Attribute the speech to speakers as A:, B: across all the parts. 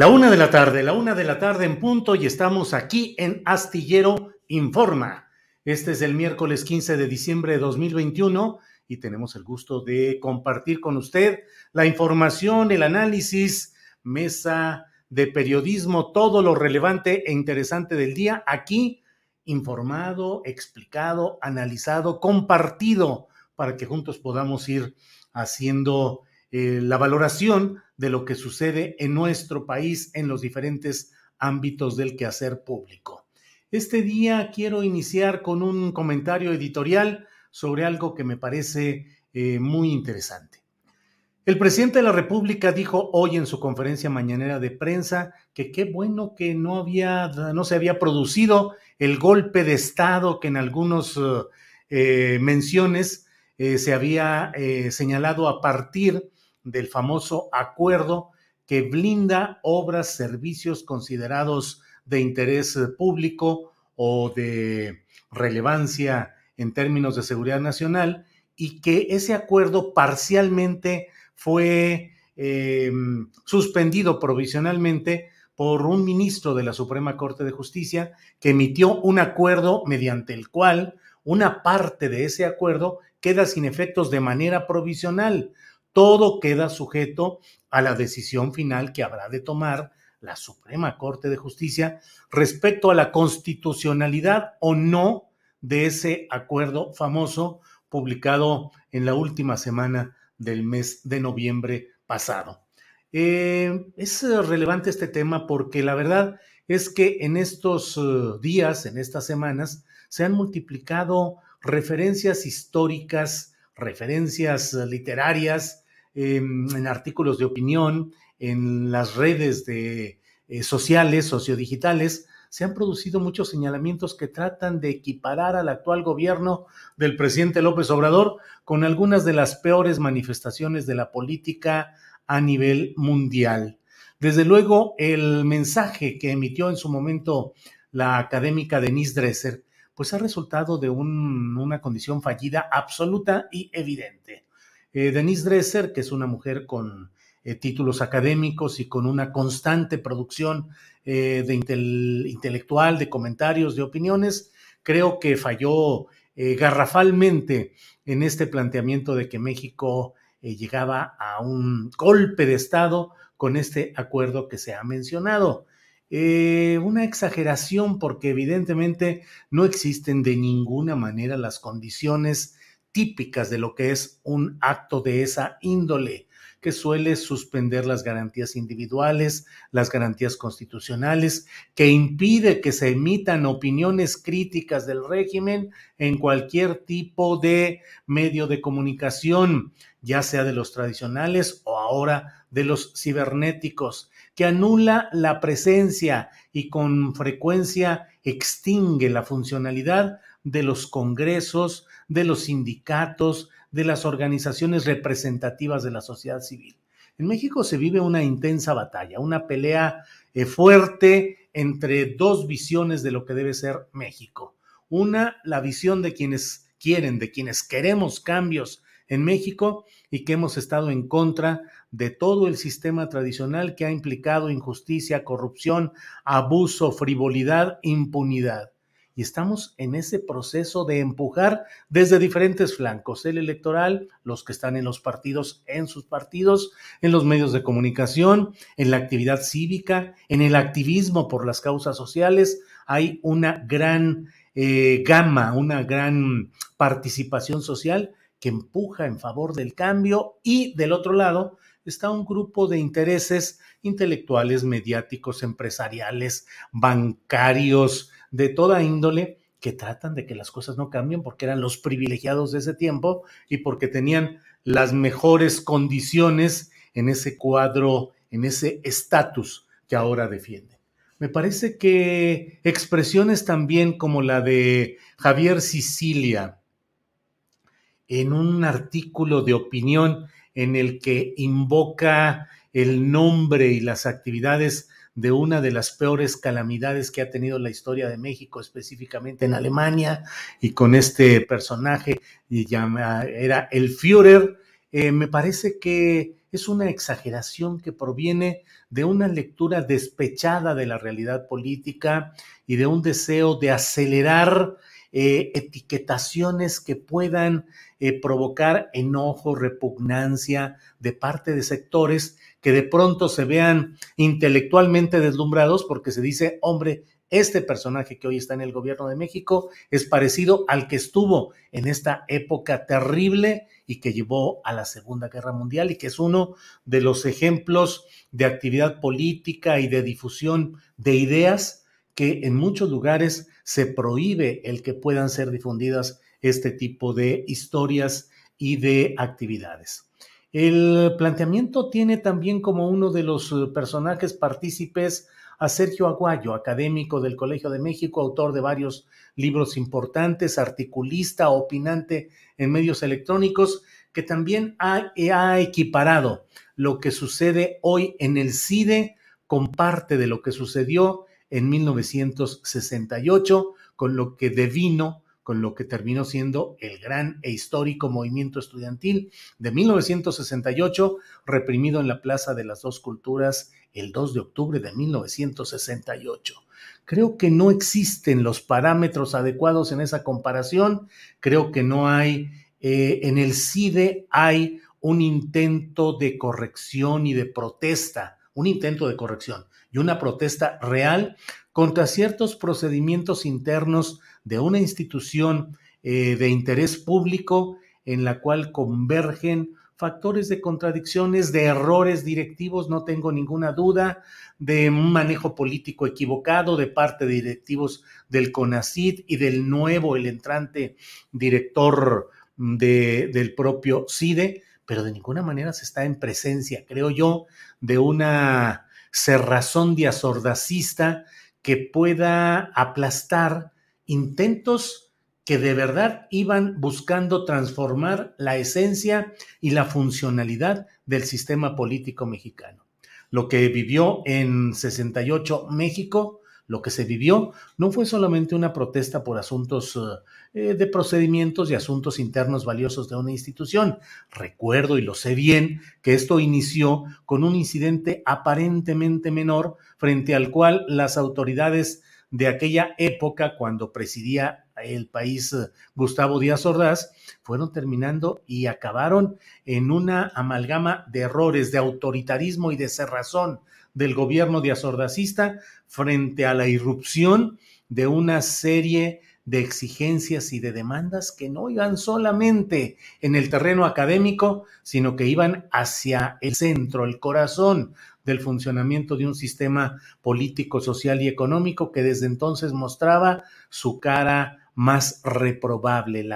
A: La una de la tarde, la una de la tarde en punto y estamos aquí en Astillero Informa. Este es el miércoles 15 de diciembre de 2021 y tenemos el gusto de compartir con usted la información, el análisis, mesa de periodismo, todo lo relevante e interesante del día aquí, informado, explicado, analizado, compartido, para que juntos podamos ir haciendo eh, la valoración de lo que sucede en nuestro país en los diferentes ámbitos del quehacer público. Este día quiero iniciar con un comentario editorial sobre algo que me parece eh, muy interesante. El presidente de la República dijo hoy en su conferencia mañanera de prensa que qué bueno que no había, no se había producido el golpe de Estado que en algunas eh, menciones se había señalado a partir del famoso acuerdo que blinda obras, servicios considerados de interés público o de relevancia en términos de seguridad nacional y que ese acuerdo parcialmente fue eh, suspendido provisionalmente por un ministro de la Suprema Corte de Justicia que emitió un acuerdo mediante el cual una parte de ese acuerdo queda sin efectos de manera provisional, todo queda sujeto a la decisión final que habrá de tomar la Suprema Corte de Justicia respecto a la constitucionalidad o no de ese acuerdo famoso publicado en la última semana del mes de noviembre pasado. Eh, es relevante este tema porque la verdad es que en estos eh, días, en estas semanas, se han multiplicado referencias históricas, referencias literarias, en artículos de opinión, en las redes de, eh, sociales, sociodigitales, se han producido muchos señalamientos que tratan de equiparar al actual gobierno del presidente López Obrador con algunas de las peores manifestaciones de la política a nivel mundial. Desde luego, el mensaje que emitió en su momento la académica Denise Dresser, pues ha resultado de una condición fallida absoluta y evidente. Eh, Denise Dresser, que es una mujer con eh, títulos académicos y con una constante producción eh, de intelectual, de comentarios, de opiniones, creo que falló garrafalmente en este planteamiento de que México llegaba a un golpe de Estado con este acuerdo que se ha mencionado. Una exageración porque evidentemente no existen de ninguna manera las condiciones típicas de lo que es un acto de esa índole. Que suele suspender las garantías individuales, las garantías constitucionales, que impide que se emitan opiniones críticas del régimen en cualquier tipo de medio de comunicación, ya sea de los tradicionales o ahora de los cibernéticos, que anula la presencia y con frecuencia extingue la funcionalidad de los congresos, de los sindicatos, de las organizaciones representativas de la sociedad civil. En México se vive una intensa batalla, una pelea eh, fuerte entre dos visiones de lo que debe ser México. Una, la visión de quienes quieren, de quienes queremos cambios en México y que hemos estado en contra de todo el sistema tradicional que ha implicado injusticia, corrupción, abuso, frivolidad, impunidad y estamos en ese proceso de empujar desde diferentes flancos, el electoral, los que están en los partidos, en sus partidos, en los medios de comunicación, en la actividad cívica, en el activismo por las causas sociales. Hay una gran eh, gama, una gran participación social que empuja en favor del cambio y del otro lado está un grupo de intereses intelectuales, mediáticos, empresariales, bancarios, de toda índole que tratan de que las cosas no cambien porque eran los privilegiados de ese tiempo y porque tenían las mejores condiciones en ese cuadro, en ese estatus que ahora defienden. Me parece que expresiones también como la de Javier Sicilia en un artículo de opinión en el que invoca el nombre y las actividades de una de las peores calamidades que ha tenido la historia de México, específicamente en Alemania, y con este personaje era el Führer, eh, me parece que es una exageración que proviene de una lectura despechada de la realidad política y de un deseo de acelerar eh, etiquetaciones que puedan eh, provocar enojo, repugnancia de parte de sectores que de pronto se vean intelectualmente deslumbrados porque se dice, hombre, este personaje que hoy está en el gobierno de México es parecido al que estuvo en esta época terrible y que llevó a la Segunda Guerra Mundial y que es uno de los ejemplos de actividad política y de difusión de ideas que en muchos lugares se prohíbe el que puedan ser difundidas este tipo de historias y de actividades. El planteamiento tiene también como uno de los eh, personajes partícipes a Sergio Aguayo, académico del Colegio de México, autor de varios libros importantes, articulista, opinante en medios electrónicos, que también ha, ha equiparado lo que sucede hoy en el CIDE con parte de lo que sucedió en 1968, con lo que devino con lo que terminó siendo el gran e histórico movimiento estudiantil de 1968, reprimido en la Plaza de las Dos Culturas el 2 de octubre de 1968. Creo que no existen los parámetros adecuados en esa comparación, creo que no hay, eh, en el CIDE hay un intento de corrección y de protesta, un intento de corrección y una protesta real contra ciertos procedimientos internos de una institución eh, de interés público en la cual convergen factores de contradicciones, de errores directivos, no tengo ninguna duda, de un manejo político equivocado de parte de directivos del CONACID y del nuevo, el entrante director del propio CIDE, pero de ninguna manera se está en presencia, creo yo, de una cerrazón diazordacista que pueda aplastar intentos que de verdad iban buscando transformar la esencia y la funcionalidad del sistema político mexicano. Lo que vivió en 68 México, lo que se vivió, no fue solamente una protesta por asuntos eh, de procedimientos y asuntos internos valiosos de una institución. Recuerdo y lo sé bien que esto inició con un incidente aparentemente menor frente al cual las autoridades de aquella época cuando presidía el país eh, Gustavo Díaz Ordaz, fueron terminando y acabaron en una amalgama de errores, de autoritarismo y de cerrazón del gobierno Díaz Ordazista frente a la irrupción de una serie de exigencias y de demandas que no iban solamente en el terreno académico, sino que iban hacia el centro, el corazón del funcionamiento de un sistema político, social y económico que desde entonces mostraba su cara más reprobable,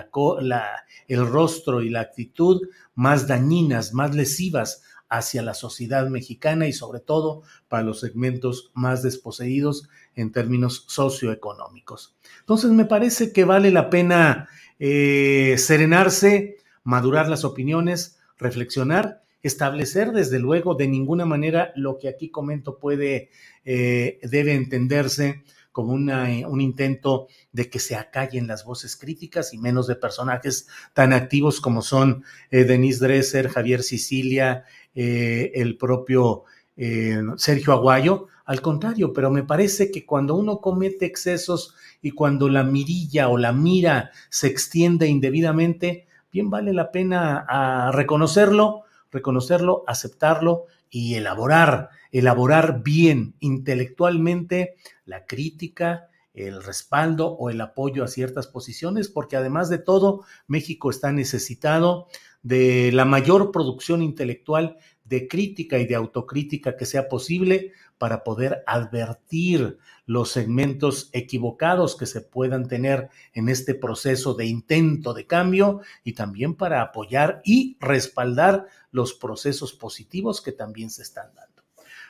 A: el rostro y la actitud más dañinas, más lesivas hacia la sociedad mexicana y sobre todo para los segmentos más desposeídos en términos socioeconómicos. Entonces me parece que vale la pena eh, serenarse, madurar las opiniones, reflexionar, establecer desde luego de ninguna manera lo que aquí comento puede, eh, debe entenderse como un intento de que se acallen las voces críticas y menos de personajes tan activos como son eh, Denise Dresser, Javier Sicilia, eh, el propio eh, Sergio Aguayo. Al contrario, pero me parece que cuando uno comete excesos y cuando la mirilla o la mira se extiende indebidamente, bien vale la pena reconocerlo, reconocerlo, aceptarlo y elaborar, elaborar bien intelectualmente la crítica, el respaldo o el apoyo a ciertas posiciones, porque además de todo, México está necesitado de la mayor producción intelectual de crítica y de autocrítica que sea posible para poder advertir los segmentos equivocados que se puedan tener en este proceso de intento de cambio y también para apoyar y respaldar los procesos positivos que también se están dando.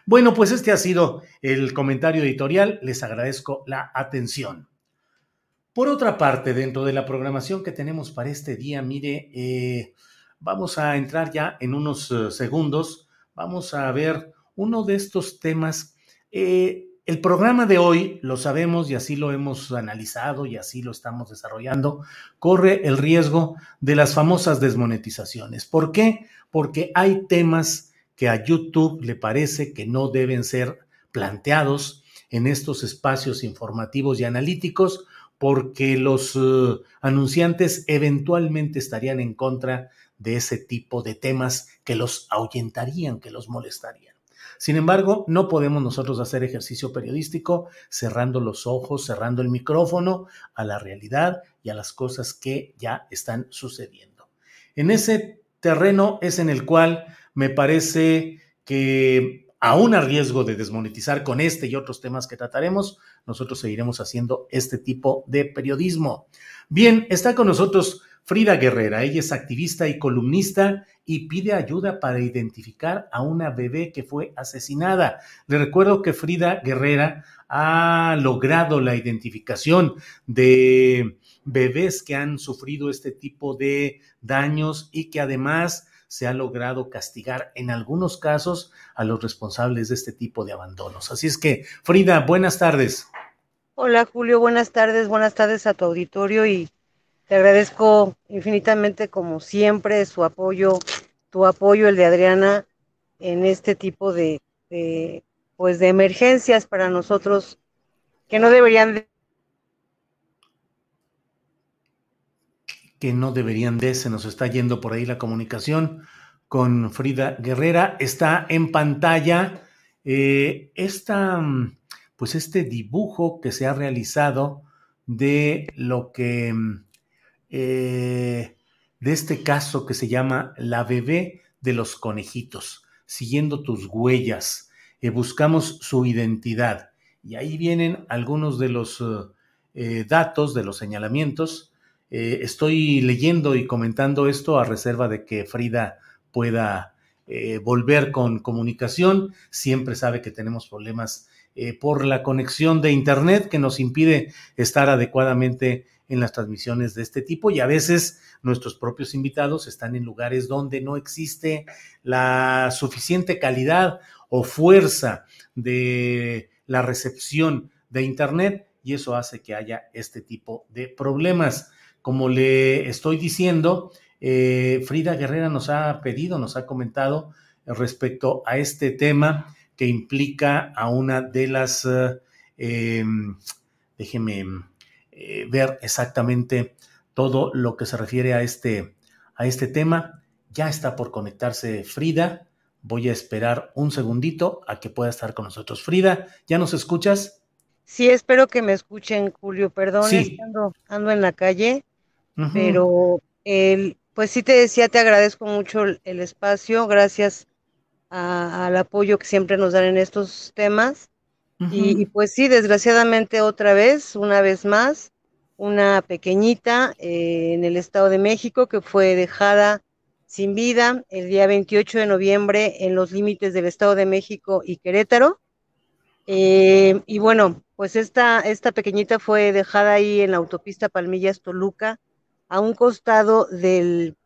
A: Bueno, pues este ha sido el comentario editorial. Les agradezco la atención. Por otra parte, dentro de la programación que tenemos para este día, mire, eh, Vamos a entrar ya en unos eh, segundos. Vamos a ver uno de estos temas. Eh, el programa de hoy, lo sabemos y así lo hemos analizado y así lo estamos desarrollando, corre el riesgo de las famosas desmonetizaciones. ¿Por qué? Porque hay temas que a YouTube le parece que no deben ser planteados en estos espacios informativos y analíticos porque los eh, anunciantes eventualmente estarían en contra de ese tipo de temas que los ahuyentarían, que los molestarían. Sin embargo, no podemos nosotros hacer ejercicio periodístico cerrando los ojos, cerrando el micrófono a la realidad y a las cosas que ya están sucediendo. En ese terreno es en el cual me parece que aún a riesgo de desmonetizar con este y otros temas que trataremos, nosotros seguiremos haciendo este tipo de periodismo. Bien, está con nosotros Frida Guerrera, ella es activista y columnista y pide ayuda para identificar a una bebé que fue asesinada. Le recuerdo que Frida Guerrera ha logrado la identificación de bebés que han sufrido este tipo de daños y que además se ha logrado castigar en algunos casos a los responsables de este tipo de abandonos. Así es que, Frida, buenas tardes.
B: Hola Julio, buenas tardes, buenas tardes a tu auditorio y te agradezco infinitamente, como siempre, su apoyo, tu apoyo, el de Adriana, en este tipo de, pues de emergencias para nosotros que no deberían de...
A: que no deberían de, se nos está yendo por ahí la comunicación con Frida Guerrera. Está en pantalla eh, esta, pues este dibujo que se ha realizado de lo que eh, de este caso que se llama La bebé de los conejitos, siguiendo tus huellas. Eh, buscamos su identidad. Y ahí vienen algunos de los eh, datos, de los señalamientos. estoy leyendo y comentando esto a reserva de que Frida pueda volver con comunicación. Siempre sabe que tenemos problemas por la conexión de Internet que nos impide estar adecuadamente en las transmisiones de este tipo y a veces nuestros propios invitados están en lugares donde no existe la suficiente calidad o fuerza de la recepción de Internet y eso hace que haya este tipo de problemas. Como le estoy diciendo, eh, Frida Guerrera nos ha pedido, nos ha comentado respecto a este tema que implica a una de las, eh, em, déjeme eh, ver exactamente todo lo que se refiere a este, a este tema. Ya está por conectarse Frida. Voy a esperar un segundito a que pueda estar con nosotros. Frida, ¿ya nos escuchas?
B: Sí, espero que me escuchen, Julio. Perdón, ando, ando, en la calle, pero el, pues sí te decía, te agradezco mucho el, espacio, gracias al apoyo que siempre nos dan en estos temas. Y, pues sí, desgraciadamente otra vez, una vez más, una pequeñita eh, en el Estado de México que fue dejada sin vida el día 28 de noviembre en los límites del Estado de México y Querétaro. Eh, y bueno, pues esta, esta pequeñita fue dejada ahí en la autopista Palmillas Toluca, a un costado del,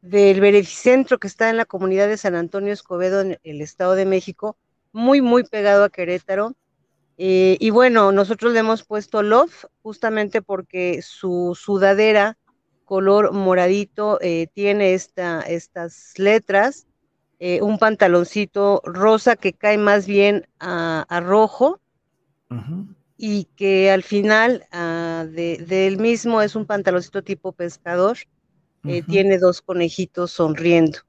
B: del que está en la comunidad de San Antonio Escobedo, en el Estado de México, muy, muy pegado a Querétaro. Eh, y bueno, nosotros le hemos puesto Love justamente porque su sudadera color moradito eh, tiene esta, estas letras, eh, un pantaloncito rosa que cae más bien a, rojo y que al final uh, de, mismo es un pantaloncito tipo pescador, tiene dos conejitos sonriendo.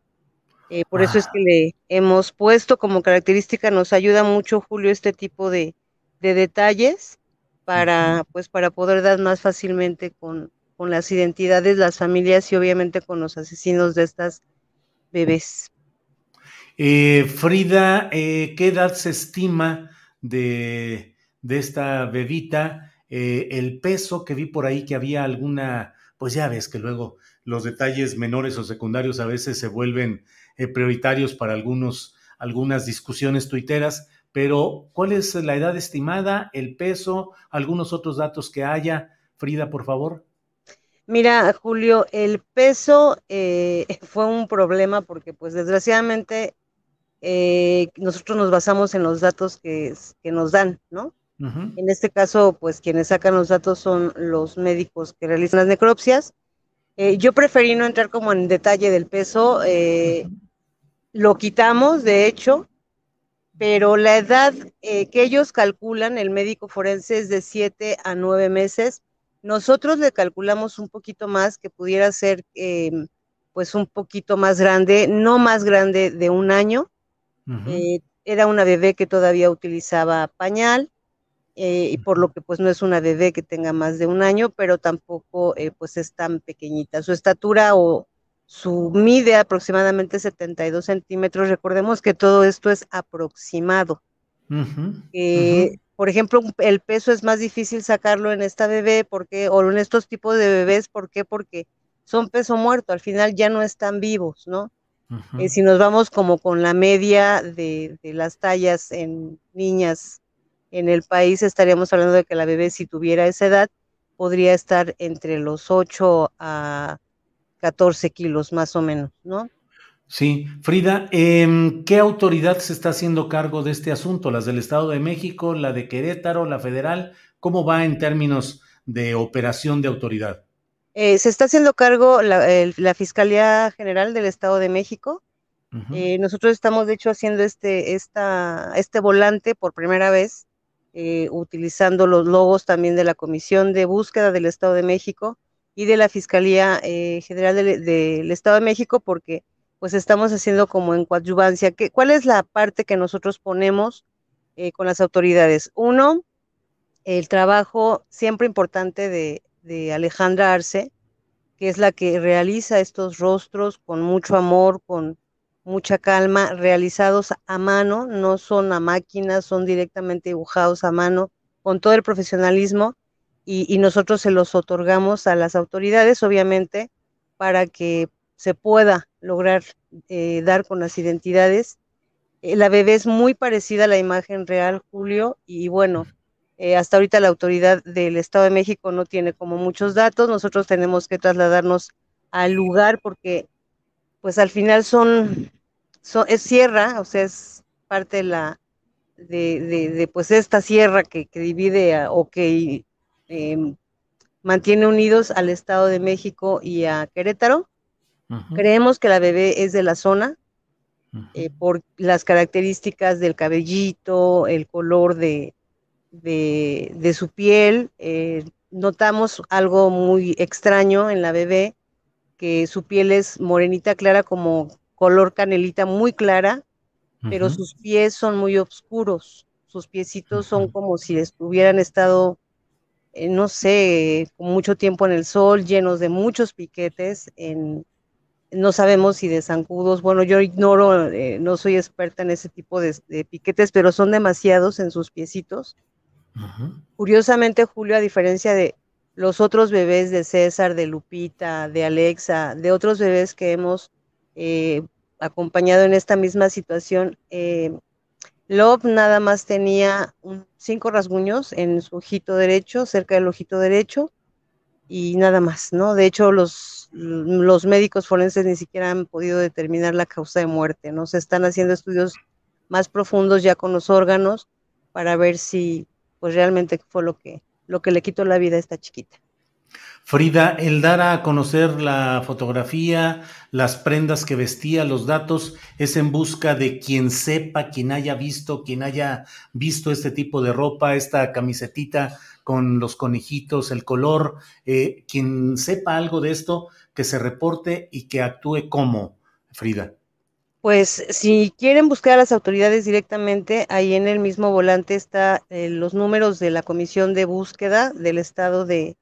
B: Por eso es que le hemos puesto como característica, nos ayuda mucho Julio este tipo de, de detalles para, pues, para poder dar más fácilmente con, con las identidades, las familias y obviamente con los asesinos de estas bebés.
A: Eh, Frida, eh, ¿qué edad se estima de, de esta bebita? Eh, el peso que vi por ahí que había alguna, pues ya ves que luego los detalles menores o secundarios a veces se vuelven prioritarios para algunos, algunas discusiones tuiteras pero ¿cuál es la edad estimada, el peso, algunos otros datos que haya? Frida, por favor.
B: Mira, Julio, el peso eh, fue un problema porque pues desgraciadamente eh, nosotros nos basamos en los datos que, que nos dan, ¿no? En este caso, pues quienes sacan los datos son los médicos que realizan las necropsias. Eh, yo preferí no entrar como en detalle del peso, lo quitamos, de hecho, pero la edad eh, que ellos calculan, el médico forense, es de 7 a 9 meses. Nosotros le calculamos un poquito más, que pudiera ser eh, pues un poquito más grande, no más grande de un año. Eh, era una bebé que todavía utilizaba pañal, y por lo que pues no es una bebé que tenga más de un año, pero tampoco pues es tan pequeñita. Su estatura o su mide aproximadamente 72 centímetros. Recordemos que todo esto es aproximado. Por ejemplo, el peso es más difícil sacarlo en esta bebé porque, o en estos tipos de bebés, ¿por qué? Porque son peso muerto, al final ya no están vivos, ¿no? Eh, si nos vamos como con la media de, de, las tallas en niñas en el país, estaríamos hablando de que la bebé, si tuviera esa edad, podría estar entre los 8 a 14 kilos más o menos, ¿no?
A: Sí, Frida, em, ¿qué autoridad se está haciendo cargo de este asunto? ¿Las del Estado de México, la de Querétaro, la federal? ¿Cómo va en términos de operación de autoridad?
B: Eh, se está haciendo cargo la, Fiscalía General del Estado de México. Eh, nosotros estamos, de hecho, haciendo este, esta, este volante por primera vez, eh, utilizando los logos también de la Comisión de Búsqueda del Estado de México y de la Fiscalía eh, General del, Estado de México, porque pues estamos haciendo como en coadyuvancia. ¿Qué, ¿Cuál es la parte que nosotros ponemos eh, con las autoridades? Uno, el trabajo siempre importante de, de Alejandra Arce, que es la que realiza estos rostros con mucho amor, con mucha calma, realizados a mano, no son a máquina, son directamente dibujados a mano, con todo el profesionalismo y, nosotros se los otorgamos a las autoridades, obviamente, para que se pueda lograr eh, dar con las identidades. Eh, la bebé es muy parecida a la imagen real, Julio, y bueno, eh, hasta ahorita la autoridad del Estado de México no tiene como muchos datos, nosotros tenemos que trasladarnos al lugar porque pues al final son, es sierra, o sea, es parte de la, de, pues esta sierra que, que divide o que Em, mantiene unidos al Estado de México y a Querétaro. Creemos que la bebé es de la zona eh, por las características del cabellito, el color de, de, su piel. Eh, notamos algo muy extraño en la bebé, que su piel es morenita clara como color canelita muy clara, pero sus pies son muy oscuros. sus piecitos son como si hubieran estado, no sé, con mucho tiempo en el sol, llenos de muchos piquetes, en, no sabemos si de zancudos, bueno, yo ignoro, eh, no soy experta en ese tipo de, piquetes, pero son demasiados en sus piecitos. Curiosamente, Julio, a diferencia de los otros bebés de César, de Lupita, de Alexa, de otros bebés que hemos eh, acompañado en esta misma situación, eh, Love nada más tenía cinco rasguños en su ojito derecho, cerca del ojito derecho, y nada más, ¿no? De hecho, los, los médicos forenses ni siquiera han podido determinar la causa de muerte, ¿no? Se están haciendo estudios más profundos ya con los órganos para ver si pues realmente fue lo que, lo que le quitó la vida a esta chiquita.
A: Frida, el dar a conocer la fotografía, las prendas que vestía, los datos, es en busca de quien sepa, quien haya visto, quien haya visto este tipo de ropa, esta camisetita con los conejitos, el color, eh, quien sepa algo de esto, que se reporte y que actúe como, Frida.
B: Pues si quieren buscar a las autoridades directamente, ahí en el mismo volante están eh, los números de la Comisión de Búsqueda del Estado de,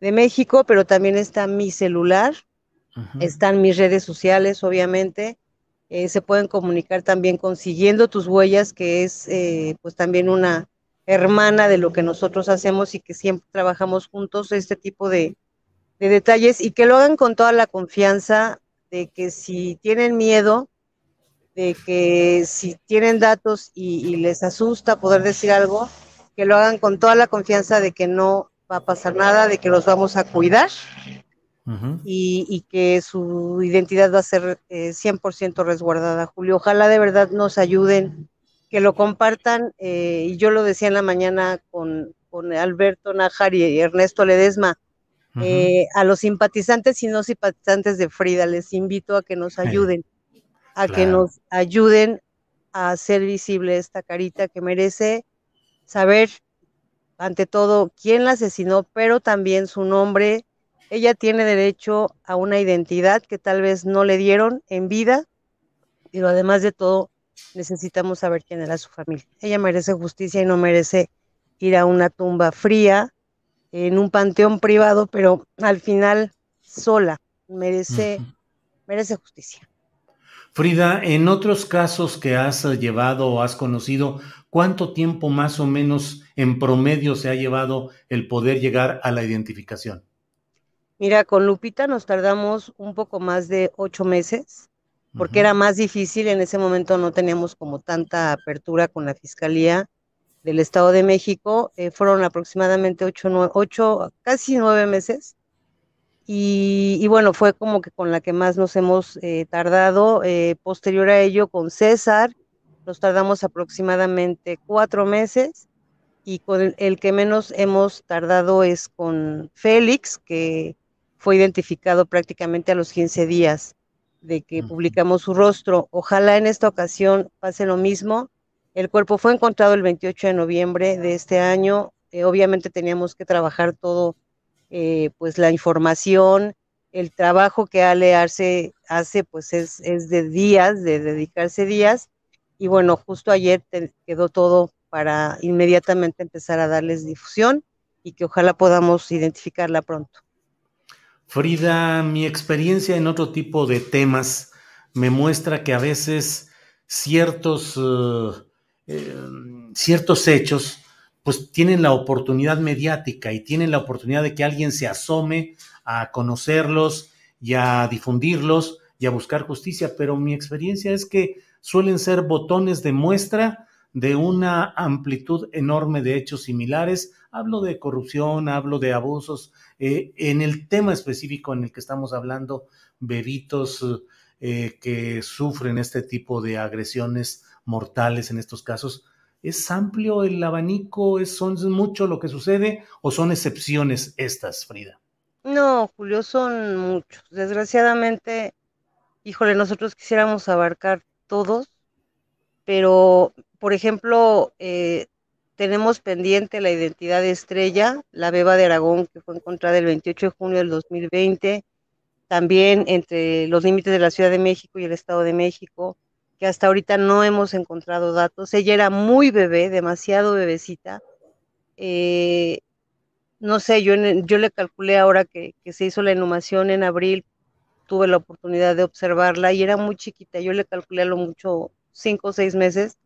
B: México, pero también está mi celular, están mis redes sociales, obviamente. Eh, se pueden comunicar también consiguiendo tus huellas, que es pues también una, hermana de lo que nosotros hacemos y que siempre trabajamos juntos, este tipo de, detalles y que lo hagan con toda la confianza de que si tienen miedo, de que si tienen datos y, les asusta poder decir algo, que lo hagan con toda la confianza de que no va a pasar nada, de que los vamos a cuidar y, que su identidad va a ser 100% eh, resguardada. Julio, ojalá de verdad nos ayuden que lo compartan, eh, y yo lo decía en la mañana con, Alberto Najar y Ernesto Ledesma, eh, a los simpatizantes y no simpatizantes de Frida, les invito a que nos ayuden, a que nos ayuden a hacer visible esta carita que merece saber, ante todo, quién la asesinó, pero también su nombre. Ella tiene derecho a una identidad que tal vez no le dieron en vida, pero además de todo, necesitamos saber quién era su familia. Ella merece justicia y no merece ir a una tumba fría, en un panteón privado, pero al final sola. Merece, merece justicia.
A: Frida, en otros casos que has llevado o has conocido, ¿cuánto tiempo más o menos en promedio se ha llevado el poder llegar a la identificación?
B: Mira, con Lupita nos tardamos un poco más de ocho meses porque era más difícil, en ese momento no teníamos como tanta apertura con la Fiscalía del Estado de México, eh, fueron aproximadamente ocho, casi nueve meses, y, bueno, fue como que con la que más nos hemos eh, tardado, eh, posterior a ello con César, nos tardamos aproximadamente cuatro meses, y con el que menos hemos tardado es con Félix, que fue identificado prácticamente a los 15 días de que publicamos su rostro. Ojalá en esta ocasión pase lo mismo. El cuerpo fue encontrado el 28 de noviembre de este año. Eh, obviamente teníamos que trabajar todo, eh, pues la información, el trabajo que Ale hace, hace pues es, es, de días, de dedicarse días. Y bueno, justo ayer quedó todo para inmediatamente empezar a darles difusión y que ojalá podamos identificarla pronto.
A: Frida, mi experiencia en otro tipo de temas me muestra que a veces ciertos, eh, eh, ciertos hechos pues tienen la oportunidad mediática y tienen la oportunidad de que alguien se asome a conocerlos y a difundirlos y a buscar justicia, pero mi experiencia es que suelen ser botones de muestra de una amplitud enorme de hechos similares. Hablo de corrupción, hablo de abusos. Eh, en el tema específico en el que estamos hablando, bebitos eh, que sufren este tipo de agresiones mortales en estos casos, ¿es amplio el abanico? ¿Es, ¿Son mucho lo que sucede o son excepciones estas, Frida?
B: No, Julio, son muchos. Desgraciadamente, híjole, nosotros quisiéramos abarcar todos, pero por ejemplo, eh, tenemos pendiente la identidad de Estrella, la beba de Aragón, que fue encontrada el 28 de junio del 2020, también entre los límites de la Ciudad de México y el Estado de México. que hasta ahorita no hemos encontrado datos. Ella era muy bebé, demasiado bebecita. Eh, no sé, yo, yo le calculé ahora que, que, se hizo la inhumación en abril, tuve la oportunidad de observarla y era muy chiquita, yo le calculé a lo mucho cinco o seis meses.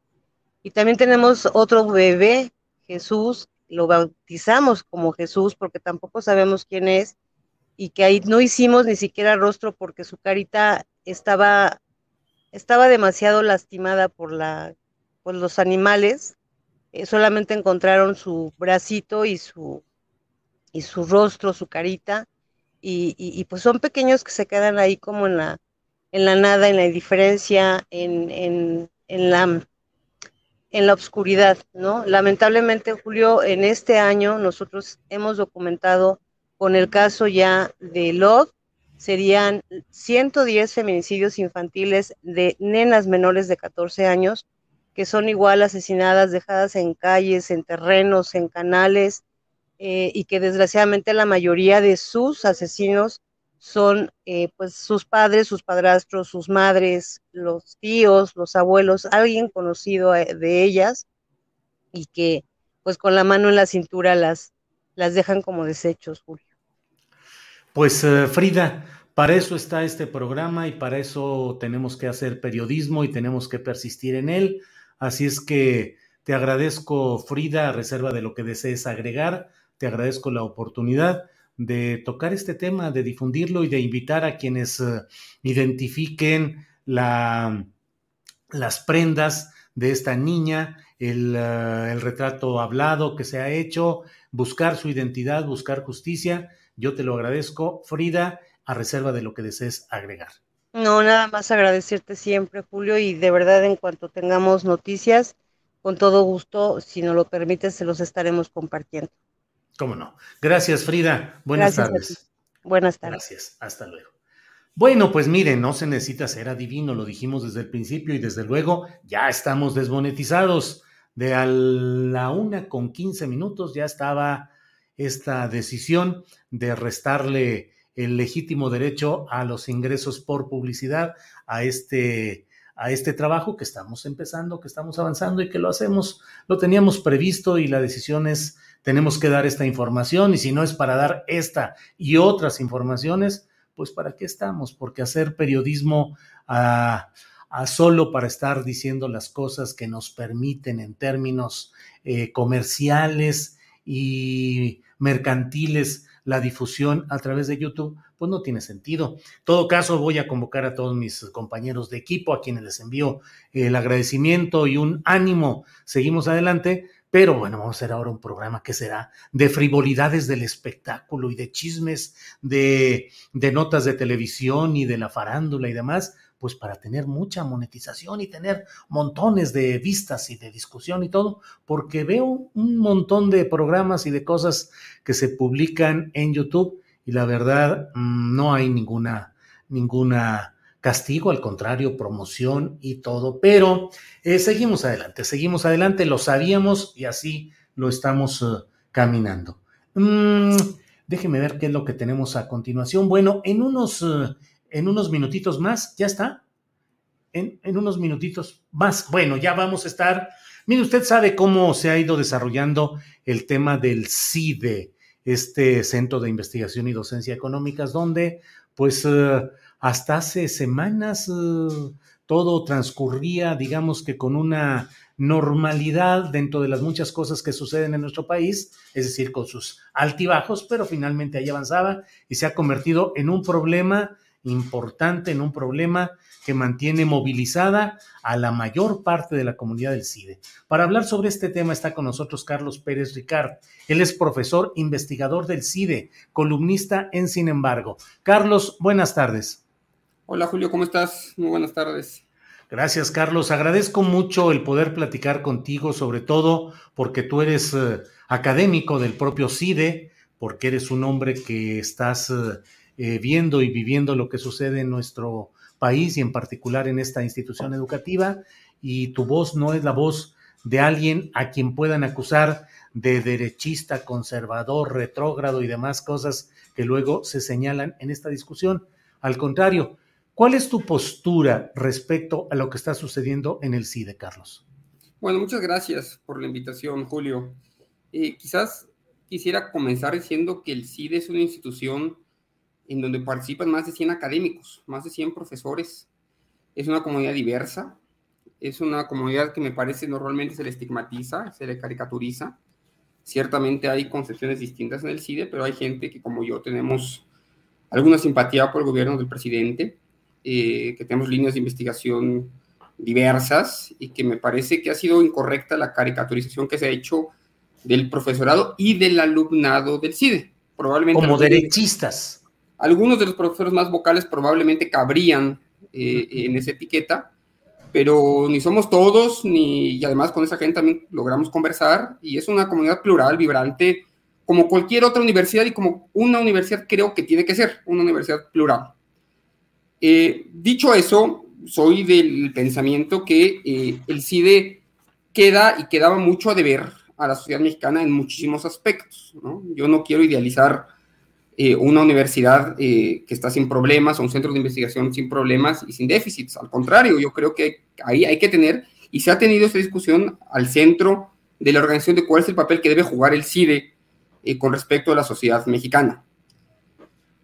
B: Y también tenemos otro bebé, Jesús, lo bautizamos como Jesús porque tampoco sabemos quién es y que ahí no hicimos ni siquiera rostro porque su carita estaba estaba demasiado lastimada por la por los animales. Eh, solamente encontraron su bracito y su y su rostro, su carita y, y, pues son pequeños que se quedan ahí como en la en la nada, en la indiferencia, en, en, en la en la oscuridad, ¿no? Lamentablemente, Julio, en este año nosotros hemos documentado con el caso ya de Love, serían 110 feminicidios infantiles de nenas menores de 14 años, que son igual asesinadas, dejadas en calles, en terrenos, en canales, eh, y que desgraciadamente la mayoría de sus asesinos son eh, pues sus padres, sus padrastros, sus madres, los tíos, los abuelos, alguien conocido eh, de ellas y que pues con la mano en la cintura las, las dejan como desechos, Julio.
A: Pues uh, Frida, para eso está este programa y para eso tenemos que hacer periodismo y tenemos que persistir en él. Así es que te agradezco, Frida, a reserva de lo que desees agregar, te agradezco la oportunidad de tocar este tema, de difundirlo y de invitar a quienes uh, identifiquen la, las prendas de esta niña, el, uh, el, retrato hablado que se ha hecho, buscar su identidad, buscar justicia. Yo te lo agradezco, Frida, a reserva de lo que desees agregar.
B: No, nada más agradecerte siempre, Julio, y de verdad en cuanto tengamos noticias, con todo gusto, si nos lo permites, se los estaremos compartiendo.
A: ¿Cómo no? Gracias, Frida. Buenas
B: Gracias
A: tardes.
B: Buenas tardes.
A: Gracias. Hasta luego. Bueno, pues miren, no se necesita ser adivino, lo dijimos desde el principio y desde luego ya estamos desmonetizados. De a la una con quince minutos ya estaba esta decisión de restarle el legítimo derecho a los ingresos por publicidad a este a este trabajo que estamos empezando, que estamos avanzando y que lo hacemos, lo teníamos previsto y la decisión es tenemos que dar esta información y si no es para dar esta y otras informaciones, pues para qué estamos, porque hacer periodismo a, solo para estar diciendo las cosas que nos permiten en términos eh, comerciales y mercantiles la difusión a través de YouTube, pues no tiene sentido. En todo caso, voy a convocar a todos mis compañeros de equipo, a quienes les envío el agradecimiento y un ánimo. Seguimos adelante, pero bueno, vamos a hacer ahora un programa que será de frivolidades del espectáculo y de chismes, de, notas de televisión y de la farándula y demás, pues para tener mucha monetización y tener montones de vistas y de discusión y todo, porque veo un montón de programas y de cosas que se publican en YouTube y la verdad mm, no hay ninguna, ninguna castigo, al contrario, promoción y todo. Pero eh, seguimos adelante, seguimos adelante, lo sabíamos y así lo estamos uh, caminando. Mm, déjeme ver qué es lo que tenemos a continuación. Bueno, en unos, uh, en unos minutitos más, ¿ya está? En, en unos minutitos más. Bueno, ya vamos a estar. Mire, usted sabe cómo se ha ido desarrollando el tema del CIDE, este Centro de Investigación y Docencia Económicas, donde pues hasta hace semanas uh, todo transcurría, digamos que con una normalidad dentro de las muchas cosas que suceden en nuestro país, es decir, con sus altibajos, pero finalmente ahí avanzaba y se ha convertido en un problema importante, en un problema que mantiene movilizada a la mayor parte de la comunidad del CIDE. Para hablar sobre este tema está con nosotros Carlos Pérez Ricard. Él es profesor investigador del CIDE, columnista en Sin embargo. Carlos, buenas tardes.
C: Hola Julio, ¿cómo estás? Muy buenas tardes.
A: Gracias, Carlos. Agradezco mucho el poder platicar contigo, sobre todo porque tú eres eh, académico del propio CIDE, porque eres un hombre que estás eh, viendo y viviendo lo que sucede en nuestro país y en particular en esta institución educativa, y tu voz no es la voz de alguien a quien puedan acusar de derechista, conservador, retrógrado y demás cosas que luego se señalan en esta discusión. Al contrario, ¿Cuál es tu postura respecto a lo que está sucediendo en el CIDE, Carlos?
C: Bueno, muchas gracias por la invitación, Julio. Eh, quizás quisiera comenzar diciendo que el CIDE es una institución en donde participan más de 100 académicos, más de 100 profesores. Es una comunidad diversa, es una comunidad que me parece normalmente se le estigmatiza, se le caricaturiza. Ciertamente hay concepciones distintas en el CIDE, pero hay gente que como yo tenemos alguna simpatía por el gobierno del presidente, eh, que tenemos líneas de investigación diversas y que me parece que ha sido incorrecta la caricaturización que se ha hecho del profesorado y del alumnado del CIDE.
A: Probablemente como derechistas.
C: Algunos de los profesores más vocales probablemente cabrían eh, en esa etiqueta, pero ni somos todos, ni y además con esa gente también logramos conversar y es una comunidad plural, vibrante, como cualquier otra universidad y como una universidad creo que tiene que ser, una universidad plural. Eh, dicho eso, soy del pensamiento que eh, el CIDE queda y quedaba mucho a deber a la sociedad mexicana en muchísimos aspectos. ¿no? Yo no quiero idealizar eh, una universidad que está sin problemas o un centro de investigación sin problemas y sin déficits. Al contrario, yo creo que ahí hay que tener, y se ha tenido esta discusión al centro de la organización de cuál es el papel que debe jugar el CIDE con respecto a la sociedad mexicana.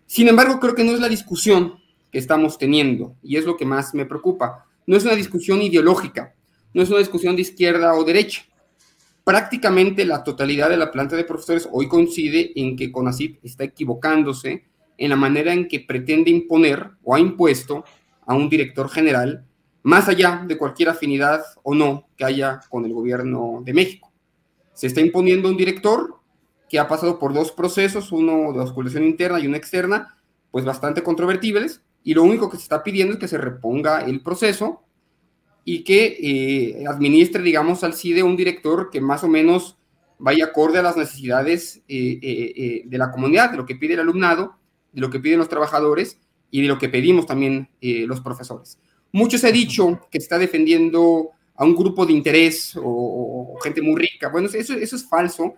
C: Sin embargo, creo que no es la discusión estamos teniendo, y es lo que más me preocupa. No es una discusión ideológica, no es una discusión de izquierda o derecha. Prácticamente la totalidad de la planta de profesores hoy coincide en que CONACYT está equivocándose en la manera en que pretende imponer o ha impuesto a un director general, más allá de cualquier afinidad o no que haya con el gobierno de México. Se está imponiendo un director que ha pasado por dos procesos, uno de oscuración interna y uno externa, pues bastante controvertibles, y lo único que se está pidiendo es que se reponga el proceso y que eh, administre, digamos, al CIDE un director que más o menos vaya acorde a las necesidades eh, eh, de la comunidad, de lo que pide el alumnado, de lo que piden los trabajadores y de lo que pedimos también los profesores. Mucho se ha dicho que está defendiendo a un grupo de interés o, gente muy rica. Bueno, eso, eso es falso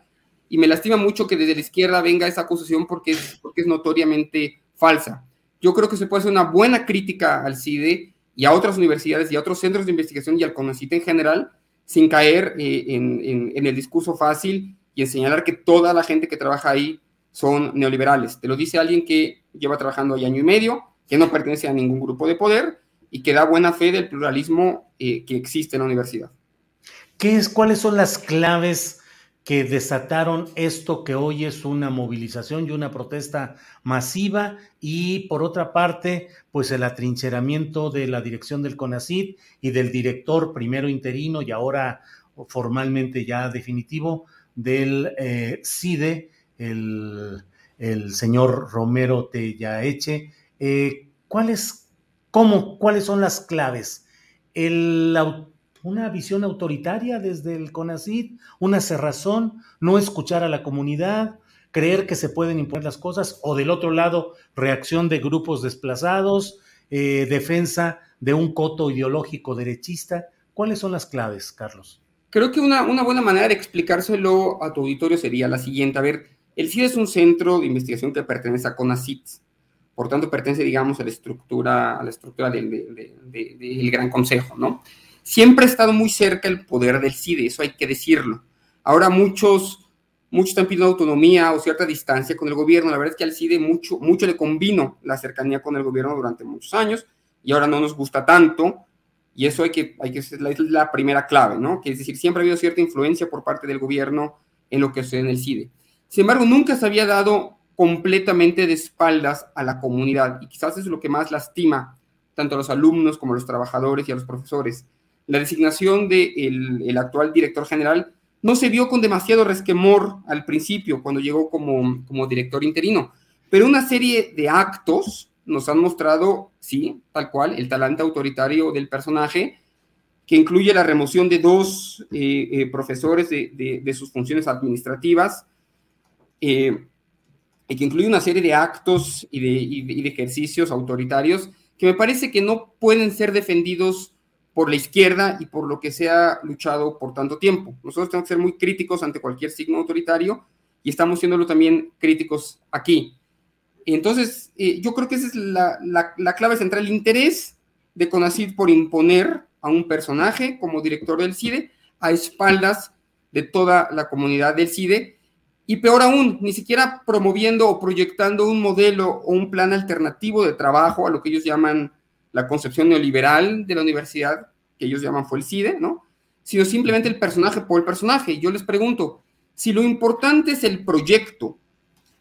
C: y me lastima mucho que desde la izquierda venga esa acusación porque porque es notoriamente falsa yo creo que se puede hacer una buena crítica al CIDE y a otras universidades y a otros centros de investigación y al CONACYT en general, sin caer eh, en, el discurso fácil y en señalar que toda la gente que trabaja ahí son neoliberales. Te lo dice alguien que lleva trabajando ahí año y medio, que no pertenece a ningún grupo de poder y que da buena fe del pluralismo eh, que existe en la universidad.
A: ¿Qué es, ¿Cuáles son las claves que desataron esto que hoy es una movilización y una protesta masiva y por otra parte, pues el atrincheramiento de la dirección del CONACID y del director primero interino y ahora formalmente ya definitivo del eh, CIDE, el, señor Romero Tellaeche. Eh, ¿cuáles, cómo, ¿Cuáles son las claves? El una visión autoritaria desde el CONACID, una cerrazón, no escuchar a la comunidad, creer que se pueden imponer las cosas, o del otro lado, reacción de grupos desplazados, eh, defensa de un coto ideológico derechista. ¿Cuáles son las claves, Carlos?
C: Creo que una, una buena manera de explicárselo a tu auditorio sería la siguiente. A ver, el CID es un centro de investigación que pertenece a CONACID, por tanto pertenece, digamos, a la estructura, a la estructura del Gran Consejo, ¿no? Siempre ha estado muy cerca el poder del CIDE, eso hay que decirlo. Ahora muchos, muchos están pidiendo autonomía o cierta distancia con el gobierno. La verdad es que al CIDE mucho, mucho le convino la cercanía con el gobierno durante muchos años y ahora no nos gusta tanto. Y eso hay que, hay que es la, primera clave, ¿no? Que es decir, siempre ha habido cierta influencia por parte del gobierno en lo que sucede en el CIDE. Sin embargo, nunca se había dado completamente de espaldas a la comunidad y quizás es lo que más lastima tanto a los alumnos como a los trabajadores y a los profesores la designación del de el actual director general no se vio con demasiado resquemor al principio, cuando llegó como, como director interino, pero una serie de actos nos han mostrado, sí, tal cual, el talante autoritario del personaje, que incluye la remoción de dos eh, eh, profesores de, sus funciones administrativas, eh, y que incluye una serie de actos y de, ejercicios autoritarios que me parece que no pueden ser defendidos por la izquierda y por lo que se ha luchado por tanto tiempo. Nosotros tenemos que ser muy críticos ante cualquier signo autoritario y estamos siéndolo también críticos aquí. Entonces, eh, yo creo que esa es la, la, clave central, el interés de CONACID por imponer a un personaje como director del CIDE a espaldas de toda la comunidad del CIDE y peor aún, ni siquiera promoviendo o proyectando un modelo o un plan alternativo de trabajo a lo que ellos llaman la concepción neoliberal de la universidad, que ellos llaman fue el CIDE, ¿no? Sino simplemente el personaje por el personaje. Yo les pregunto, si lo importante es el proyecto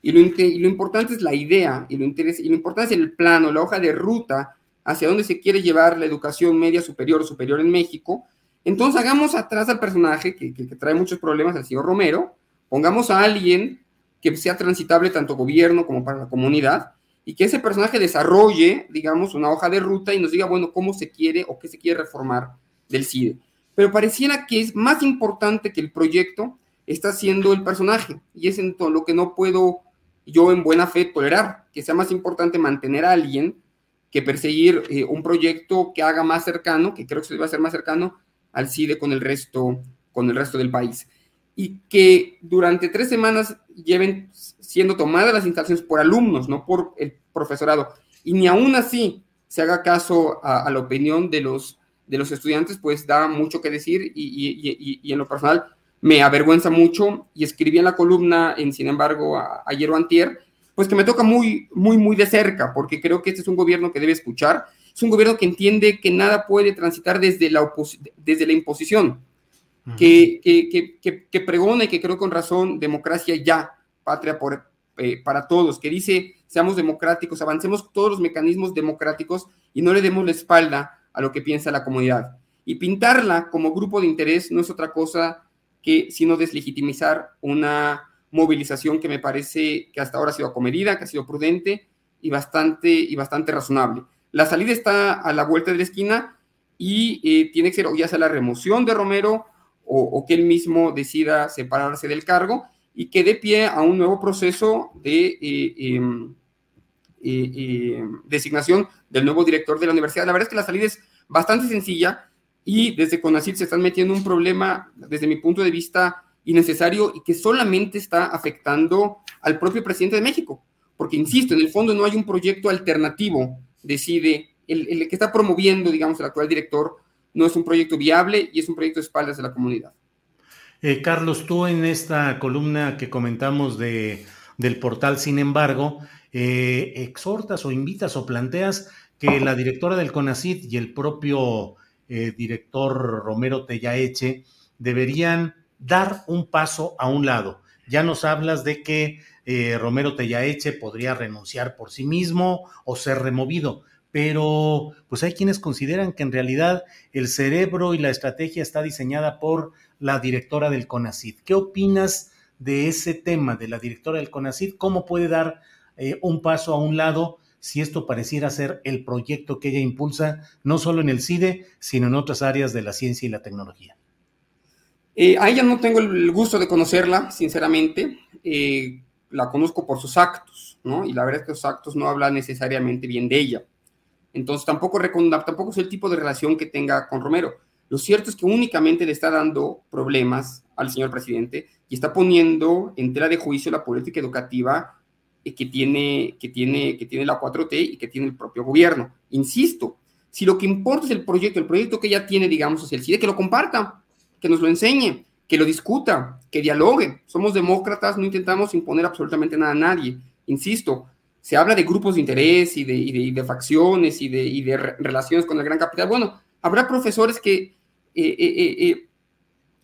C: y lo, importante es la idea y lo, importante es el plano, la hoja de ruta hacia dónde se quiere llevar la educación media superior o superior en México, entonces hagamos atrás al personaje que, trae muchos problemas, el señor Romero, pongamos a alguien que sea transitable tanto gobierno como para la comunidad y que ese personaje desarrolle, digamos, una hoja de ruta y nos diga, bueno, cómo se quiere o qué se quiere reformar del CIDE. Pero pareciera que es más importante que el proyecto está siendo el personaje y es en todo lo que no puedo yo en buena fe tolerar, que sea más importante mantener a alguien que perseguir eh, un proyecto que haga más cercano, que creo que se debe hacer más cercano al CIDE con el resto, con el resto del país. Y que durante tres semanas lleven siendo tomadas las instalaciones por alumnos, no por el profesorado. Y ni aún así se haga caso a, la opinión de los, de los estudiantes, pues da mucho que decir y, y en lo personal me avergüenza mucho y escribí en la columna, en sin embargo, ayer o antier, pues que me toca muy, muy, muy de cerca, porque creo que este es un gobierno que debe escuchar, es un gobierno que entiende que nada puede transitar desde la, desde la imposición, que, que, que, que, pregona y que creo con razón, democracia ya, patria eh, para todos, que dice, seamos democráticos, avancemos todos los mecanismos democráticos y no le demos la espalda a lo que piensa la comunidad. Y pintarla como grupo de interés no es otra cosa que sino deslegitimizar una movilización que me parece que hasta ahora ha sido acomedida, que ha sido prudente y bastante, y bastante razonable. La salida está a la vuelta de la esquina y eh, tiene que ser o ya sea la remoción de Romero o, que él mismo decida separarse del cargo y que dé pie a un nuevo proceso de eh, em, eh, designación del nuevo director de la universidad. La verdad es que la salida es bastante sencilla y desde CONACYT se están metiendo un problema, desde mi punto de vista, innecesario y que solamente está afectando al propio presidente de México. Porque, insisto, en el fondo no hay un proyecto alternativo, decide, el, el que está promoviendo, digamos, el actual director, no es un proyecto viable y es un proyecto de espaldas de la comunidad.
A: Eh, Carlos, tú en esta columna que comentamos de, del portal, sin embargo, eh, exhortas o invitas o planteas que la directora del CONACIT y el propio eh, director Romero Tellaeche, deberían dar un paso a un lado. Ya nos hablas de que Romero Tellaeche podría renunciar por sí mismo o ser removido, pero pues hay quienes consideran que en realidad el cerebro y la estrategia está diseñada por la directora del CONACID. ¿Qué opinas de ese tema de la directora del CONACID? ¿Cómo puede dar eh, un paso a un lado si esto pareciera ser el proyecto que ella impulsa, no solo en el CIDE, sino en otras áreas de la ciencia y la tecnología.
C: Eh, a ella no tengo el gusto de conocerla, sinceramente. Eh, la conozco por sus actos, ¿no? Y la verdad es que sus actos no hablan necesariamente bien de ella. Entonces tampoco, tampoco es el tipo de relación que tenga con Romero. Lo cierto es que únicamente le está dando problemas al señor presidente y está poniendo en tela de juicio la política educativa que tiene, que, tiene, que tiene la 4T y que tiene el propio gobierno. Insisto, si lo que importa es el proyecto, el proyecto que ella tiene, digamos, hacia el CIDE, que lo comparta, que nos lo enseñe, que lo discuta, que dialogue. Somos demócratas, no intentamos imponer absolutamente nada a nadie. Insisto, se habla de grupos de interés y de, de, facciones y de, y de, relaciones con el gran capital. Bueno, habrá profesores que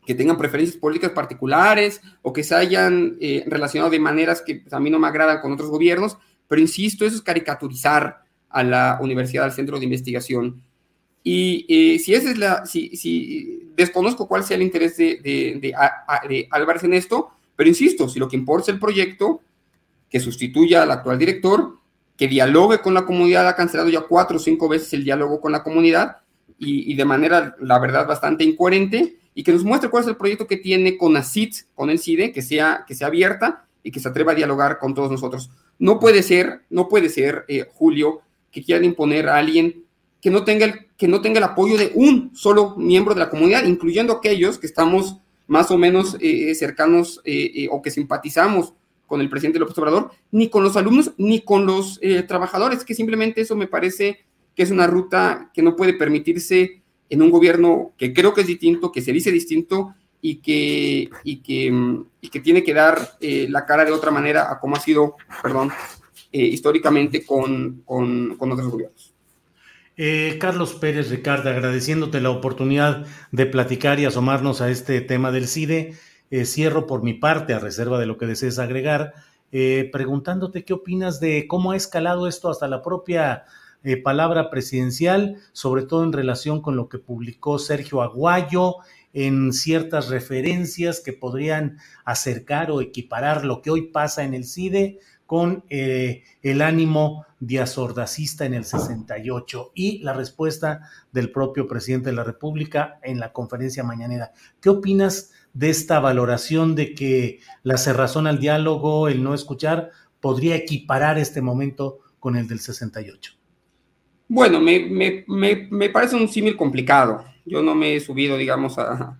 C: que tengan preferencias políticas particulares o que se hayan eh, relacionado de maneras que pues, a mí no me agradan con otros gobiernos, pero insisto, eso es caricaturizar a la universidad, al centro de investigación. Y si esa es la, si, si, desconozco cuál sea el interés de, de, de, Álvarez en esto, pero insisto, si lo que importa es el proyecto, que sustituya al actual director, que dialogue con la comunidad, ha cancelado ya cuatro o cinco veces el diálogo con la comunidad y, de manera, la verdad, bastante incoherente, y que nos muestre cuál es el proyecto que tiene con ACID, con el CIDE, que sea, que sea abierta y que se atreva a dialogar con todos nosotros. No puede ser, no puede ser, eh, Julio, que quieran imponer a alguien que no, tenga el, que no tenga el apoyo de un solo miembro de la comunidad, incluyendo aquellos que estamos más o menos eh, cercanos eh, o que simpatizamos con el presidente López Obrador, ni con los alumnos, ni con los trabajadores, que simplemente eso me parece que es una ruta que no puede permitirse en un gobierno que creo que es distinto, que se dice distinto y que, y que, y que tiene que dar eh, la cara de otra manera a como ha sido, perdón, eh, históricamente con, con, con, otros gobiernos.
A: Eh, Carlos Pérez Ricardo, agradeciéndote la oportunidad de platicar y asomarnos a este tema del CIDE, cierro por mi parte, a reserva de lo que desees agregar, preguntándote qué opinas de cómo ha escalado esto hasta la propia eh, palabra presidencial, sobre todo en relación con lo que publicó Sergio Aguayo en ciertas referencias que podrían acercar o equiparar lo que hoy pasa en el CIDE con eh, el ánimo diazordacista en el 68 y la respuesta del propio presidente de la República en la conferencia mañanera. ¿Qué opinas de esta valoración de que la cerrazón al diálogo, el no escuchar, podría equiparar este momento con el del 68?
C: Bueno, me, parece un símil complicado. Yo no me he subido, digamos, a,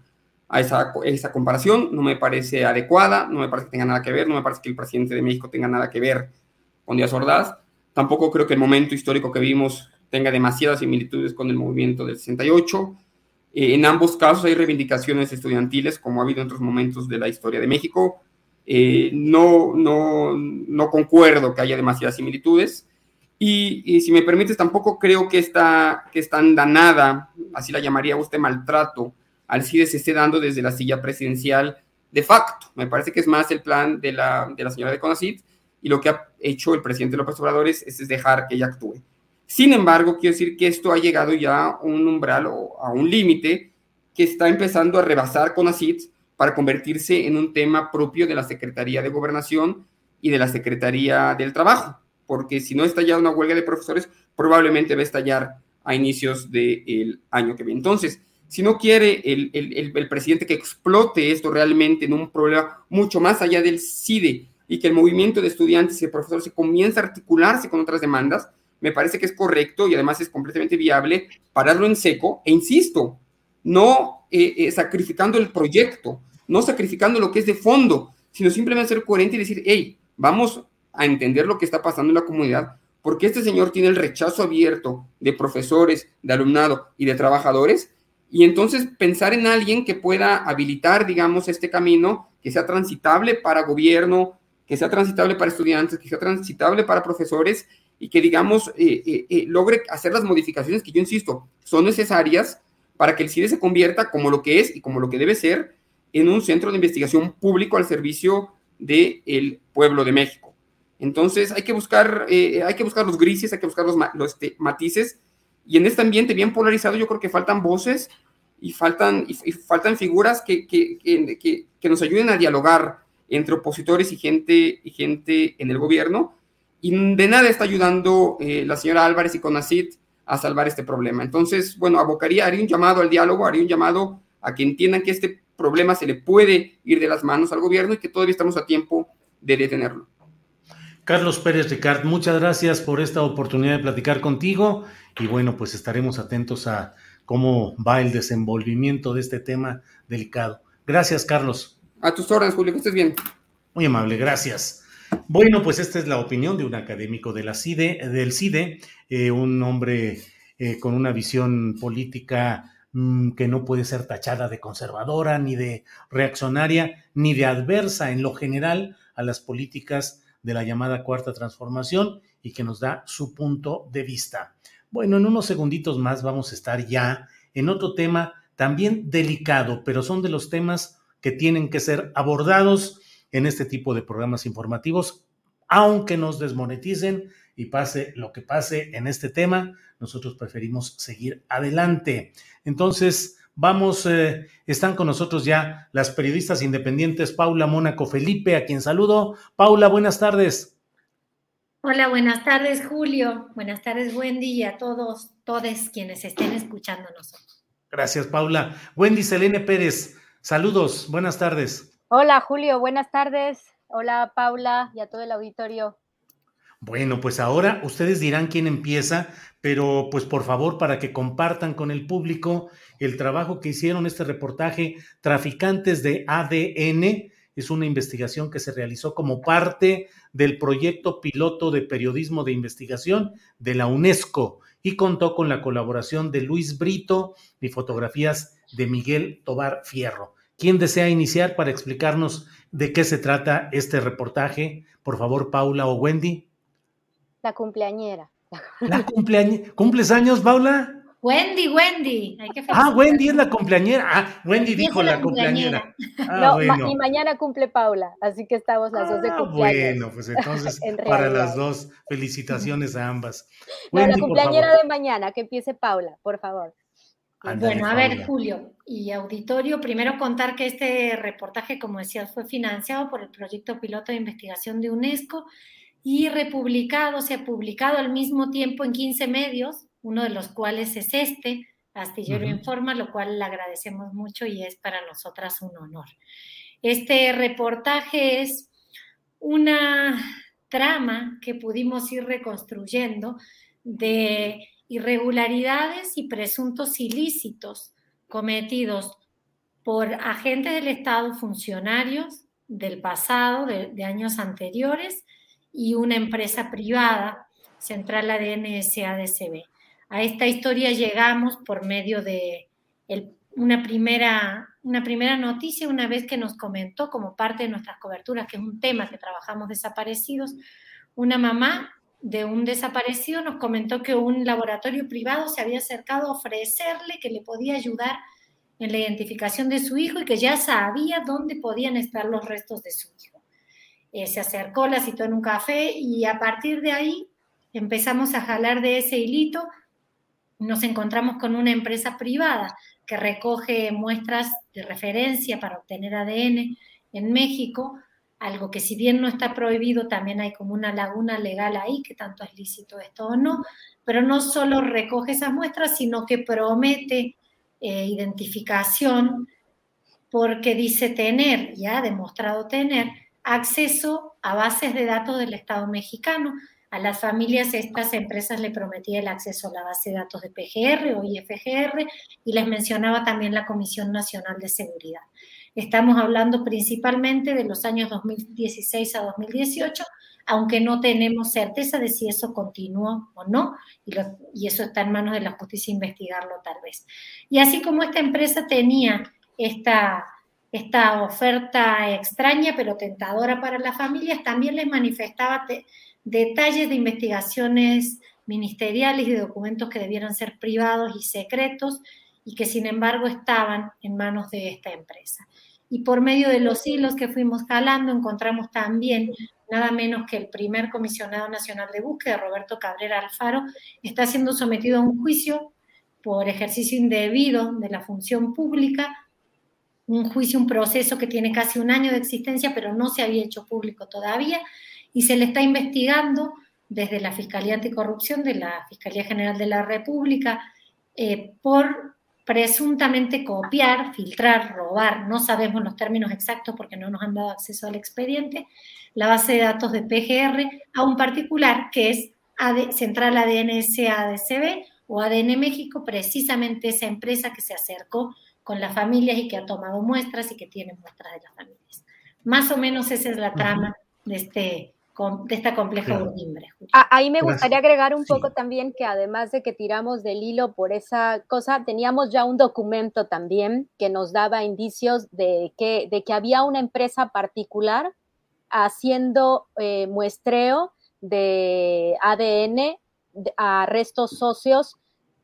C: esa, comparación. No me parece adecuada, no me parece que tenga nada que ver, no me parece que el presidente de México tenga nada que ver con Díaz Ordaz. Tampoco creo que el momento histórico que vimos tenga demasiadas similitudes con el movimiento del 68. Eh, en ambos casos hay reivindicaciones estudiantiles, como ha habido en otros momentos de la historia de México. Eh, no, no, no concuerdo que haya demasiadas similitudes. Y, si me permites, tampoco creo que esta, que esta andanada, así la llamaría usted maltrato, al CIDE se esté dando desde la silla presidencial de facto. Me parece que es más el plan de la, de la señora de Conacid y lo que ha hecho el presidente López Obrador es, es dejar que ella actúe. Sin embargo, quiero decir que esto ha llegado ya a un umbral o a un límite que está empezando a rebasar CONACID para convertirse en un tema propio de la Secretaría de Gobernación y de la Secretaría del Trabajo porque si no estalla una huelga de profesores, probablemente va a estallar a inicios del año que viene. Entonces, si no quiere el, el, presidente que explote esto realmente en un problema mucho más allá del CIDE y que el movimiento de estudiantes y de profesores se comience a articularse con otras demandas, me parece que es correcto y además es completamente viable pararlo en seco e insisto, no eh, eh, sacrificando el proyecto, no sacrificando lo que es de fondo, sino simplemente ser coherente y decir, hey, vamos a entender lo que está pasando en la comunidad, porque este señor tiene el rechazo abierto de profesores, de alumnado y de trabajadores, y entonces pensar en alguien que pueda habilitar, digamos, este camino, que sea transitable para gobierno, que sea transitable para estudiantes, que sea transitable para profesores y que, digamos, eh, eh, eh, logre hacer las modificaciones que yo insisto, son necesarias para que el CIDE se convierta como lo que es y como lo que debe ser en un centro de investigación público al servicio del pueblo de México. Entonces hay que buscar, eh, hay que buscar los grises, hay que buscar los, este, matices. Y en este ambiente bien polarizado yo creo que faltan voces y faltan, faltan figuras que, nos ayuden a dialogar entre opositores y gente, y gente en el gobierno. Y de nada está ayudando eh, la señora Álvarez y Conacit a salvar este problema. Entonces, bueno, abocaría, haría un llamado al diálogo, haría un llamado a que entiendan que este problema se le puede ir de las manos al gobierno y que todavía estamos a tiempo de detenerlo.
A: Carlos Pérez Ricard, muchas gracias por esta oportunidad de platicar contigo y bueno, pues estaremos atentos a cómo va el desenvolvimiento de este tema delicado. Gracias, Carlos.
C: A tus órdenes, Julio, que estés bien.
A: Muy amable, gracias. Bueno, pues esta es la opinión de un académico de la CIDE, del CIDE, eh, un hombre eh, con una visión política mm, que no puede ser tachada de conservadora, ni de reaccionaria, ni de adversa en lo general a las políticas de la llamada cuarta transformación y que nos da su punto de vista. Bueno, en unos segunditos más vamos a estar ya en otro tema también delicado, pero son de los temas que tienen que ser abordados en este tipo de programas informativos, aunque nos desmoneticen y pase lo que pase en este tema, nosotros preferimos seguir adelante. Entonces, Vamos, eh, están con nosotros ya las periodistas independientes Paula Mónaco Felipe, a quien saludo. Paula, buenas tardes.
D: Hola, buenas tardes, Julio. Buenas tardes, Wendy, y a todos, todos quienes estén escuchándonos.
A: Gracias, Paula. Wendy Selene Pérez, saludos, buenas tardes.
E: Hola, Julio, buenas tardes. Hola, Paula, y a todo el auditorio.
A: Bueno, pues ahora ustedes dirán quién empieza, pero pues por favor para que compartan con el público el trabajo que hicieron este reportaje Traficantes de ADN es una investigación que se realizó como parte del proyecto piloto de periodismo de investigación de la UNESCO y contó con la colaboración de Luis Brito y fotografías de Miguel Tobar Fierro. ¿Quién desea iniciar para explicarnos de qué se trata este reportaje? Por favor, Paula o Wendy.
E: La cumpleañera.
A: La cumpleañera. ¿Cumples años, Paula?
D: Wendy, Wendy.
A: ah, Wendy es la cumpleañera. Ah, Wendy dijo la, cumpleañera.
E: Ah, no, y mañana cumple Paula, así que estamos las dos de ah, cumpleaños.
A: Bueno, pues entonces para las dos, felicitaciones a ambas.
E: la cumpleañera de mañana, que empiece Paula, por favor.
D: bueno, a ver, Julio y auditorio, primero contar que este reportaje, como decías, fue financiado por el proyecto piloto de investigación de UNESCO y republicado, se ha publicado al mismo tiempo en 15 medios uno de los cuales es este, Astillero Informa, lo cual le agradecemos mucho y es para nosotras un honor. Este reportaje es una trama que pudimos ir reconstruyendo de irregularidades y presuntos ilícitos cometidos por agentes del Estado, funcionarios del pasado, de, de años anteriores, y una empresa privada, Central ADN SADCB. A esta historia llegamos por medio de una, primera, una primera noticia, una vez que nos comentó como parte de nuestras coberturas, que es un tema que trabajamos desaparecidos, una mamá de un desaparecido nos comentó que un laboratorio privado se había acercado a ofrecerle que le podía ayudar en la identificación de su hijo y que ya sabía dónde podían estar los restos de su hijo. Eh, se acercó, la citó en un café y a partir de ahí empezamos a jalar de ese hilito nos encontramos con una empresa privada que recoge muestras de referencia para obtener ADN en México, algo que si bien no está prohibido, también hay como una laguna legal ahí, que tanto es lícito esto o no, pero no solo recoge esas muestras, sino que promete eh, identificación porque dice tener, ya ha demostrado tener, acceso a bases de datos del Estado mexicano, a las familias estas empresas le prometía el acceso a la base de datos de PGR o IFGR y les mencionaba también la Comisión Nacional de Seguridad. Estamos hablando principalmente de los años 2016 a 2018, aunque no tenemos certeza de si eso continuó o no, y, eso está en manos de la justicia investigarlo tal vez. Y así como esta empresa tenía esta, esta oferta extraña pero tentadora para las familias, también les manifestaba detalles de investigaciones ministeriales y de documentos que debieran ser privados y secretos y que sin embargo estaban en manos de esta empresa. Y por medio de los hilos que fuimos jalando encontramos también nada menos que el primer comisionado nacional de búsqueda, Roberto Cabrera Alfaro, está siendo sometido a un juicio por ejercicio indebido de la función pública, un juicio, un proceso que tiene casi un año de existencia, pero no se había hecho público todavía, y se le está investigando desde la Fiscalía Anticorrupción de la Fiscalía General de la República eh, por presuntamente copiar, filtrar, robar, no sabemos los términos exactos porque no nos han dado acceso al expediente, la base de datos de PGR a un particular que es Central ADN SADCB o ADN México, precisamente esa empresa que se acercó con las familias y que ha tomado muestras y que tiene muestras de las familias. Más o menos esa es la trama de este de esta compleja claro.
E: Ahí me gustaría agregar un poco también que además de que tiramos del hilo por esa cosa, teníamos ya un documento también que nos daba indicios de que, de que había una empresa particular haciendo eh, muestreo de ADN a restos socios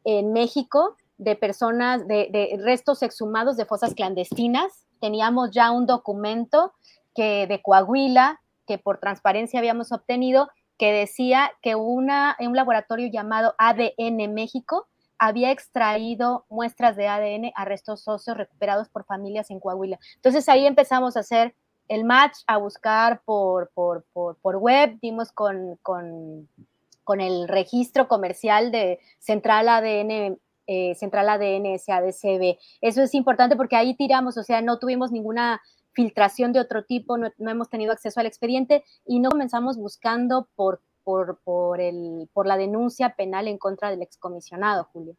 E: en México de personas, de, de restos exhumados de fosas clandestinas. Teníamos ya un documento que de Coahuila, que por transparencia habíamos obtenido, que decía que un laboratorio llamado ADN México había extraído muestras de ADN a restos socios recuperados por familias en Coahuila. Entonces ahí empezamos a hacer el match, a buscar por, por, por, web, dimos con, con, con, el registro comercial de Central ADN. Eh, Central ADN SADCB. Eso es importante porque ahí tiramos, o sea, no tuvimos ninguna filtración de otro tipo, no, hemos tenido acceso al expediente y no comenzamos buscando por, por, por, el, por la denuncia penal en contra del excomisionado, Julio.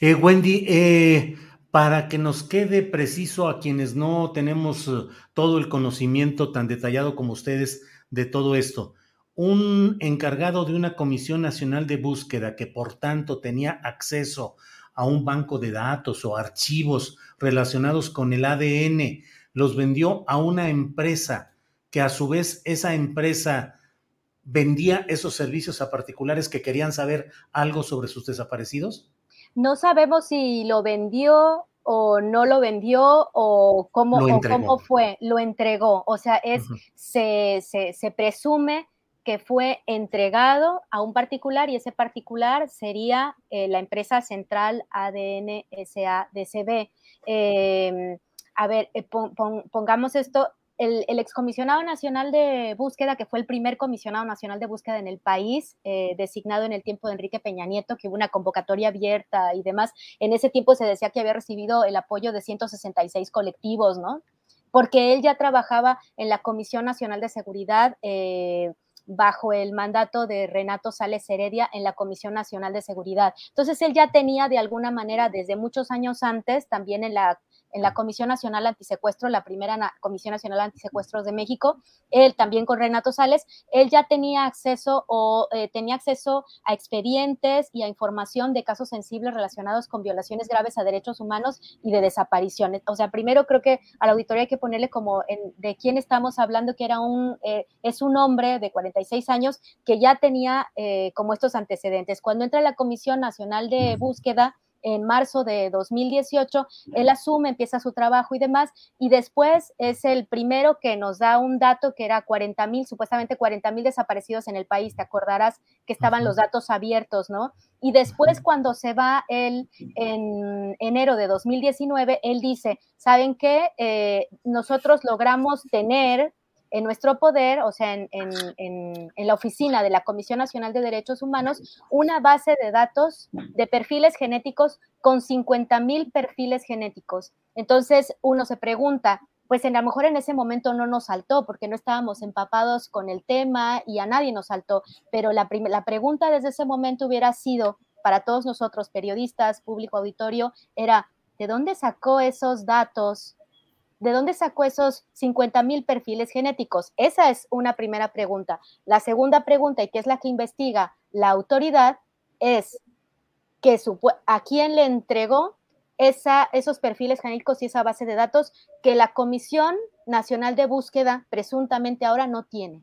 A: Eh, Wendy, eh, para que nos quede preciso a quienes no tenemos eh, todo el conocimiento tan detallado como ustedes de todo esto. Un encargado de una Comisión Nacional de Búsqueda que por tanto tenía acceso a un banco de datos o archivos relacionados con el ADN, los vendió a una empresa que a su vez esa empresa vendía esos servicios a particulares que querían saber algo sobre sus desaparecidos?
E: No sabemos si lo vendió o no lo vendió o cómo, cómo fue, lo entregó. O sea, es, se, se, presume que fue entregado a un particular y ese particular sería eh, la empresa central ADN SADCB. Em, a ver, eh, pongamos esto, el, excomisionado nacional de búsqueda, que fue el primer comisionado nacional de búsqueda en el país, eh, designado en el tiempo de Enrique Peña Nieto, que hubo una convocatoria abierta y demás, en ese tiempo se decía que había recibido el apoyo de 166 colectivos, ¿no? Porque él ya trabajaba en la Comisión Nacional de Seguridad. Eh, bajo el mandato de Renato Sales Heredia en la Comisión Nacional de Seguridad. Entonces, él ya tenía de alguna manera desde muchos años antes, también en la en la Comisión Nacional Antisecuestro, la primera Comisión Nacional Antisecuestros de México, él también con Renato Sales, él ya tenía acceso o eh, tenía acceso a expedientes y a información de casos sensibles relacionados con violaciones graves a derechos humanos y de desapariciones. O sea, primero creo que a la auditoría hay que ponerle como de quién estamos hablando, que era un, eh, es un hombre de 46 años que ya tenía eh, como estos antecedentes. Cuando entra la Comisión Nacional de Búsqueda, en marzo de 2018, él asume, empieza su trabajo y demás, y después es el primero que nos da un dato que era 40 mil, supuestamente 40 mil desaparecidos en el país, te acordarás que estaban los datos abiertos, ¿no? Y después cuando se va él en enero de 2019, él dice, ¿saben qué? Eh, nosotros logramos tener en nuestro poder, o sea, en, la oficina de la Comisión Nacional de Derechos Humanos, una base de datos de perfiles genéticos con 50 mil perfiles genéticos. Entonces, uno se pregunta, pues en, a lo mejor en ese momento no nos saltó porque no estábamos empapados con el tema y a nadie nos saltó, pero la, la pregunta desde ese momento hubiera sido para todos nosotros, periodistas, público auditorio, era, ¿de dónde sacó esos datos ¿De dónde sacó esos 50 mil perfiles genéticos? Esa es una primera pregunta. La segunda pregunta, y que es la que investiga la autoridad, es que a quién le entregó esa, esos perfiles genéticos y esa base de datos que la Comisión Nacional de Búsqueda presuntamente ahora no tiene.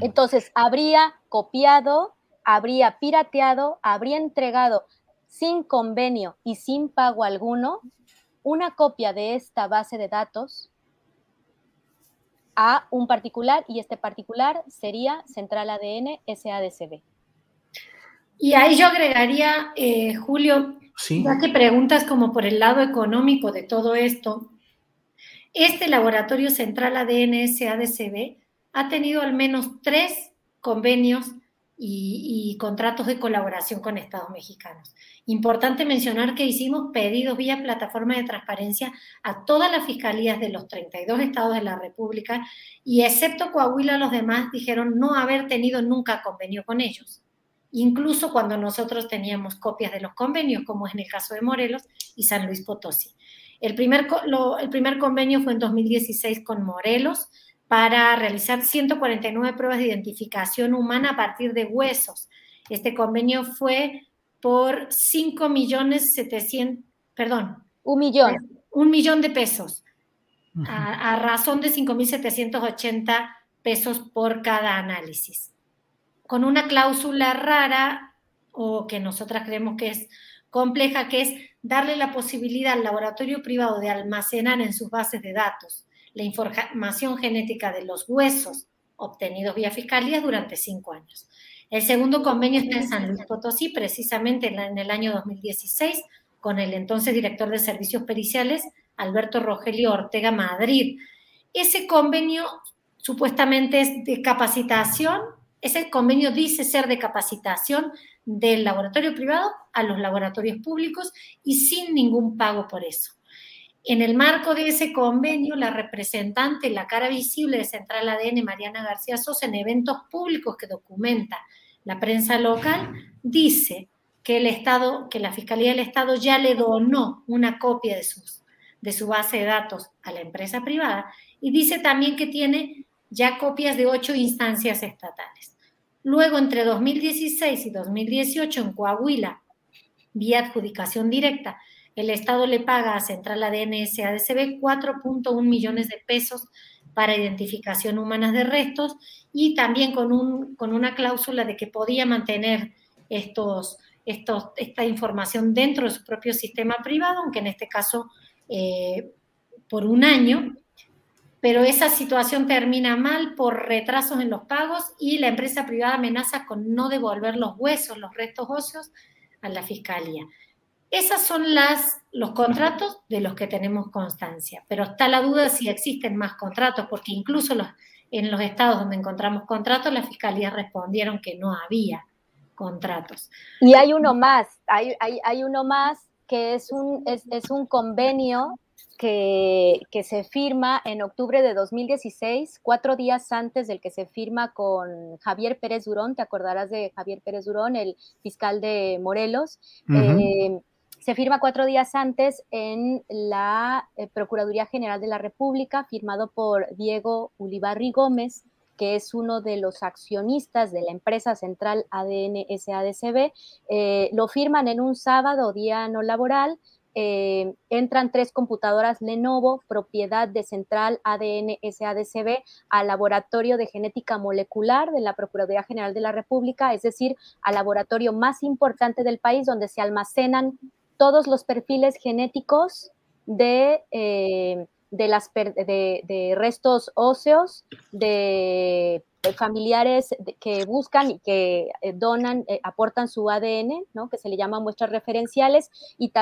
E: Entonces, habría copiado, habría pirateado, habría entregado sin convenio y sin pago alguno una copia de esta base de datos a un particular y este particular sería Central ADN SADCB.
D: Y ahí yo agregaría, eh, Julio, ya que preguntas como por el lado económico de todo esto, este laboratorio Central ADN SADCB ha tenido al menos tres convenios y, contratos de colaboración con estados mexicanos. Importante mencionar que hicimos pedidos vía plataforma de transparencia a todas las fiscalías de los 32 estados de la República y excepto Coahuila, los demás dijeron no haber tenido nunca convenio con ellos. Incluso cuando nosotros teníamos copias de los convenios, como es en el caso de Morelos y San Luis Potosí. El primer, el primer convenio fue en 2016 con Morelos, para realizar 149 pruebas de identificación humana a partir de huesos. Este convenio fue por 5 millones 700, perdón.
E: Un millón.
D: Un millón de pesos, a, a razón de 5.780 pesos por cada análisis. Con una cláusula rara o que nosotras creemos que es compleja, que es darle la posibilidad al laboratorio privado de almacenar en sus bases de datos la información genética de los huesos obtenidos vía fiscalía durante cinco años. El segundo convenio está en San Luis Potosí, precisamente en el año 2016, con el entonces director de servicios periciales, Alberto Rogelio Ortega Madrid. Ese convenio supuestamente es de capacitación, ese convenio dice ser de capacitación del laboratorio privado a los laboratorios públicos y sin ningún pago por eso. En el marco de ese convenio, la representante, la cara visible de Central ADN, Mariana García Sosa, en eventos públicos que documenta la prensa local, dice que el Estado, que la Fiscalía del Estado ya le donó una copia de, sus, de su base de datos a la empresa privada y dice también que tiene ya copias de ocho instancias estatales. Luego, entre 2016 y 2018, en Coahuila, vía adjudicación directa, el Estado le paga a Central ADN SADCB 4.1 millones de pesos para identificación humana de restos y también con, un, con una cláusula de que podía mantener estos, estos, esta información dentro de su propio sistema privado, aunque en este caso eh, por un año, pero esa situación termina mal por retrasos en los pagos y la empresa privada amenaza con no devolver los huesos, los restos óseos a la fiscalía. Esos son las, los contratos de los que tenemos constancia, pero está la duda si existen más contratos, porque incluso los, en los estados donde encontramos contratos, las fiscalías respondieron que no había contratos.
E: Y hay uno más, hay, hay, hay uno más que es un, es, es un convenio que, que, se firma en octubre de 2016, cuatro días antes del que se firma con Javier Pérez Durón, te acordarás de Javier Pérez Durón, el fiscal de Morelos. eh, se firma cuatro días antes en la eh, Procuraduría General de la República, firmado por Diego Ulibarri Gómez, que es uno de los accionistas de la empresa central ADN SADCB. Eh, lo firman en un sábado, día no laboral. Eh, entran tres computadoras Lenovo, propiedad de Central ADN SADCB, al laboratorio de genética molecular de la Procuraduría General de la República, es decir, al laboratorio más importante del país donde se almacenan todos los perfiles genéticos de, eh, de, las, de, restos óseos, de familiares que buscan y que eh, donan, eh, aportan su ADN, ¿no? que se le llaman muestras referenciales, y,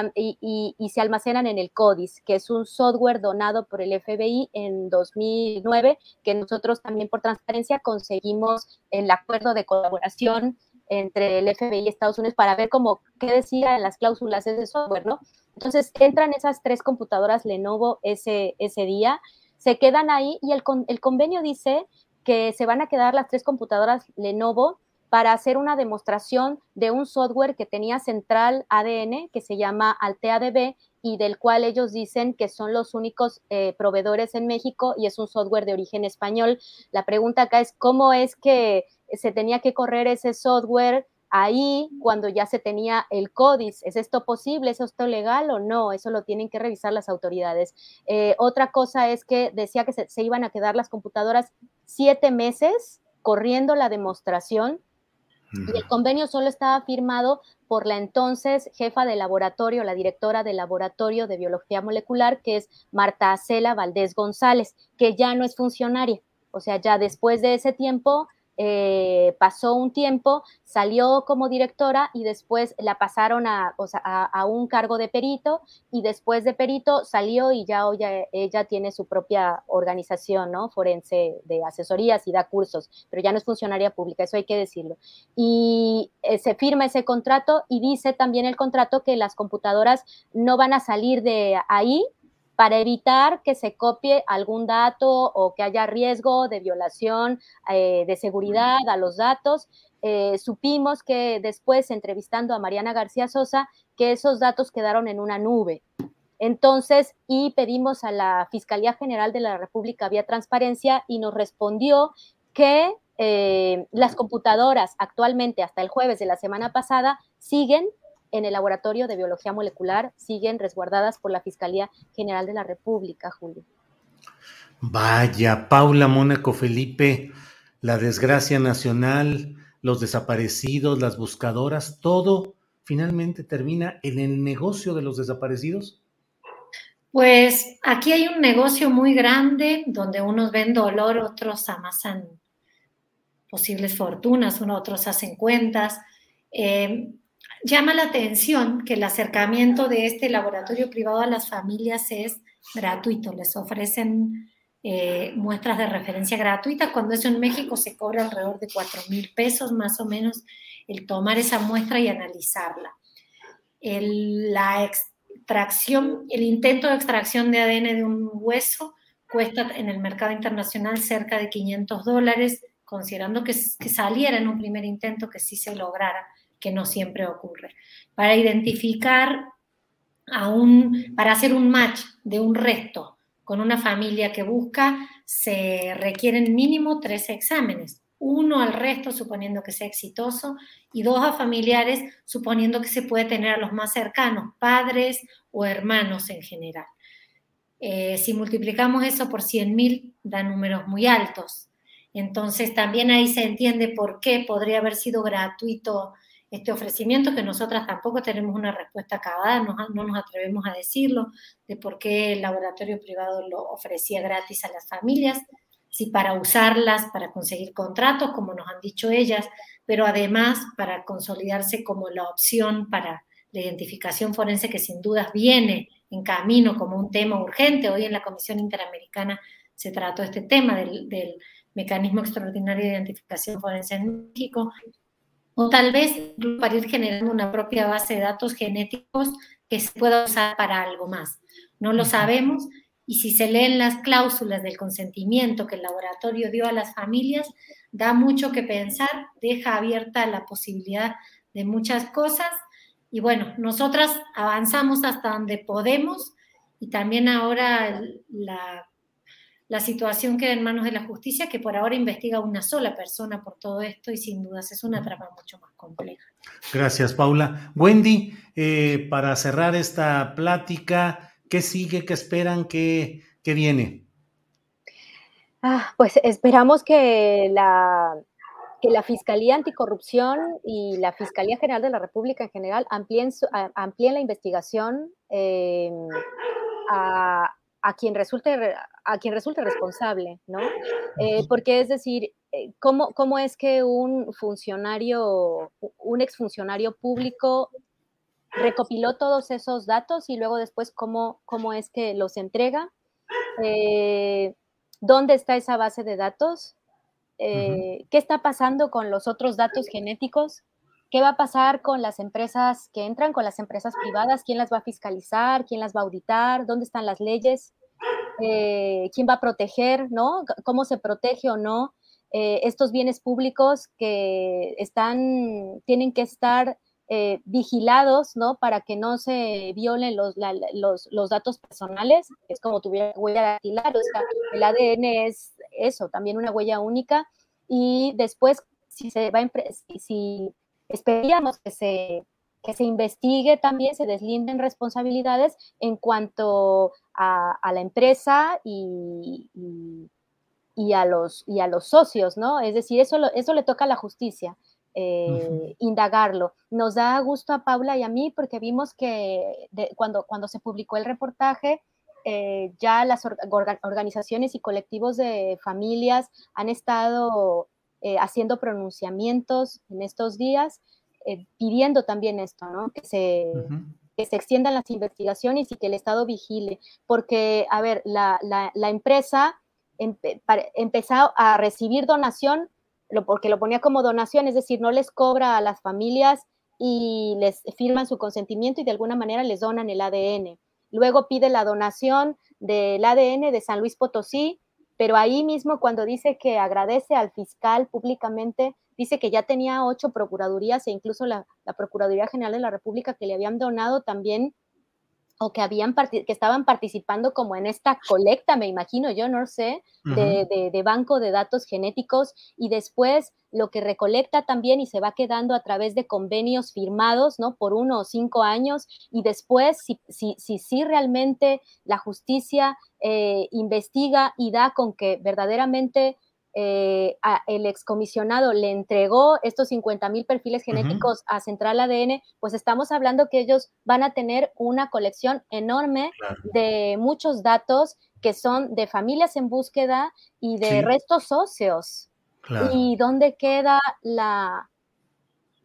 E: se almacenan en el CODIS, que es un software donado por el FBI en 2009, que nosotros también por transparencia conseguimos el acuerdo de colaboración entre el FBI y Estados Unidos para ver cómo qué decía en las cláusulas ese software, ¿no? Entonces entran esas tres computadoras Lenovo ese, ese día, se quedan ahí y el, el convenio dice que se van a quedar las tres computadoras Lenovo para hacer una demostración de un software que tenía central ADN que se llama AlteaDB y del cual ellos dicen que son los únicos eh, proveedores en México y es un software de origen español. La pregunta acá es cómo es que se tenía que correr ese software ahí cuando ya se tenía el CODIS. ¿Es esto posible? ¿Es esto legal o no? Eso lo tienen que revisar las autoridades. Eh, otra cosa es que decía que se, se, iban a quedar las computadoras siete meses corriendo la demostración y el convenio solo estaba firmado por la entonces jefa de laboratorio, la directora del laboratorio de biología molecular, que es Marta Acela Valdés González, que ya no es funcionaria. O sea, ya después de ese tiempo eh, pasó un tiempo, salió como directora y después la pasaron a, un cargo de perito y después de perito salió y ya ella, ella, tiene su propia organización, ¿no? Forense de asesorías y da cursos, pero ya no es funcionaria pública, eso hay que decirlo. Y eh, se firma ese contrato y dice también el contrato que las computadoras no van a salir de ahí para evitar que se copie algún dato o que haya riesgo de violación eh, de seguridad a los datos. Eh, supimos que después, entrevistando a Mariana García Sosa, que esos datos quedaron en una nube. Entonces, y pedimos a la Fiscalía General de la República vía transparencia y nos respondió que eh, las computadoras actualmente, hasta el jueves de la semana pasada, siguen en el Laboratorio de Biología Molecular siguen resguardadas por la Fiscalía General de la República, Julio.
A: Vaya, Paula Mónaco Felipe, la desgracia nacional, los desaparecidos, las buscadoras, todo finalmente termina en el negocio de los desaparecidos.
D: Pues aquí hay un negocio muy grande donde unos ven dolor, otros amasan posibles fortunas, otros hacen cuentas. Eh, Llama la atención que el acercamiento de este laboratorio privado a las familias es gratuito. Les ofrecen eh, muestras de referencia gratuitas. Cuando eso en México se cobra alrededor de 4 mil pesos más o menos el tomar esa muestra y analizarla. El, la extracción, el intento de extracción de ADN de un hueso cuesta en el mercado internacional cerca de 500 dólares, considerando que, que saliera en un primer intento que sí se lograra que no siempre ocurre. Para identificar a un, para hacer un match de un resto con una familia que busca, se requieren mínimo tres exámenes. Uno al resto, suponiendo que sea exitoso, y dos a familiares, suponiendo que se puede tener a los más cercanos, padres o hermanos en general. Eh, si multiplicamos eso por 100.000, da números muy altos. Entonces, también ahí se entiende por qué podría haber sido gratuito este ofrecimiento, que nosotras tampoco tenemos una respuesta acabada, no, no, nos atrevemos a decirlo, de por qué el laboratorio privado lo ofrecía gratis a las familias, si para usarlas, para conseguir contratos, como nos han dicho ellas, pero además para consolidarse como la opción para la identificación forense que sin dudas viene en camino como un tema urgente. Hoy en la Comisión Interamericana se trató este tema del mecanismo extraordinario de identificación forense en México o tal vez para ir generando una propia base de datos genéticos que se pueda usar para algo más. No lo sabemos y si se leen las cláusulas del consentimiento que el laboratorio dio a las familias, da mucho que pensar, deja abierta la posibilidad de muchas cosas y bueno, nosotras avanzamos hasta donde podemos y también ahora la la situación queda en manos de la justicia, que por ahora investiga una sola persona por todo esto y sin dudas es una trama mucho más compleja.
A: Gracias, Paula. Wendy, eh, para cerrar esta plática, ¿qué sigue? ¿Qué esperan? ¿Qué, qué viene?
E: Ah, pues esperamos que la, que la Fiscalía Anticorrupción y la Fiscalía General de la República en general amplíen, amplíen la investigación eh, a, a quien resulte, a quien resulte responsable, ¿no? Eh, porque es decir, eh, ¿cómo, ¿cómo, es que un funcionario, un exfuncionario público recopiló todos esos datos y luego después cómo, cómo es que los entrega? Eh, ¿Dónde está esa base de datos? ¿Qué está pasando con los otros datos genéticos? ¿Qué va a pasar con las empresas que entran, con las empresas privadas? ¿Quién las va a fiscalizar? ¿Quién las va a auditar? ¿Dónde están las leyes? Eh, ¿Quién va a proteger? ¿no? ¿Cómo se protege o no eh, estos bienes públicos que están, tienen que estar eh, vigilados, ¿no? Para que no se violen los, los, datos personales, es como tuviera huella dactilar, o sea, el ADN es eso, también una huella única, y después, si se va si Esperíamos que se, que se investigue también, se deslinden responsabilidades en cuanto a, la empresa y, y, a los, y a los socios, ¿no? Es decir, eso, eso le toca a la justicia. Eh, indagarlo. Nos da gusto a Paula y a mí porque vimos que cuando, cuando se publicó el reportaje, eh, ya las organizaciones y colectivos de familias han estado eh, haciendo pronunciamientos en estos días, eh, pidiendo también esto, ¿no? Que se, se extiendan las investigaciones y que el Estado vigile, porque, a ver, la, la, empresa empezó a recibir donación, lo, porque lo ponía como donación, es decir, no les cobra a las familias y les firman su consentimiento y de alguna manera les donan el ADN. Luego pide la donación del ADN de San Luis Potosí pero ahí mismo cuando dice que agradece al fiscal públicamente, dice que ya tenía ocho procuradurías e incluso la, Procuraduría General de la República que le habían donado también o que, habían que estaban participando como en esta colecta, me imagino, yo no sé, de, banco de datos genéticos y después lo que recolecta también y se va quedando a través de convenios firmados, ¿no? Por uno o cinco años y después, si sí si, si, realmente la justicia eh, investiga y da con que verdaderamente eh, el excomisionado le entregó estos 50 mil perfiles genéticos a Central ADN, pues estamos hablando que ellos van a tener una colección enorme de muchos datos que son de familias en búsqueda y de restos óseos. ¿Y dónde queda la,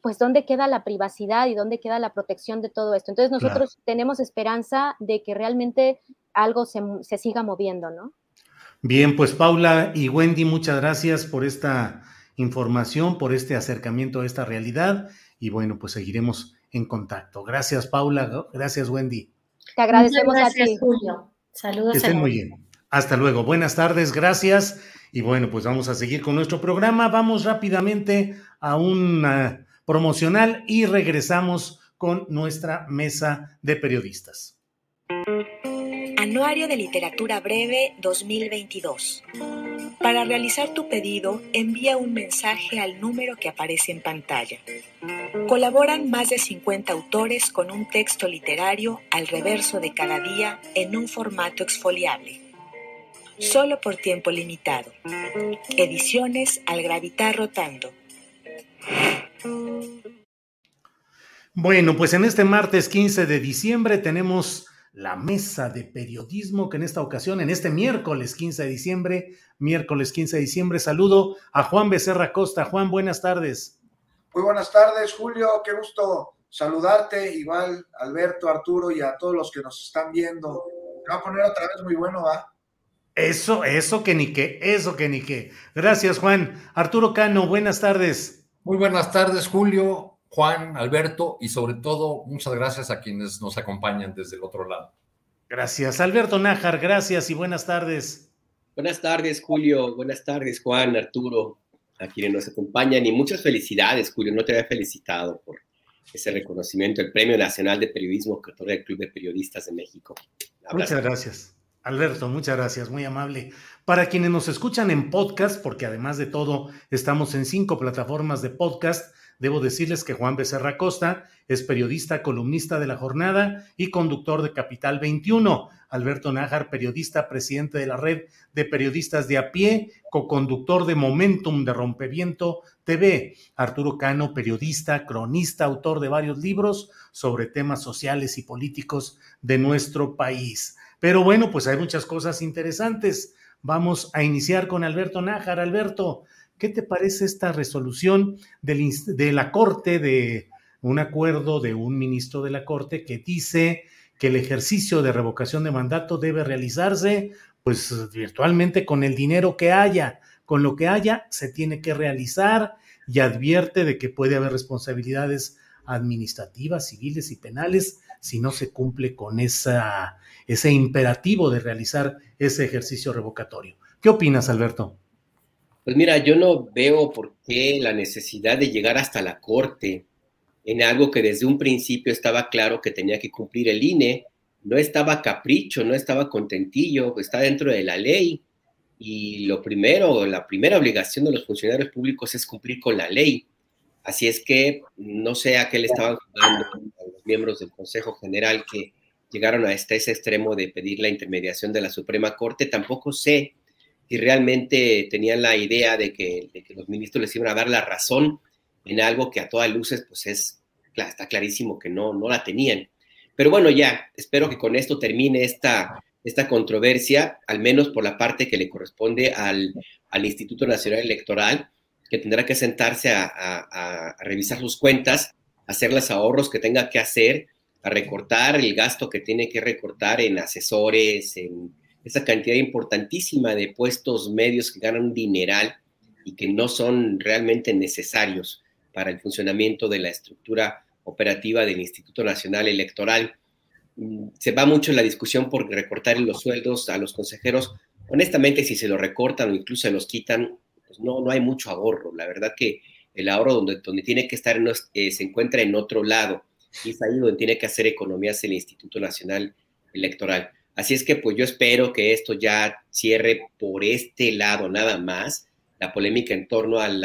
E: pues dónde queda la privacidad y dónde queda la protección de todo esto? Entonces nosotros tenemos esperanza de que realmente algo se, se siga moviendo, ¿no?
A: Bien, pues Paula y Wendy, muchas gracias por esta información, por este acercamiento a esta realidad y bueno, pues seguiremos en contacto. Gracias Paula, gracias Wendy.
E: Te agradecemos gracias, a ti. Julio.
A: Saludos. Que estén muy bien. Hasta luego. Buenas tardes, gracias. Y bueno, pues vamos a seguir con nuestro programa. Vamos rápidamente a una promocional y regresamos con nuestra mesa de periodistas.
F: Anuario de Literatura Breve 2022. Para realizar tu pedido, envía un mensaje al número que aparece en pantalla. Colaboran más de 50 autores con un texto literario al reverso de cada día en un formato exfoliable. Solo por tiempo limitado. Ediciones al gravitar rotando.
A: Bueno, pues en este martes 15 de diciembre tenemos la mesa de periodismo que en esta ocasión, en este miércoles 15 de diciembre, miércoles 15 de diciembre, saludo a Juan Becerra Costa. Juan, buenas tardes.
G: Muy buenas tardes, Julio. Qué gusto saludarte, igual Alberto, Arturo y a todos los que nos están viendo. Me va a poner otra vez muy bueno, ¿va?
A: Eso, eso que ni qué, eso que ni qué. Gracias, Juan. Arturo Cano, buenas tardes.
H: Muy buenas tardes, Julio. Juan, Alberto y sobre todo muchas gracias a quienes nos acompañan desde el otro lado.
A: Gracias. Alberto Nájar, gracias y buenas tardes.
I: Buenas tardes, Julio. Buenas tardes, Juan, Arturo, a quienes nos acompañan y muchas felicidades, Julio. No te había felicitado por ese reconocimiento, el Premio Nacional de Periodismo que otorga el Club de Periodistas de México.
A: Muchas gracias. Alberto, muchas gracias, muy amable. Para quienes nos escuchan en podcast, porque además de todo estamos en cinco plataformas de podcast, Debo decirles que Juan Becerra Costa es periodista, columnista de la jornada y conductor de Capital 21. Alberto Nájar, periodista, presidente de la red de periodistas de a pie, coconductor de Momentum de Rompeviento TV. Arturo Cano, periodista, cronista, autor de varios libros sobre temas sociales y políticos de nuestro país. Pero bueno, pues hay muchas cosas interesantes. Vamos a iniciar con Alberto Nájar. Alberto, ¿Qué te parece esta resolución de la Corte, de un acuerdo de un ministro de la Corte que dice que el ejercicio de revocación de mandato debe realizarse pues virtualmente con el dinero que haya, con lo que haya se tiene que realizar y advierte de que puede haber responsabilidades administrativas, civiles y penales si no se cumple con esa, ese imperativo de realizar ese ejercicio revocatorio. ¿Qué opinas, Alberto?
I: Pues mira, yo no veo por qué la necesidad de llegar hasta la Corte en algo que desde un principio estaba claro que tenía que cumplir el INE. No estaba capricho, no estaba contentillo, está dentro de la ley. Y lo primero, la primera obligación de los funcionarios públicos es cumplir con la ley. Así es que no sé a qué le estaban jugando a los miembros del Consejo General que llegaron a este, ese extremo de pedir la intermediación de la Suprema Corte. Tampoco sé y realmente tenían la idea de que, los ministros les iban a dar la razón en algo que a todas luces, pues es, está clarísimo que no, no la tenían. Pero bueno, ya, espero que con esto termine esta, esta controversia, al menos por la parte que le corresponde al, Instituto Nacional Electoral, que tendrá que sentarse a, a, revisar sus cuentas, hacer los ahorros que tenga que hacer, a recortar el gasto que tiene que recortar en asesores, en esa cantidad importantísima de puestos medios que ganan un dineral y que no son realmente necesarios para el funcionamiento de la estructura operativa del Instituto Nacional Electoral. Mm, se va mucho la discusión por recortar los sueldos a los consejeros. Honestamente, si se lo recortan o incluso se los quitan, pues no, no hay mucho ahorro. La verdad que el ahorro donde, donde tiene que estar eh, se encuentra en otro lado y es ahí donde tiene que hacer economías el Instituto Nacional Electoral. Así es que pues yo espero que esto ya cierre por este lado nada más la polémica en torno al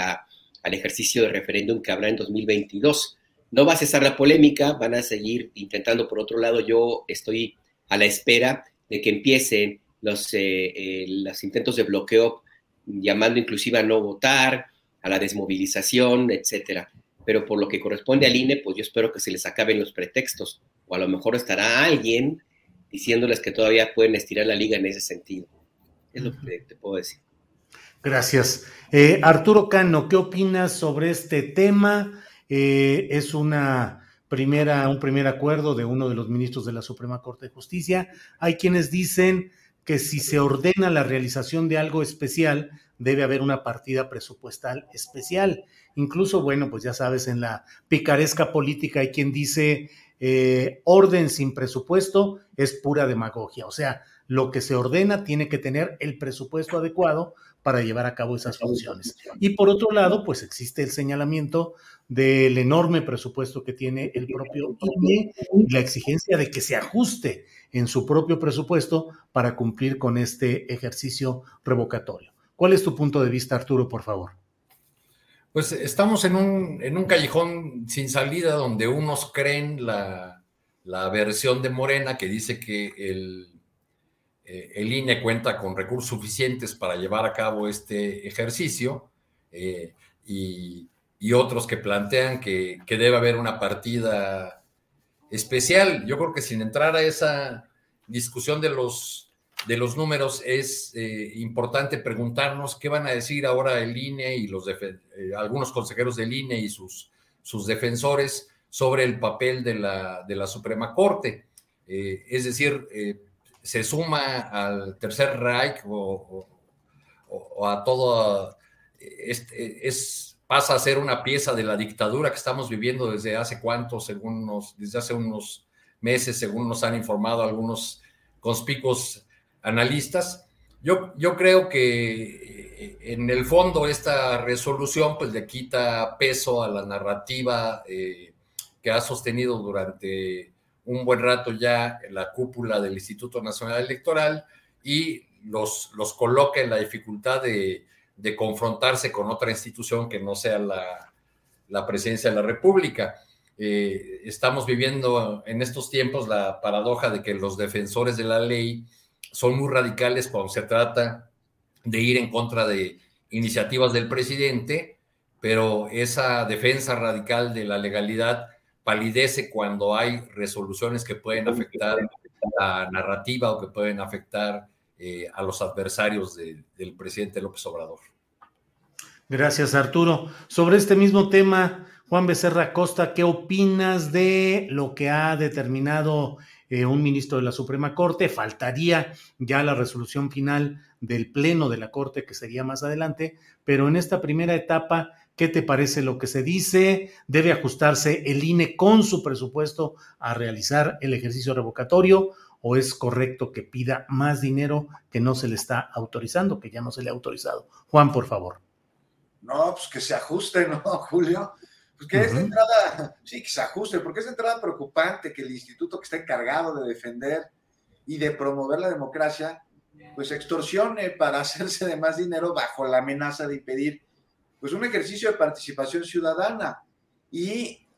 I: ejercicio de referéndum que habrá en 2022. No va a cesar la polémica, van a seguir intentando. Por otro lado, yo estoy a la espera de que empiecen los, eh, eh, los intentos de bloqueo, llamando inclusive a no votar, a la desmovilización, etcétera. Pero por lo que corresponde al INE, pues yo espero que se les acaben los pretextos. O a lo mejor estará alguien diciéndoles que todavía pueden estirar la liga en ese sentido. Es lo que te puedo decir.
A: Gracias. Eh, Arturo Cano, ¿qué opinas sobre este tema? Eh, es una primera, un primer acuerdo de uno de los ministros de la Suprema Corte de Justicia. Hay quienes dicen que si se ordena la realización de algo especial, debe haber una partida presupuestal especial. Incluso, bueno, pues ya sabes, en la picaresca política hay quien dice eh, orden sin presupuesto es pura demagogia. O sea, lo que se ordena tiene que tener el presupuesto adecuado para llevar a cabo esas funciones. Y por otro lado, pues existe el señalamiento del enorme presupuesto que tiene el propio INE y la exigencia de que se ajuste en su propio presupuesto para cumplir con este ejercicio revocatorio. ¿Cuál es tu punto de vista, Arturo, por favor?
H: Pues estamos en un, en un callejón sin salida donde unos creen la, la versión de Morena que dice que el eh, el INE cuenta con recursos suficientes para llevar a cabo este ejercicio eh, y, otros que plantean que, debe haber una partida especial. Yo creo que sin entrar a esa discusión de los, de los números es eh, importante preguntarnos qué van a decir ahora el INE y los algunos consejeros del INE y sus, sus defensores sobre el papel de la, de la Suprema Corte. es decir, se suma al Tercer Reich o, a todo, este, es, pasa a ser una pieza de la dictadura que estamos viviendo desde hace cuánto, según nos, desde hace unos meses, según nos han informado algunos conspicuos analistas. Yo, yo creo que eh, en el fondo esta resolución pues le quita peso a la narrativa eh, que ha sostenido durante un buen rato ya la cúpula del Instituto Nacional Electoral y los, los coloca en la dificultad de, confrontarse con otra institución que no sea la, la presidencia de la República. Eh, estamos viviendo en estos tiempos la paradoja de que los defensores de la ley son muy radicales cuando se trata de ir en contra de iniciativas del presidente, pero esa defensa radical de la legalidad palidece cuando hay resoluciones que pueden afectar la narrativa o que pueden afectar eh, a los adversarios del presidente López Obrador.
A: Gracias, Arturo. Sobre este mismo tema, Juan Becerra Costa, ¿qué opinas de lo que ha determinado eh, un ministro de la Suprema Corte? Faltaría ya la resolución final del Pleno de la Corte, que sería más adelante, pero en esta primera etapa, ¿Qué te parece lo que se dice? ¿Debe ajustarse el INE con su presupuesto a realizar el ejercicio revocatorio? ¿O es correcto que pida más dinero que no se le está autorizando, que ya no se le ha autorizado? Juan, por favor.
G: No, pues que se ajuste, ¿no, Julio? Pues que es entrada, sí, que se ajuste, porque es entrada preocupante que el instituto que está encargado de defender y de promover la democracia, pues extorsione para hacerse de más dinero bajo la amenaza de impedir pues un ejercicio de participación ciudadana y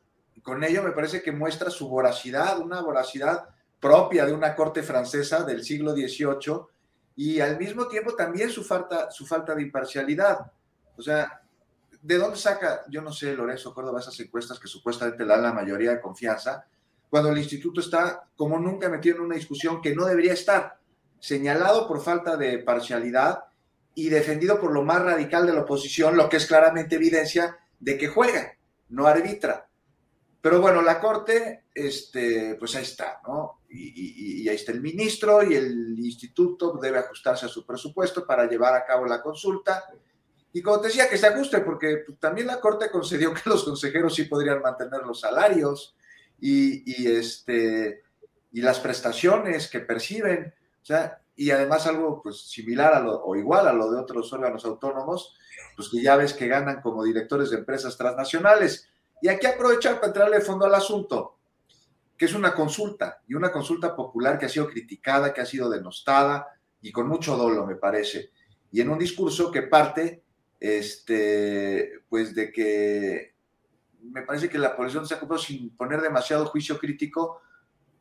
G: con ello me parece que muestra su voracidad, una voracidad propia de una corte francesa del siglo XVIII y al mismo tiempo también su falta, su falta de imparcialidad. O sea, ¿de dónde saca, yo no sé, Lorenzo Córdoba, esas encuestas que supuestamente dan la mayoría de confianza, cuando el instituto está como nunca metido en una discusión que no debería estar, señalado por falta de parcialidad y defendido por lo más radical de la oposición, lo que es claramente evidencia de que juega, no arbitra. Pero bueno, la Corte, este, pues ahí está, ¿no? Y, ahí está el ministro y el instituto debe ajustarse a su presupuesto para llevar a cabo la consulta. Y como te decía, que se ajuste, porque también la Corte concedió que los consejeros sí podrían mantener los salarios y, este, y las prestaciones que perciben. O sea, y además algo pues similar a lo, o igual a lo de otros órganos autónomos, pues que ya ves que ganan como directores de empresas transnacionales. Y aquí aprovechar para entrarle fondo al asunto, que es una consulta, y una consulta popular que ha sido criticada, que ha sido denostada, y con mucho dolo, me parece. Y en un discurso que parte, este, pues de que me parece que la población se ha ocupado sin poner demasiado juicio crítico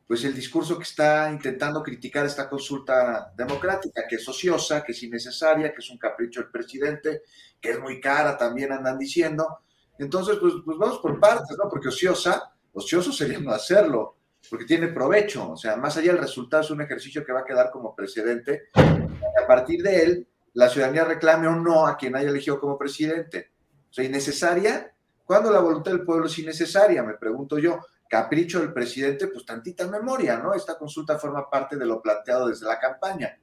G: pues el discurso que está intentando criticar esta consulta democrática, que es ociosa, que es innecesaria, que es un capricho del presidente, que es muy cara, también andan diciendo. Entonces, pues, pues vamos por partes, ¿no? Porque ociosa, ocioso sería no hacerlo, porque tiene provecho, o sea, más allá del resultado es un ejercicio que va a quedar como precedente, a partir de él, la ciudadanía reclame o no a quien haya elegido como presidente. O sea, innecesaria, ¿cuándo la voluntad del pueblo es innecesaria? Me pregunto yo capricho del presidente, pues tantita memoria, ¿no? Esta consulta forma parte de lo planteado desde la campaña.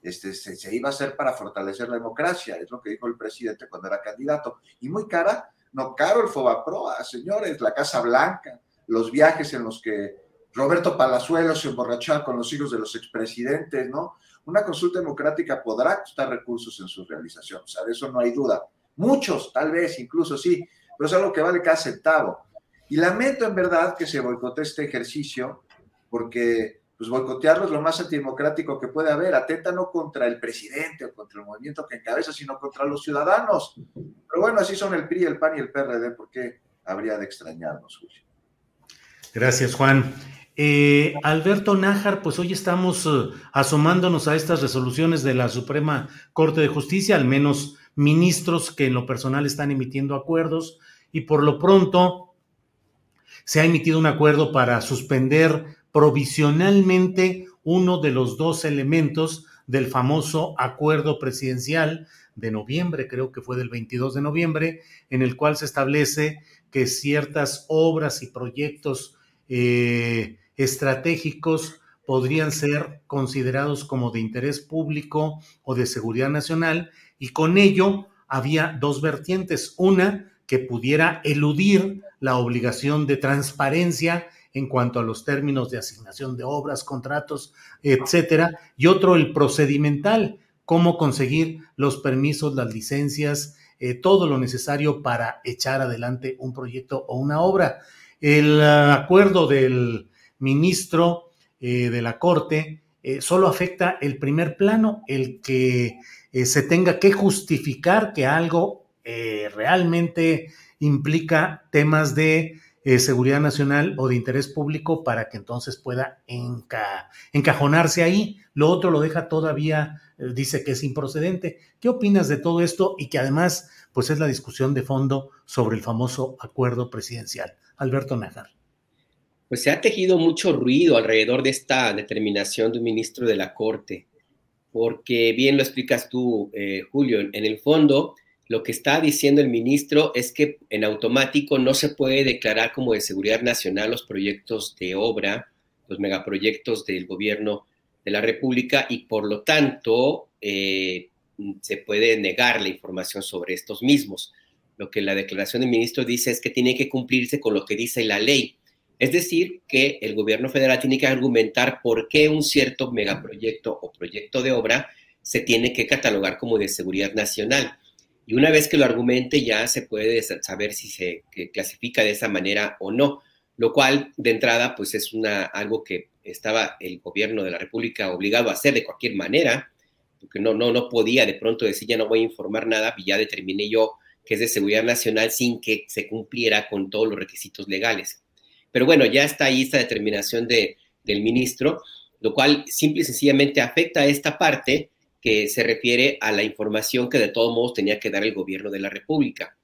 G: Este, se, iba a hacer para fortalecer la democracia, es lo que dijo el presidente cuando era candidato. Y muy cara, no caro el Fobaproa, señores, la Casa Blanca, los viajes en los que Roberto Palazuelos se emborrachaba con los hijos de los expresidentes, ¿no? Una consulta democrática podrá costar recursos en su realización, o sea, de eso no hay duda. Muchos, tal vez, incluso sí, pero es algo que vale cada centavo. Y lamento en verdad que se boicote este ejercicio, porque pues boicotearlo es lo más antidemocrático que puede haber. Atenta no contra el presidente o contra el movimiento que encabeza, sino contra los ciudadanos. Pero bueno, así son el PRI, el PAN y el PRD, ¿por qué habría de extrañarnos, Julio?
A: Gracias, Juan. Eh, Alberto Nájar, pues hoy estamos eh, asomándonos a estas resoluciones de la Suprema Corte de Justicia, al menos ministros que en lo personal están emitiendo acuerdos, y por lo pronto se ha emitido un acuerdo para suspender provisionalmente uno de los dos elementos del famoso acuerdo presidencial de noviembre, creo que fue del 22 de noviembre, en el cual se establece que ciertas obras y proyectos eh, estratégicos podrían ser considerados como de interés público o de seguridad nacional y con ello había dos vertientes. Una, que pudiera eludir la obligación de transparencia en cuanto a los términos de asignación de obras, contratos, etcétera, y otro el procedimental, cómo conseguir los permisos, las licencias, eh, todo lo necesario para echar adelante un proyecto o una obra. El uh, acuerdo del ministro eh, de la Corte eh, solo afecta el primer plano, el que eh, se tenga que justificar que algo realmente implica temas de seguridad nacional o de interés público para que entonces pueda encajonarse ahí. Lo otro lo deja todavía, dice que es improcedente. ¿Qué opinas de todo esto y que además pues es la discusión de fondo sobre el famoso acuerdo presidencial? Alberto Najar.
I: Pues se ha tejido mucho ruido alrededor de esta determinación de un ministro de la Corte porque bien lo explicas tú, eh, Julio, en el fondo lo que está diciendo el ministro es que en automático no se puede declarar como de seguridad nacional los proyectos de obra, los megaproyectos del gobierno de la República y por lo tanto eh, se puede negar la información sobre estos mismos. Lo que la declaración del ministro dice es que tiene que cumplirse con lo que dice la ley. Es decir, que el gobierno federal tiene que argumentar por qué un cierto megaproyecto o proyecto de obra se tiene que catalogar como de seguridad nacional. Y una vez que lo argumente ya se puede saber si se clasifica de esa manera o no, lo cual de entrada pues es una, algo que estaba el gobierno de la República obligado a hacer de cualquier manera, porque no, no, no podía de pronto decir ya no voy a informar nada y ya determiné yo que es de seguridad nacional sin que se cumpliera con todos los requisitos legales. Pero bueno, ya está ahí esta determinación de, del ministro, lo cual simple y sencillamente afecta a esta parte que se refiere a la información que de todos modos tenía que dar el gobierno de la República.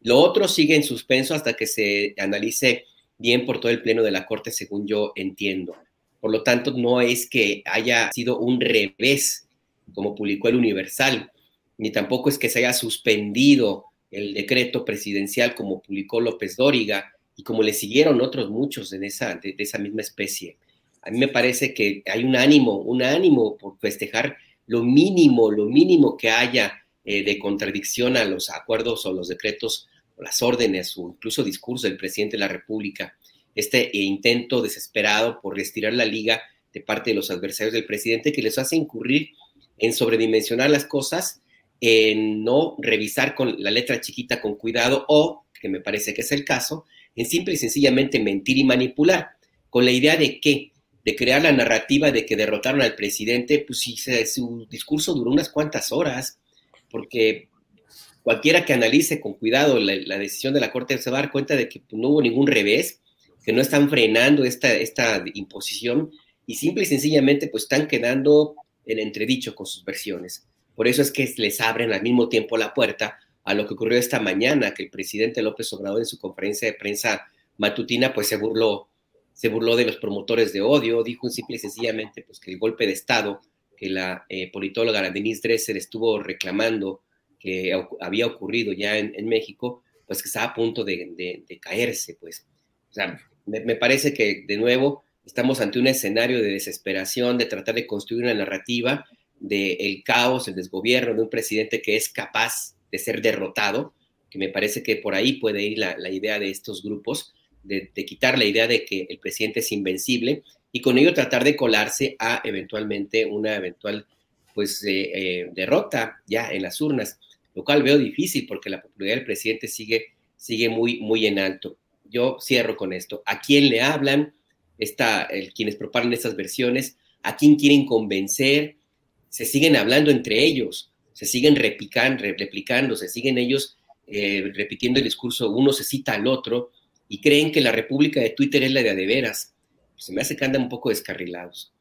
I: Lo otro sigue en suspenso hasta que se analice bien por todo el pleno de la Corte, según yo entiendo. Por lo tanto, no es que haya sido un revés, como publicó el Universal, ni tampoco es que se haya suspendido el decreto presidencial, como publicó López Dóriga, y como le siguieron otros muchos de esa, de, esa misma especie. A mí me parece que hay un ánimo, un ánimo por festejar lo mínimo, lo mínimo que haya eh, de contradicción a los acuerdos o los decretos o las órdenes o incluso discurso del presidente de la República. Este intento desesperado por retirar la liga de parte de los adversarios del presidente que les hace incurrir en sobredimensionar las cosas, en no revisar con la letra chiquita con cuidado o, que me parece que es el caso, en simple y sencillamente mentir y manipular, con la idea de que, de crear la narrativa de que derrotaron al presidente, pues si su discurso duró unas cuantas horas, porque cualquiera que analice con cuidado la, decisión de la Corte se va a dar cuenta de que no hubo ningún revés, que no están frenando esta, esta imposición y simple y sencillamente pues están quedando en entredicho con sus versiones. Por eso es que les abren al mismo tiempo la puerta a lo que ocurrió esta mañana, que el presidente López Obrador en su conferencia de prensa matutina, pues se burló, se burló de los promotores de odio, dijo simple y sencillamente pues, que el golpe de Estado que la eh, politóloga Denise Dresser estuvo reclamando que había ocurrido ya en, México, pues que estaba a punto de, caerse, pues. O sea, me, parece que de nuevo estamos ante un escenario de desesperación, de tratar de construir una narrativa del caos, el desgobierno de un presidente que es capaz de ser derrotado, que me parece que por ahí puede ir la, idea de estos grupos, de, quitar la idea de que el presidente es invencible y con ello tratar de colarse a eventualmente una eventual pues eh, eh, derrota ya en las urnas, lo cual veo difícil porque la popularidad del presidente sigue, sigue muy, muy en alto. Yo cierro con esto. ¿A quién le hablan? Está, el, quienes propagan estas versiones, ¿a quién quieren convencer? Se siguen hablando entre ellos, se siguen replicando, replicando se siguen ellos eh, repitiendo el discurso, uno se cita al otro y creen que la república de Twitter es la de de veras. Se me hace que andan un poco descarrilados.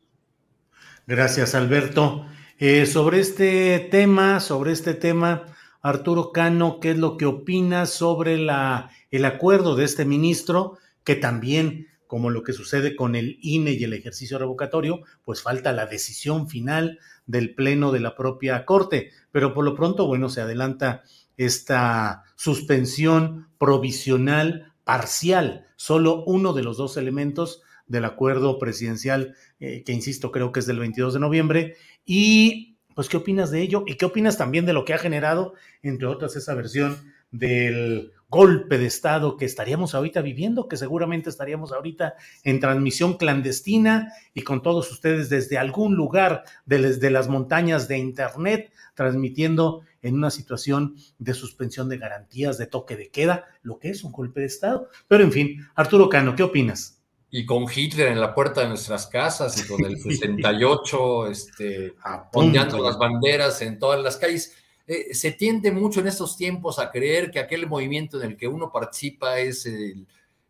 A: Gracias, Alberto. Eh, sobre este tema, sobre este tema, Arturo Cano, ¿qué es lo que opinas sobre la, el acuerdo de este ministro que también como lo que sucede con el INE y el ejercicio revocatorio, pues falta la decisión final del Pleno de la propia Corte. Pero por lo pronto, bueno, se adelanta esta suspensión provisional parcial, solo uno de los dos elementos del acuerdo presidencial, eh, que insisto, creo que es del 22 de noviembre. Y, pues, ¿qué opinas de ello? ¿Y qué opinas también de lo que ha generado, entre otras, esa versión del golpe de Estado que estaríamos ahorita viviendo, que seguramente estaríamos ahorita en transmisión clandestina y con todos ustedes desde algún lugar desde las montañas de Internet, transmitiendo en una situación de suspensión de garantías, de toque de queda, lo que es un golpe de Estado. Pero en fin, Arturo Cano, ¿qué opinas?
H: Y con Hitler en la puerta de nuestras casas y con el 68, este, ondeando las banderas en todas las calles eh, se tiende mucho en estos tiempos a creer que aquel movimiento en el que uno participa es el...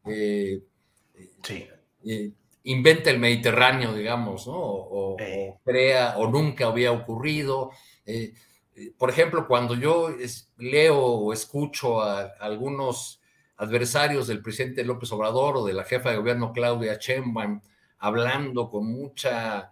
H: Eh, eh, inventa el Mediterráneo, digamos, ¿no? O, crea, o nunca había ocurrido. por ejemplo, cuando yo leo o escucho a, algunos adversarios del presidente López Obrador o de la jefa de gobierno Claudia Sheinbaum hablando con mucha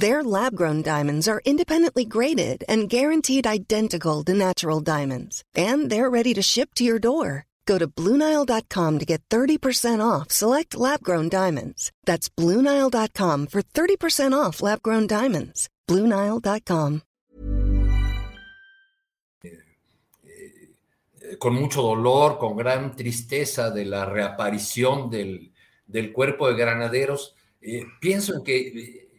J: Their lab grown diamonds are independently graded and guaranteed identical to natural diamonds, and they're ready to ship to your door. Go to Bluenile.com to get 30% off select lab grown diamonds. That's Bluenile.com for 30% off lab grown diamonds. Bluenile.com.
H: Con mucho dolor, con gran tristeza de la reaparición del, del cuerpo de granaderos, eh, pienso en que.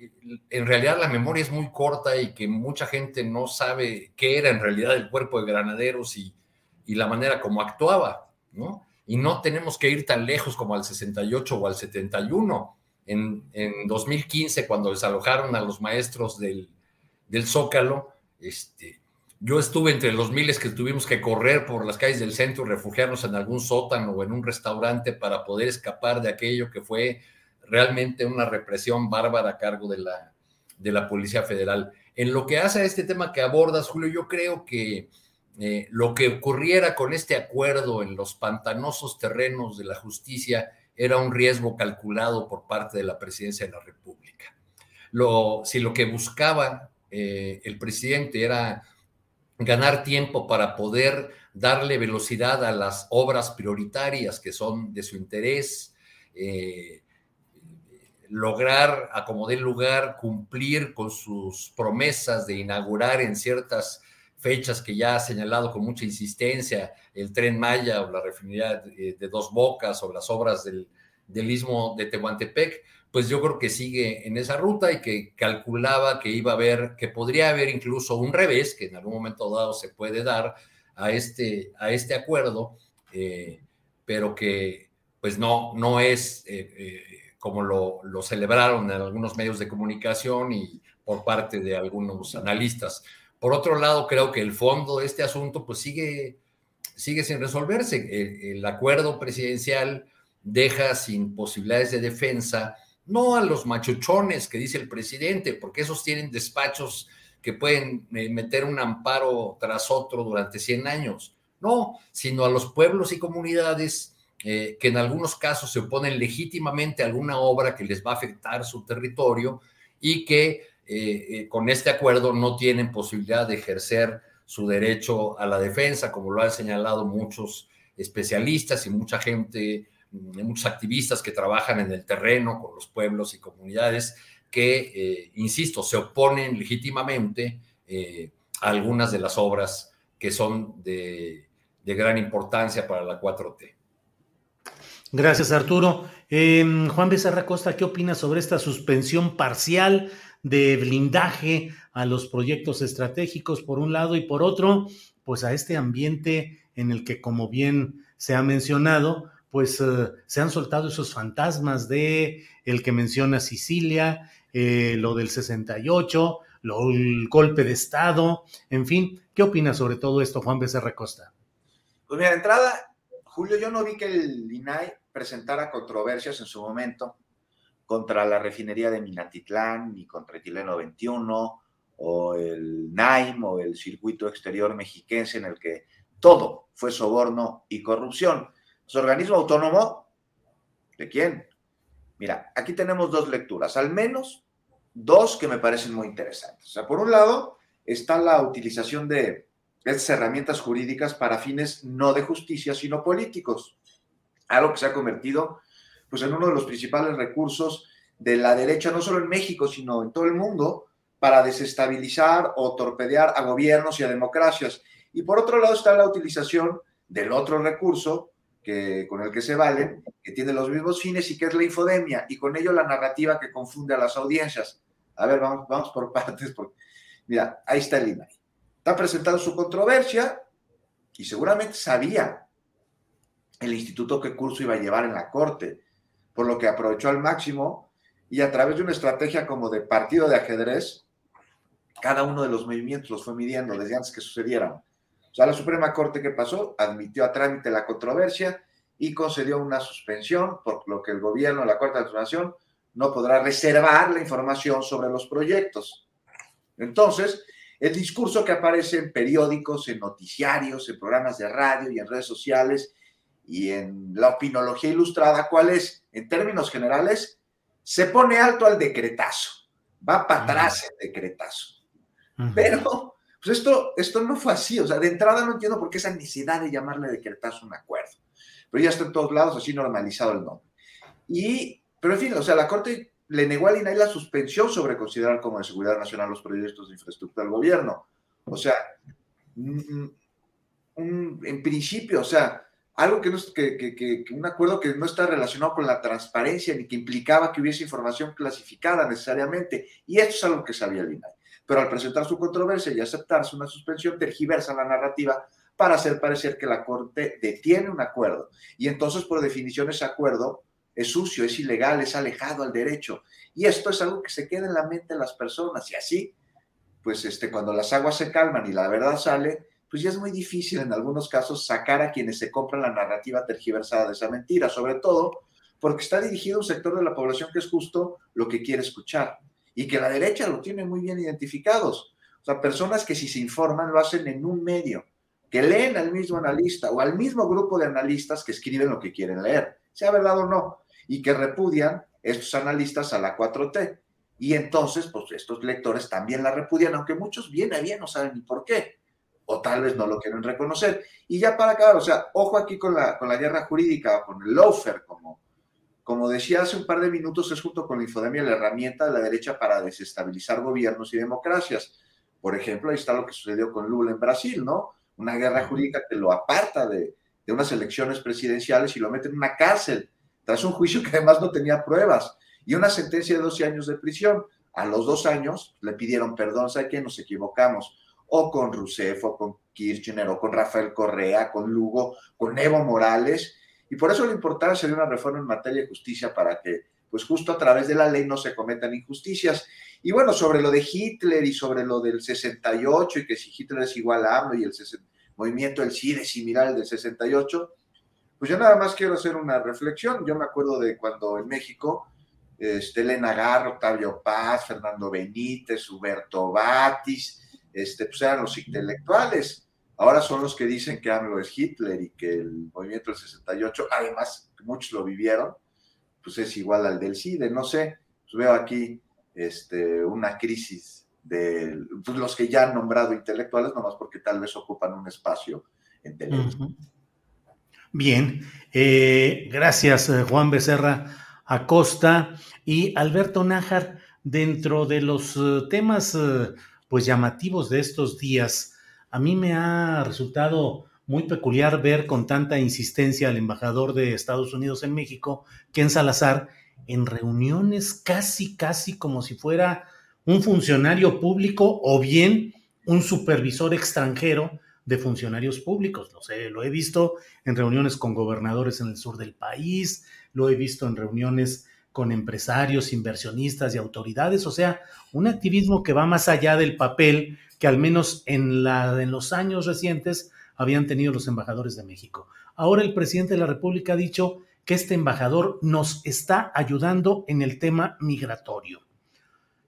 H: En realidad la memoria es muy corta y que mucha gente no sabe qué era en realidad el cuerpo de granaderos y, la manera como actuaba, ¿no? Y no tenemos que ir tan lejos como al 68 o al 71. En, en 2015, cuando desalojaron a los maestros del, del Zócalo, este, yo estuve entre los miles que tuvimos que correr por las calles del centro, refugiarnos en algún sótano o en un restaurante para poder escapar de aquello que fue realmente una represión bárbara a cargo de la, de la Policía Federal. En lo que hace a este tema que abordas, Julio, yo creo que eh, lo que ocurriera con este acuerdo en los pantanosos terrenos de la justicia era un riesgo calculado por parte de la presidencia de la República. Si lo que buscaba eh, el presidente era ganar tiempo para poder darle velocidad a las obras prioritarias que son de su interés, eh, lograr, a como dé lugar, cumplir con sus promesas de inaugurar en ciertas fechas que ya ha señalado con mucha insistencia, el tren Maya o la refinería de, Dos Bocas o las obras del, del istmo de Tehuantepec, pues yo creo que sigue en esa ruta y que calculaba que iba a haber, que podría haber incluso un revés, que en algún momento dado se puede dar a este, a este acuerdo, eh, pero que pues no, no es eh, eh, como lo, celebraron en algunos medios de comunicación y por parte de algunos analistas. Por otro lado, creo que el fondo de este asunto pues sigue, sigue sin resolverse. El, acuerdo presidencial deja sin posibilidades de defensa, no a los machuchones que dice el presidente, porque esos tienen despachos que pueden eh, meter un amparo tras otro durante 100 años, no, sino a los pueblos y comunidades eh, que en algunos casos se oponen legítimamente a alguna obra que les va a afectar su territorio y que eh, con este acuerdo no tienen posibilidad de ejercer su derecho a la defensa, como lo han señalado muchos especialistas y mucha gente, mm, muchos activistas que trabajan en el terreno con los pueblos y comunidades que, eh, insisto, se oponen legítimamente eh, a algunas de las obras que son de, gran importancia para la 4T.
A: Gracias, Arturo. Em, Juan Becerra Costa, ¿qué opinas sobre esta suspensión parcial de blindaje a los proyectos estratégicos por un lado y por otro, pues a este ambiente en el que, como bien se ha mencionado, pues eh, se han soltado esos fantasmas de el que menciona Sicilia, eh, lo del 68, lo, el golpe de Estado, en fin, ¿qué opinas sobre todo esto, Juan Becerra Costa?
G: Pues mira, de entrada, Julio, yo no vi que el INAI presentara controversias en su momento contra la refinería de Minatitlán, ni contra Etileno 21, o el NAIM, o el circuito exterior mexiquense, en el que todo fue soborno y corrupción. ¿Su organismo autónomo? ¿De quién? Mira, aquí tenemos dos lecturas, al menos dos que me parecen muy interesantes. O sea, por un lado está la utilización de estas herramientas jurídicas para fines no de justicia, sino políticos. Algo que se ha convertido pues en uno de los principales recursos de la derecha, no solo en México, sino en todo el mundo, para desestabilizar o torpedear a gobiernos y a democracias. Y por otro lado está la utilización del otro recurso que, con el que se valen, que tiene los mismos fines y que es la infodemia, y con ello la narrativa que confunde a las audiencias. A ver, vamos, vamos por partes. Porque, mira, ahí está el INAI. Está presentando su controversia y seguramente sabía el instituto qué curso iba a llevar en la corte por lo que aprovechó al máximo y a través de una estrategia como de partido de ajedrez, cada uno de los movimientos los fue midiendo desde antes que sucedieran. O sea, la Suprema Corte que pasó admitió a trámite la controversia y concedió una suspensión, por lo que el gobierno, la Corte de Nación, no podrá reservar la información sobre los proyectos. Entonces, el discurso que aparece en periódicos, en noticiarios, en programas de radio y en redes sociales y en la opinología ilustrada, ¿cuál es? En términos generales, se pone alto al decretazo, va para atrás el decretazo. Pero, pues esto, esto no fue así, o sea, de entrada no entiendo por qué esa necesidad de llamarle decretazo un acuerdo, pero ya está en todos lados así normalizado el nombre. Y, pero en fin, o sea, la Corte le negó al INAI la suspensión sobre considerar como de seguridad nacional los proyectos de infraestructura del gobierno. O sea, en principio, o sea, algo que, no, que, que, un acuerdo que no está relacionado con la transparencia ni que implicaba que hubiese información clasificada necesariamente. Y esto es algo que sabía el INAI. Pero al presentar su controversia y aceptarse una suspensión, tergiversa la narrativa para hacer parecer que la Corte detiene un acuerdo. Y entonces, por definición, ese acuerdo es sucio, es ilegal, es alejado al derecho. Y esto es algo que se queda en la mente de las personas. Y así, pues este, cuando las aguas se calman y la verdad sale, pues ya es muy difícil en algunos casos sacar a quienes se compran la narrativa tergiversada de esa mentira, sobre todo porque está dirigido a un sector de la población que es justo lo que quiere escuchar y que la derecha lo tiene muy bien identificados. O sea, personas que si se informan lo hacen en un medio, que leen al mismo analista o al mismo grupo de analistas que escriben lo que quieren leer, sea verdad o no, y que repudian estos analistas a la 4T. Y entonces, pues estos lectores también la repudian, aunque muchos bien a bien no saben ni por qué o tal vez no lo quieren reconocer. Y ya para acabar, o sea, ojo aquí con la, con la guerra jurídica, con el lawfare, como, como decía hace un par de minutos, es junto con la infodemia la herramienta de la derecha para desestabilizar gobiernos y democracias. Por ejemplo, ahí está lo que sucedió con Lula en Brasil, ¿no? Una guerra jurídica que lo aparta de, de unas elecciones presidenciales y lo mete en una cárcel, tras un juicio que además no tenía pruebas, y una sentencia de 12 años de prisión. A los dos años le pidieron perdón, ¿sabe qué? Nos equivocamos o con Rousseff, o con Kirchner, o con Rafael Correa, con Lugo, con Evo Morales. Y por eso la importancia de una reforma en materia de justicia para que, pues justo a través de la ley no se cometan injusticias. Y bueno, sobre lo de Hitler y sobre lo del 68 y que si Hitler es igual a AMLO y el movimiento del CIDE similar al del 68, pues yo nada más quiero hacer una reflexión. Yo me acuerdo de cuando en México, este, Elena Garro, Octavio Paz, Fernando Benítez, Huberto Batis, este, pues eran los intelectuales. Ahora son los que dicen que AMLO es Hitler y que el movimiento del 68, además, muchos lo vivieron, pues es igual al del CIDE. No sé, pues veo aquí este, una crisis de pues, los que ya han nombrado intelectuales, nomás porque tal vez ocupan un espacio en televisión.
A: Bien, eh, gracias eh, Juan Becerra Acosta y Alberto Nájar. Dentro de los eh, temas pues llamativos de estos días, a mí me ha resultado muy peculiar ver con tanta insistencia al embajador de Estados Unidos en México, Ken Salazar, en reuniones casi, casi como si fuera un funcionario público o bien un supervisor extranjero de funcionarios públicos. Lo sé, lo he visto en reuniones con gobernadores en el sur del país, lo he visto en reuniones con empresarios, inversionistas y autoridades, o sea, un activismo que va más allá del papel que al menos en, los años recientes habían tenido los embajadores de México. Ahora el presidente de la República ha dicho que este embajador nos está ayudando en el tema migratorio.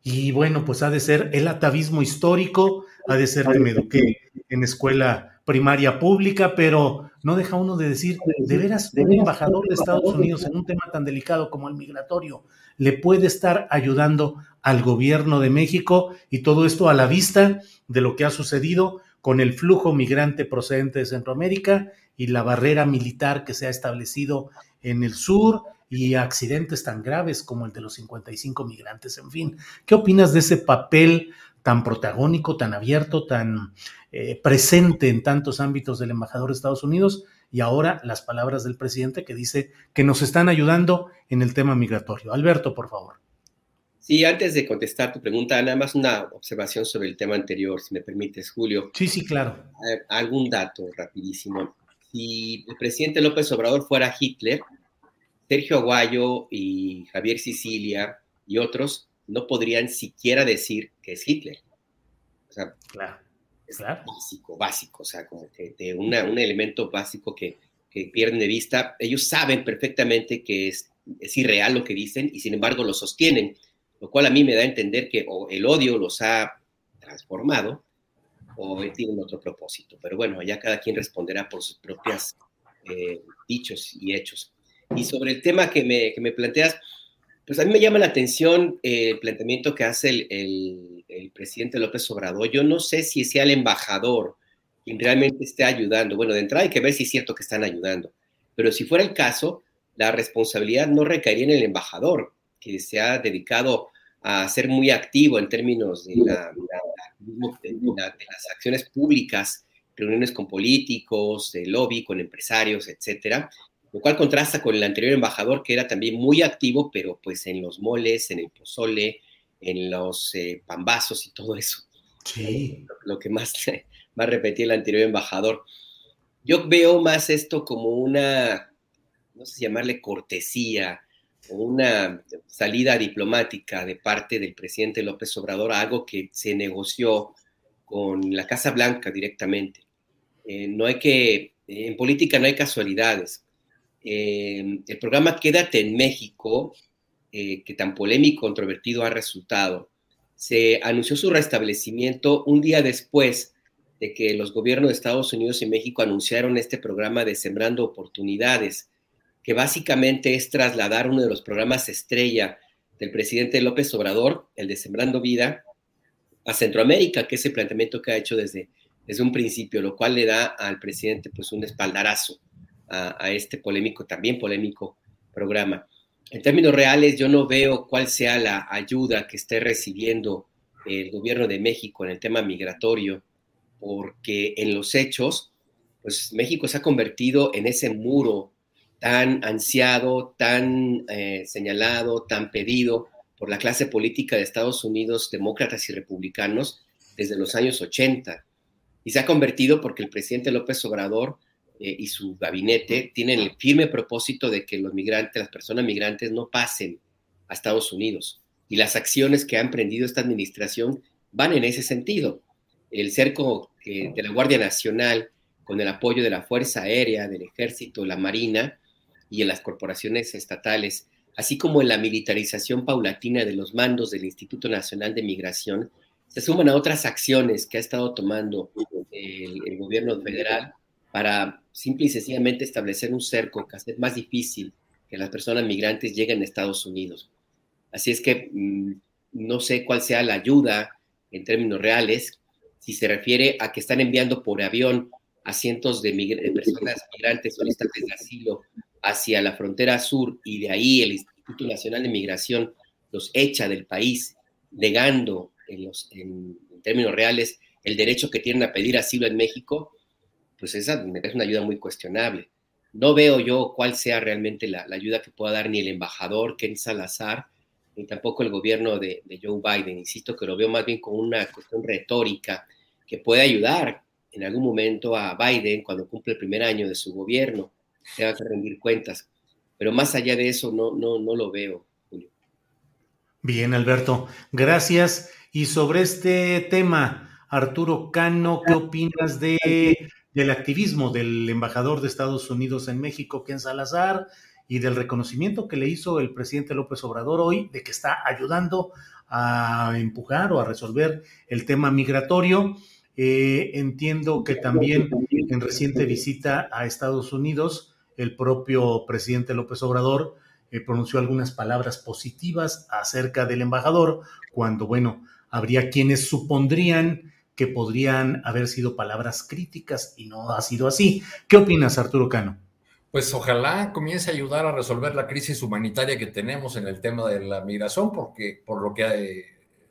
A: Y bueno, pues ha de ser el atavismo histórico, ha de ser que me eduqué en escuela primaria pública, pero no deja uno de decir, de veras, un embajador de Estados Unidos en un tema tan delicado como el migratorio le puede estar ayudando al gobierno de México y todo esto a la vista de lo que ha sucedido con el flujo migrante procedente de Centroamérica y la barrera militar que se ha establecido en el sur y accidentes tan graves como el de los 55 migrantes. En fin, ¿qué opinas de ese papel tan protagónico, tan abierto, tan eh, presente en tantos ámbitos del embajador de Estados Unidos? Y ahora las palabras del presidente que dice que nos están ayudando en el tema migratorio. Alberto, por favor.
I: Sí, antes de contestar tu pregunta, nada más una observación sobre el tema anterior, si me permites, Julio.
A: Sí, sí, claro.
I: Eh, algún dato rapidísimo. Si el presidente López Obrador fuera Hitler, Sergio Aguayo y Javier Sicilia y otros no podrían siquiera decir que es Hitler. O sea, claro, es básico, básico, o sea, como que de un elemento básico que, pierden de vista. Ellos saben perfectamente que es, es irreal lo que dicen y sin embargo lo sostienen, lo cual a mí me da a entender que o el odio los ha transformado o tienen otro propósito. Pero bueno, ya cada quien responderá por sus propios eh, dichos y hechos. Y sobre el tema que me, que me planteas, pues a mí me llama la atención eh, el planteamiento que hace el, el, presidente López Obrador. Yo no sé si sea el embajador quien realmente esté ayudando. Bueno, de entrada hay que ver si es cierto que están ayudando. Pero si fuera el caso, la responsabilidad no recaería en el embajador, que se ha dedicado a ser muy activo en términos de, la, de, las acciones públicas, reuniones con políticos, de lobby, con empresarios, etcétera, lo cual contrasta con el anterior embajador que era también muy activo, pero pues en los moles, en el pozole, en los eh, pambazos y todo eso. Sí. Lo, que más va a repetir el anterior embajador. Yo veo más esto como una, no sé si llamarle cortesía, o una salida diplomática de parte del presidente López Obrador a algo que se negoció con la Casa Blanca directamente. Eh, no hay que, en política no hay casualidades. Eh, el programa Quédate en México, eh, que tan polémico y controvertido ha resultado, se anunció su restablecimiento un día después de que los gobiernos de Estados Unidos y México anunciaron este programa de Sembrando Oportunidades, que básicamente es trasladar uno de los programas estrella del presidente López Obrador, el de Sembrando Vida, a Centroamérica, que es el planteamiento que ha hecho desde, desde un principio, lo cual le da al presidente pues un espaldarazo a, este polémico, también polémico programa. En términos reales, yo no veo cuál sea la ayuda que esté recibiendo el gobierno de México en el tema migratorio, porque en los hechos, pues México se ha convertido en ese muro tan ansiado, tan eh, señalado, tan pedido por la clase política de Estados Unidos, demócratas y republicanos, desde los años 80. Y se ha convertido porque el presidente López Obrador eh, y su gabinete tienen el firme propósito de que los migrantes, las personas migrantes no pasen a Estados Unidos. Y las acciones que ha emprendido esta administración van en ese sentido. El cerco de la Guardia Nacional con el apoyo de la Fuerza Aérea, del Ejército, la Marina y en las corporaciones estatales, así como en la militarización paulatina de los mandos del Instituto Nacional de Migración, se suman a otras acciones que ha estado tomando el gobierno federal para simple y sencillamente establecer un cerco que hace más difícil que las personas migrantes lleguen a Estados Unidos. Así es que mm, no sé cuál sea la ayuda en términos reales, si se refiere a que están enviando por avión a cientos de, personas migrantes solicitantes de asilo hacia la frontera sur y de ahí el Instituto Nacional de Migración los echa del país, negando en, en términos reales el derecho que tienen a pedir asilo en México, pues esa me parece una ayuda muy cuestionable. No veo yo cuál sea realmente la, ayuda que pueda dar ni el embajador Ken Salazar, ni tampoco el gobierno de, Joe Biden. Insisto que lo veo más bien como una cuestión retórica que puede ayudar en algún momento a Biden cuando cumple el primer año de su gobierno, tenga que rendir cuentas. Pero más allá de eso, no, no, no lo veo, Julio.
A: Bien, Alberto, gracias. Y sobre este tema, Arturo Cano, ¿qué opinas de del activismo del embajador de Estados Unidos en México, Ken Salazar, y del reconocimiento que le hizo el presidente López Obrador hoy de que está ayudando a empujar o a resolver el tema migratorio. Eh, entiendo que también en reciente visita a Estados Unidos, el propio presidente López Obrador eh, pronunció algunas palabras positivas acerca del embajador, cuando, bueno, habría quienes supondrían que podrían haber sido palabras críticas y no ha sido así. ¿Qué opinas, Arturo Cano?
H: Pues ojalá comience a ayudar a resolver la crisis humanitaria que tenemos en el tema de la migración, porque por lo que, eh,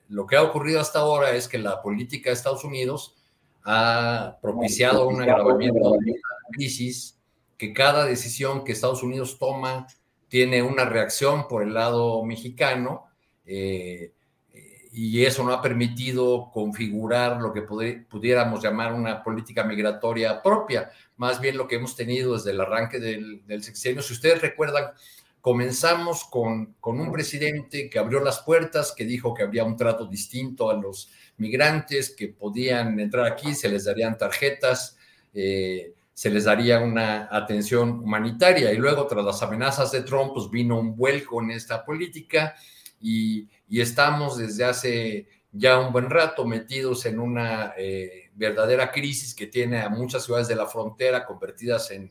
H: lo que ha ocurrido hasta ahora es que la política de Estados Unidos ha propiciado un agravamiento de la crisis, que cada decisión que Estados Unidos toma tiene una reacción por el lado mexicano. Eh, y eso no ha permitido configurar lo que pudiéramos llamar una política migratoria propia, más bien lo que hemos tenido desde el arranque del, sexenio. Si ustedes recuerdan, comenzamos con, un presidente que abrió las puertas, que dijo que había un trato distinto a los migrantes, que podían entrar aquí, se les darían tarjetas, eh, se les daría una atención humanitaria. Y luego, tras las amenazas de Trump, pues vino un vuelco en esta política y, estamos desde hace ya un buen rato metidos en una eh, verdadera crisis que tiene a muchas ciudades de la frontera convertidas en,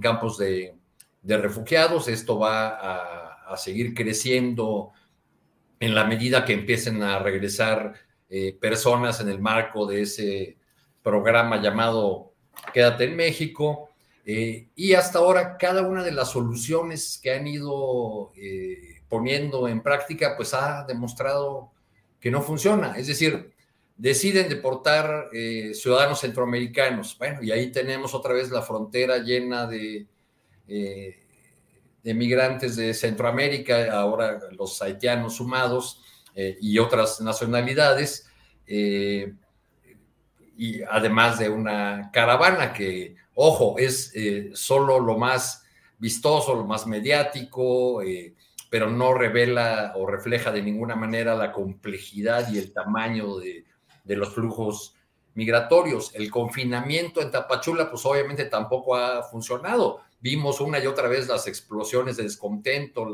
H: campos de, refugiados. Esto va a, seguir creciendo en la medida que empiecen a regresar eh, personas en el marco de ese programa llamado Quédate en México. Eh, y hasta ahora cada una de las soluciones que han ido poniendo en práctica, pues ha demostrado que no funciona. Es decir, deciden deportar eh, ciudadanos centroamericanos. Bueno, y ahí tenemos otra vez la frontera llena de, eh, de migrantes de Centroamérica, ahora los haitianos sumados eh, y otras nacionalidades, y además de una caravana que, ojo, es solo lo más vistoso, lo más mediático, pero no revela o refleja de ninguna manera la complejidad y el tamaño de, los flujos migratorios. El confinamiento en Tapachula, pues obviamente tampoco ha funcionado. Vimos una y otra vez las explosiones de descontento,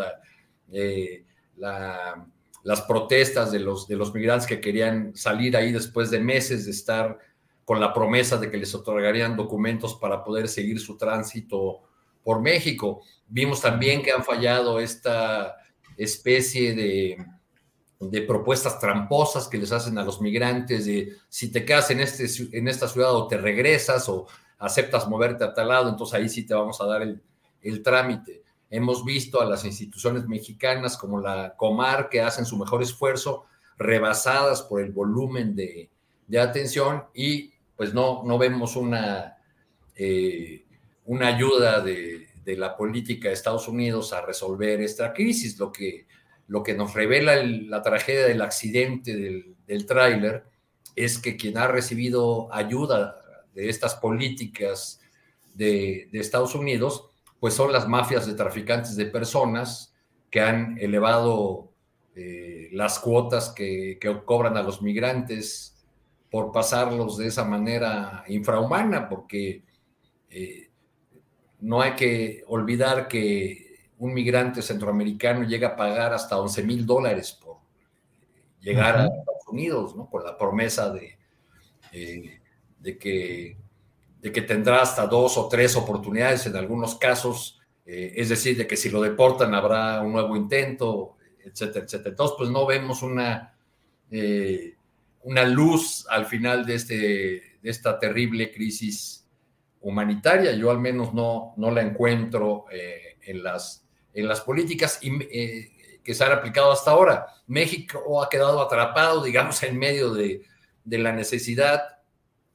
H: eh, las protestas de los, de los migrantes que querían salir ahí después de meses de estar con la promesa de que les otorgarían documentos para poder seguir su tránsito por México. Vimos también que han fallado esta especie de, de, propuestas tramposas que les hacen a los migrantes de si te quedas en, este, en esta ciudad o te regresas o aceptas moverte a tal lado, entonces ahí sí te vamos a dar el, el trámite. Hemos visto a las instituciones mexicanas como la Comar que hacen su mejor esfuerzo, rebasadas por el volumen de, de atención y pues no, no vemos una, eh, una ayuda de, de la política de Estados Unidos a resolver esta crisis. Lo que, lo que nos revela la tragedia del accidente del, del tráiler es que quien ha recibido ayuda de estas políticas de, de, Estados Unidos, pues son las mafias de traficantes de personas que han elevado eh, las cuotas que, que cobran a los migrantes por pasarlos de esa manera infrahumana, porque eh, no hay que olvidar que un migrante centroamericano llega a pagar hasta 11 mil dólares por llegar a Estados Unidos, ¿no? Con la promesa de, eh, de, que, de que tendrá hasta dos o tres oportunidades en algunos casos, eh, es decir, de que si lo deportan habrá un nuevo intento, etcétera, etcétera. Entonces, pues no vemos una, eh, una luz al final de, este, de esta terrible crisis humanitaria. Yo al menos no, no la encuentro en, las, en las políticas y, que se han aplicado hasta ahora. México ha quedado atrapado, digamos, en medio de, de la necesidad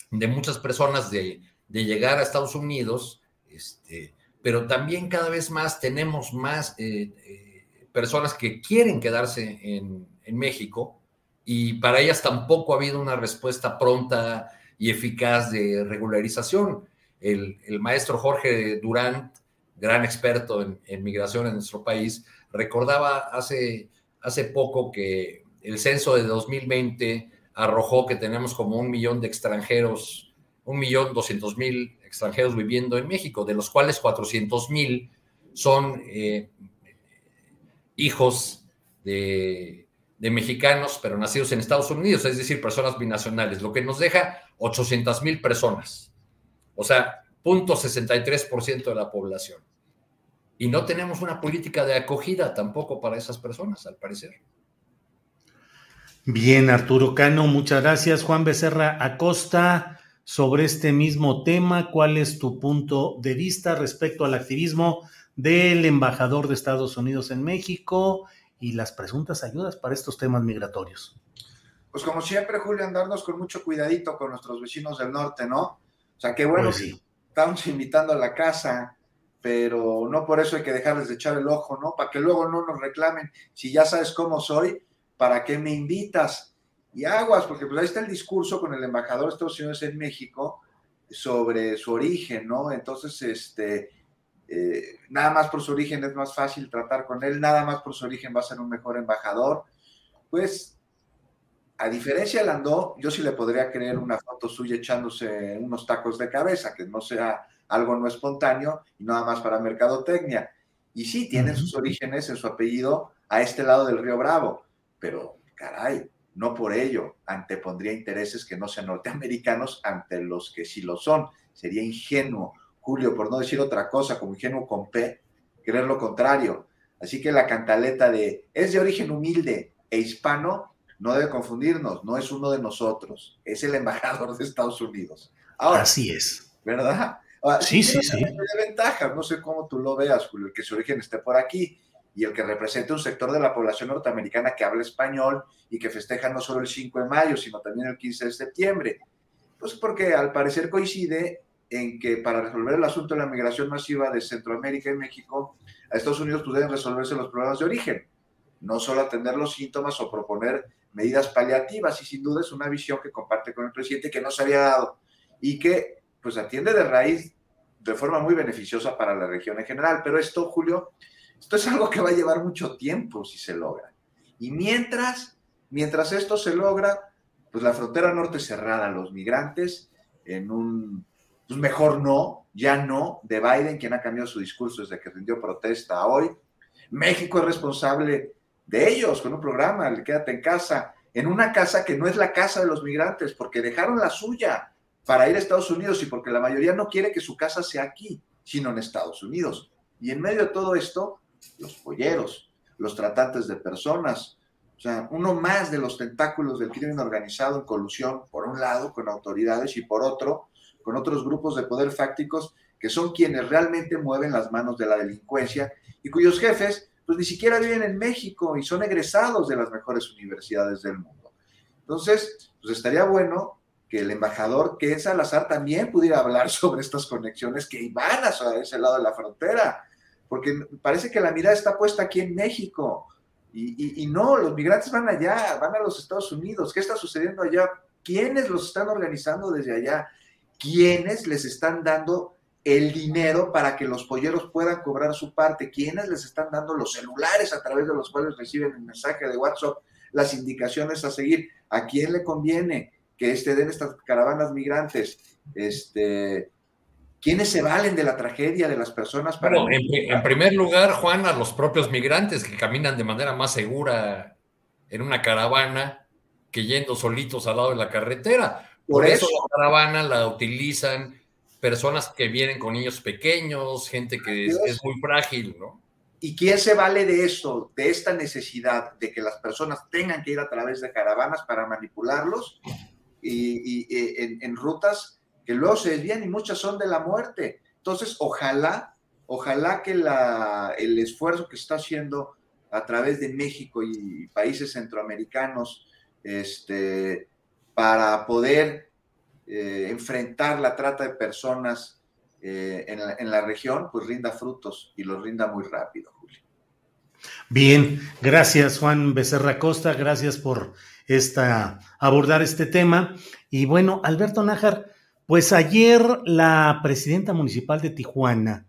H: de muchas personas de, de, llegar a Estados Unidos, este, pero también cada vez más tenemos más eh, eh, personas que quieren quedarse en, en, México y para ellas tampoco ha habido una respuesta pronta y eficaz de regularización. El, maestro Jorge Durant, gran experto en, migración en nuestro país, recordaba hace, hace poco que el censo de 2020 arrojó que tenemos como un millón de extranjeros, un millón doscientos mil extranjeros viviendo en México, de los cuales cuatrocientos mil son eh, hijos de, de, mexicanos, pero nacidos en Estados Unidos, es decir, personas binacionales, lo que nos deja 800 mil personas, o sea, 0.63% de la población. Y no tenemos una política de acogida tampoco para esas personas, al parecer.
A: Bien, Arturo Cano, muchas gracias. Juan Becerra Acosta, sobre este mismo tema, ¿cuál es tu punto de vista respecto al activismo del embajador de Estados Unidos en México y las presuntas ayudas para estos temas migratorios?
G: Pues como siempre, Julio, andarnos con mucho cuidadito con nuestros vecinos del norte, ¿no? O sea, qué bueno, pues estamos invitando a la casa, pero no por eso hay que dejarles de echar el ojo, ¿no? Para que luego no nos reclamen, si ya sabes cómo soy, ¿para qué me invitas? Y aguas, porque pues ahí está el discurso con el embajador de Estados Unidos en México sobre su origen, ¿no? Entonces, este, eh, nada más por su origen es más fácil tratar con él, nada más por su origen va a ser un mejor embajador. Pues, a diferencia de Landó, yo sí le podría creer una foto suya echándose unos tacos de cabeza, que no sea algo no espontáneo y nada más para mercadotecnia. Y sí, tienen sus orígenes en su apellido a este lado del río Bravo, pero caray, no por ello antepondría intereses que no sean norteamericanos ante los que sí lo son. Sería ingenuo, Julio, por no decir otra cosa, como ingenuo con P, creer lo contrario. Así que la cantaleta de es de origen humilde e hispano no debe confundirnos, no es uno de nosotros, es el embajador de Estados Unidos.
A: Ahora, Así es.
G: ¿Verdad?
A: sí, sí, sí.
G: Hay ventajas, no sé cómo tú lo veas, Julio, el que su origen esté por aquí y el que represente un sector de la población norteamericana que habla español y que festeja no solo el 5 de mayo, sino también el 15 de septiembre. Pues porque al parecer coincide en que para resolver el asunto de la migración masiva de Centroamérica y México, a Estados Unidos pueden resolverse los problemas de origen, no solo atender los síntomas o proponer medidas paliativas, y sin duda es una visión que comparte con el presidente que no se había dado y que pues atiende de raíz de forma muy beneficiosa para la región en general. Pero esto, Julio, esto es algo que va a llevar mucho tiempo si se logra. Y mientras, mientras esto se logra, pues la frontera norte cerrada los migrantes en un pues mejor no, ya no, de Biden, quien ha cambiado su discurso desde que rindió protesta hoy. México es responsable de ellos con un programa, el Quédate en casa, en una casa que no es la casa de los migrantes, porque dejaron la suya para ir a Estados Unidos y porque la mayoría no quiere que su casa sea aquí, sino en Estados Unidos. Y en medio de todo esto, los polleros, los tratantes de personas, o sea, uno más de los tentáculos del crimen organizado en colusión, por un lado, con autoridades y por otro, con otros grupos de poder fácticos que son quienes realmente mueven las manos de la delincuencia y cuyos jefes, pues ni siquiera viven en México y son egresados de las mejores universidades del mundo. Entonces, pues estaría bueno que el embajador que es Salazar también pudiera hablar sobre estas conexiones que van a ese lado de la frontera, porque parece que la mirada está puesta aquí en México. Y, no, los migrantes van allá, van a los Estados Unidos. ¿Qué está sucediendo allá? ¿Quiénes los están organizando desde allá? ¿Quiénes les están dando el dinero para que los polleros puedan cobrar su parte? ¿Quiénes les están dando los celulares a través de los cuales reciben el mensaje de WhatsApp, las indicaciones a seguir? ¿A quién le conviene? que este, den estas caravanas migrantes, este, ¿Quiénes se valen de la tragedia de las personas para...
H: Bueno, en, primer lugar, Juan, a los propios migrantes que caminan de manera más segura en una caravana que yendo solitos al lado de la carretera. Por, eso, la caravana la utilizan personas que vienen con niños pequeños, gente que es, muy frágil, ¿no?
G: ¿Y quién se vale de eso, de esta necesidad de que las personas tengan que ir a través de caravanas para manipularlos y, en, en, rutas que luego se desvían y muchas son de la muerte. Entonces, ojalá, ojalá que la, el esfuerzo que está haciendo a través de México y países centroamericanos este, para poder eh, enfrentar la trata de personas eh, en, la, región, pues rinda frutos y los rinda muy rápido, Julio.
A: Bien, gracias Juan Becerra Costa, gracias por esta, abordar este tema. Y bueno, Alberto Nájar, pues ayer la presidenta municipal de Tijuana,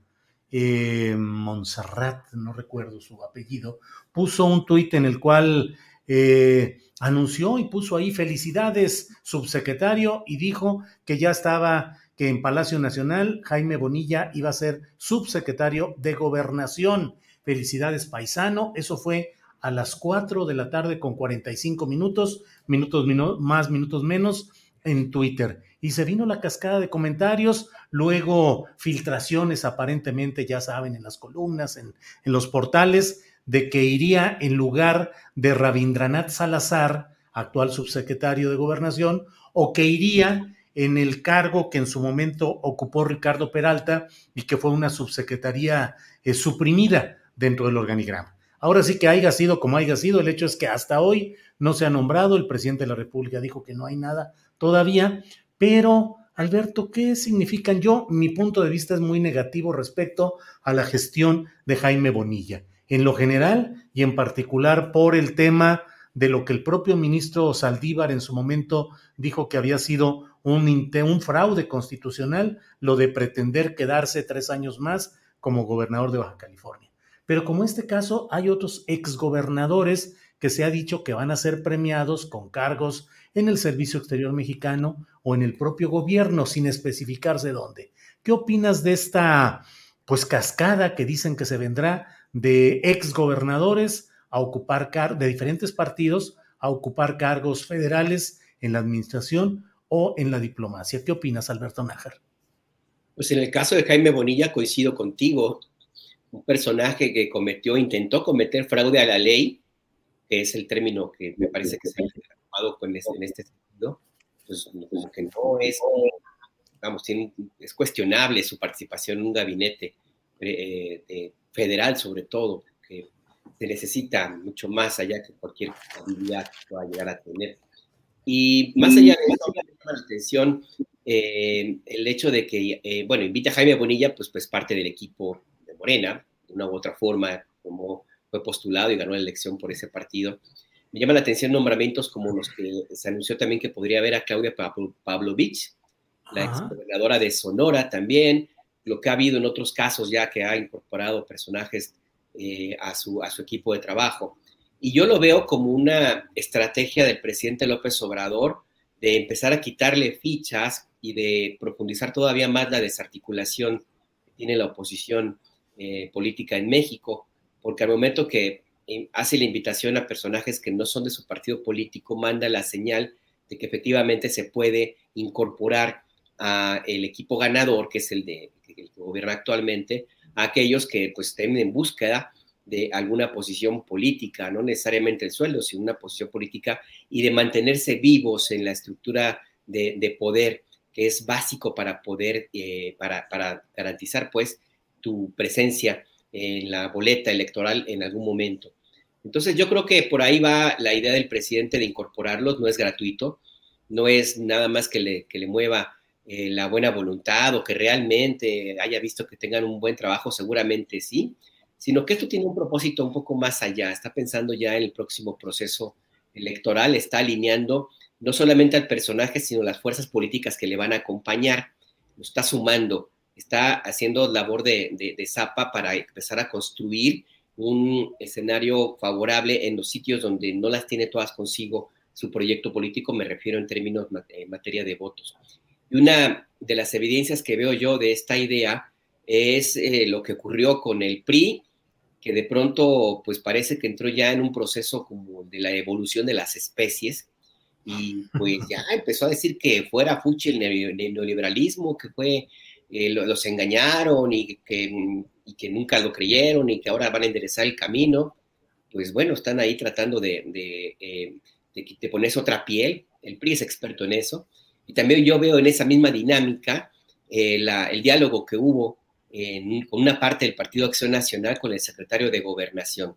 A: eh, Montserrat, no recuerdo su apellido, puso un tuit en el cual eh, anunció y puso ahí felicidades, subsecretario, y dijo que ya estaba, que en Palacio Nacional Jaime Bonilla iba a ser subsecretario de gobernación. Felicidades, paisano. Eso fue a las 4 de la tarde con 45 minutos, minutos más, minutos menos, en Twitter y se vino la cascada de comentarios, luego filtraciones aparentemente, ya saben, en las columnas, en, en los portales, de que iría en lugar de Rabindranath Salazar, actual subsecretario de Gobernación, o que iría en el cargo que en su momento ocupó Ricardo Peralta y que fue una subsecretaría eh, suprimida dentro del organigrama. Ahora sí que haya sido como haya sido, el hecho es que hasta hoy no se ha nombrado, el presidente de la República dijo que no hay nada todavía, pero, Alberto, ¿qué significan? Yo, mi punto de vista es muy negativo respecto a la gestión de Jaime Bonilla, en lo general y en particular por el tema de lo que el propio ministro Saldívar en su momento dijo que había sido un, un fraude constitucional, lo de pretender quedarse tres años más como gobernador de Baja California. Pero como este caso, hay otros exgobernadores que se ha dicho que van a ser premiados con cargos en el Servicio Exterior Mexicano o en el propio gobierno, sin especificarse dónde. ¿Qué opinas de esta pues cascada que dicen que se vendrá de exgobernadores a ocupar car de diferentes partidos a ocupar cargos federales en la administración o en la diplomacia? ¿Qué opinas, Alberto Nájar?
I: Pues en el caso de Jaime Bonilla coincido contigo, un personaje que cometió, intentó cometer fraude a la ley, que es el término que me parece que se ha con este, en este sentido, pues que no es, vamos, es cuestionable su participación en un gabinete eh, federal sobre todo, que se necesita mucho más allá que cualquier habilidad que pueda llegar a tener. Y más allá de eso, me llama la atención eh, el hecho de que, eh, bueno, invita a Jaime Bonilla, pues, pues parte del equipo de Morena, de una u otra forma, como fue postulado y ganó la elección por ese partido. Me llama la atención nombramientos como los que se anunció también que podría haber a Claudia Pavlovich, la ex gobernadora de Sonora también, lo que ha habido en otros casos ya que ha incorporado personajes eh, a, su, a su equipo de trabajo. Y yo lo veo como una estrategia del presidente López Obrador de empezar a quitarle fichas y de profundizar todavía más la desarticulación que tiene la oposición eh, política en México, porque al momento que hace la invitación a personajes que no son de su partido político, manda la señal de que efectivamente se puede incorporar a el equipo ganador, que es el de el que gobierna actualmente, a aquellos que pues estén en búsqueda de alguna posición política, no necesariamente el sueldo, sino una posición política y de mantenerse vivos en la estructura de, poder que es básico para poder, eh, para, para garantizar pues tu presencia en la boleta electoral en algún momento. Entonces yo creo que por ahí va la idea del presidente de incorporarlos, no es gratuito, no es nada más que le, que le mueva eh, la buena voluntad o que realmente haya visto que tengan un buen trabajo, seguramente sí, sino que esto tiene un propósito un poco más allá, está pensando ya en el próximo proceso electoral, está alineando no solamente al personaje, sino las fuerzas políticas que le van a acompañar, lo está sumando está haciendo labor de, de, zapa para empezar a construir un escenario favorable en los sitios donde no las tiene todas consigo su proyecto político, me refiero en términos en materia de votos. Y una de las evidencias que veo yo de esta idea es eh, lo que ocurrió con el PRI, que de pronto pues parece que entró ya en un proceso como de la evolución de las especies y pues ya empezó a decir que fuera fuchi el neoliberalismo, que fue, eh, los engañaron y que, y que nunca lo creyeron y que ahora van a enderezar el camino. Pues bueno, están ahí tratando de, de, eh, de ponerse otra piel. El PRI es experto en eso. Y también yo veo en esa misma dinámica eh, el diálogo que hubo con una parte del Partido Acción Nacional con el secretario de Gobernación.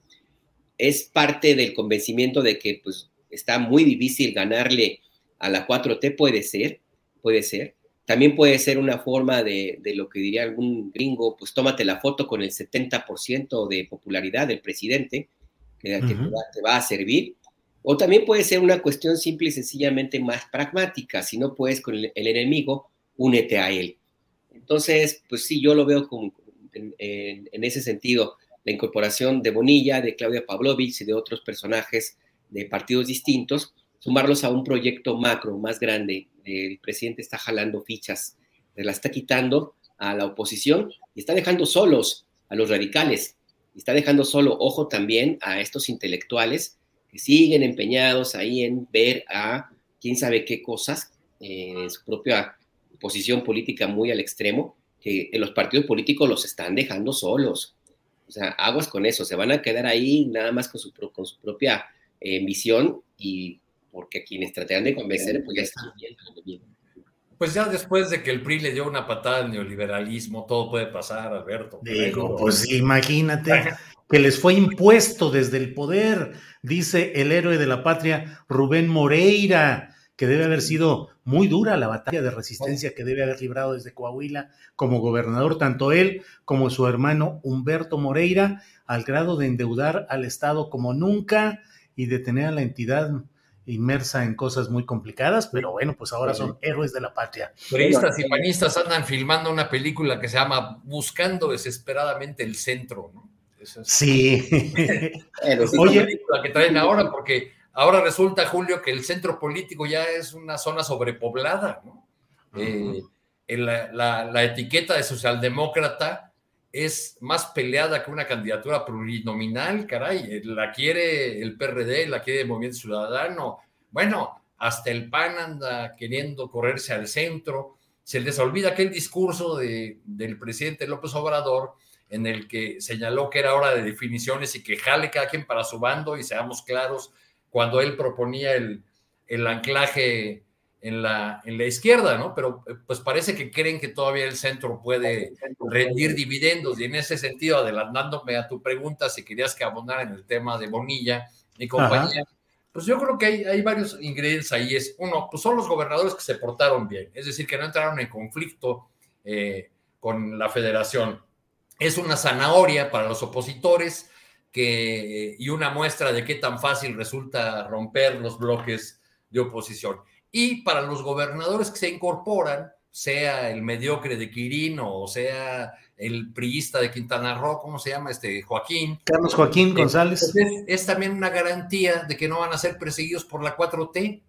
I: Es parte del convencimiento de que pues, está muy difícil ganarle a la 4T, puede ser, puede ser. También puede ser una forma de, lo que diría algún gringo, pues tómate la foto con el 70% de popularidad del presidente, que, te va a servir. O también puede ser una cuestión simple y sencillamente más pragmática. Si no puedes con el, enemigo, únete a él. Entonces, pues sí, yo lo veo como en, ese sentido, la incorporación de Bonilla, de Claudia Pavlovich y de otros personajes de partidos distintos, sumarlos a un proyecto macro más grande. El presidente está jalando fichas, se la está quitando a la oposición y está dejando solos a los radicales. Está dejando solo, ojo también, a estos intelectuales siguen empeñados ahí en ver a quién sabe qué cosas en su propia posición política muy al extremo, que los partidos políticos los están dejando solos. O sea, aguas con eso, se van a quedar ahí nada más con su, con su propia eh, visión y porque quienes tratan de convencer, pues ya están bien.
H: Pues ya después de que el PRI le dio una patada al neoliberalismo, todo puede pasar, Alberto.
A: Digo, pues imagínate que les fue impuesto desde el poder, dice el héroe de la patria, Rubén Moreira, que debe haber sido muy dura la batalla de resistencia que debe haber librado desde Coahuila como gobernador, tanto él como su hermano Humberto Moreira, al grado de endeudar al Estado como nunca y de tener a la entidad inmersa en cosas muy complicadas, pero bueno, pues ahora son héroes de la patria.
H: Turistas y panistas andan filmando una película que se llama Buscando desesperadamente el centro, ¿no?
A: sí.
H: Oye, la que traen ahora, porque ahora resulta, Julio, que el centro político ya es una zona sobrepoblada, ¿no? Eh, la, etiqueta de socialdemócrata es más peleada que una candidatura plurinominal, caray. La quiere el PRD, la quiere el Movimiento Ciudadano. Bueno, hasta el PAN anda queriendo correrse al centro. Se les olvida aquel discurso de, del presidente López Obrador en el que señaló que era hora de definiciones y que jale cada quien para su bando y seamos claros, cuando él proponía el, el anclaje en la, en la izquierda, ¿no? Pero eh, pues parece que creen que todavía el centro puede rendir dividendos y en ese sentido, adelantándome a tu pregunta, si querías que abonara en el tema de Bonilla y compañía, pues yo creo que hay, hay, varios ingredientes ahí. Es uno, pues son los gobernadores que se portaron bien, es decir, que no entraron en conflicto eh, con la federación es una zanahoria para los opositores que, y una muestra de qué tan fácil resulta romper los bloques de oposición. Y para los gobernadores que se incorporan, sea el mediocre de Quirino o sea el priista de Quintana Roo, ¿cómo se llama? Este Joaquín.
A: Carlos Joaquín González.
H: Es, también una garantía de que no van a ser perseguidos por la 4T.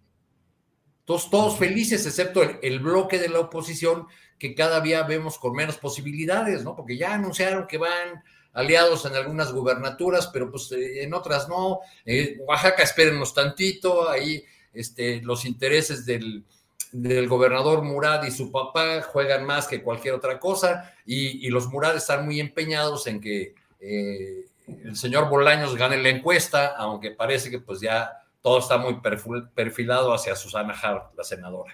H: Todos, todos felices, excepto el bloque de la oposición que cada día vemos con menos posibilidades, ¿no? Porque ya anunciaron que van aliados en algunas gubernaturas, pero pues eh, en otras no. Eh, Oaxaca, espérennos tantito, ahí este, los intereses del, gobernador Murad y su papá juegan más que cualquier otra cosa, y, los Murad están muy empeñados en que eh, el señor Bolaños gane la encuesta, aunque parece que pues ya todo está muy perfilado hacia Susana Hart, la senadora.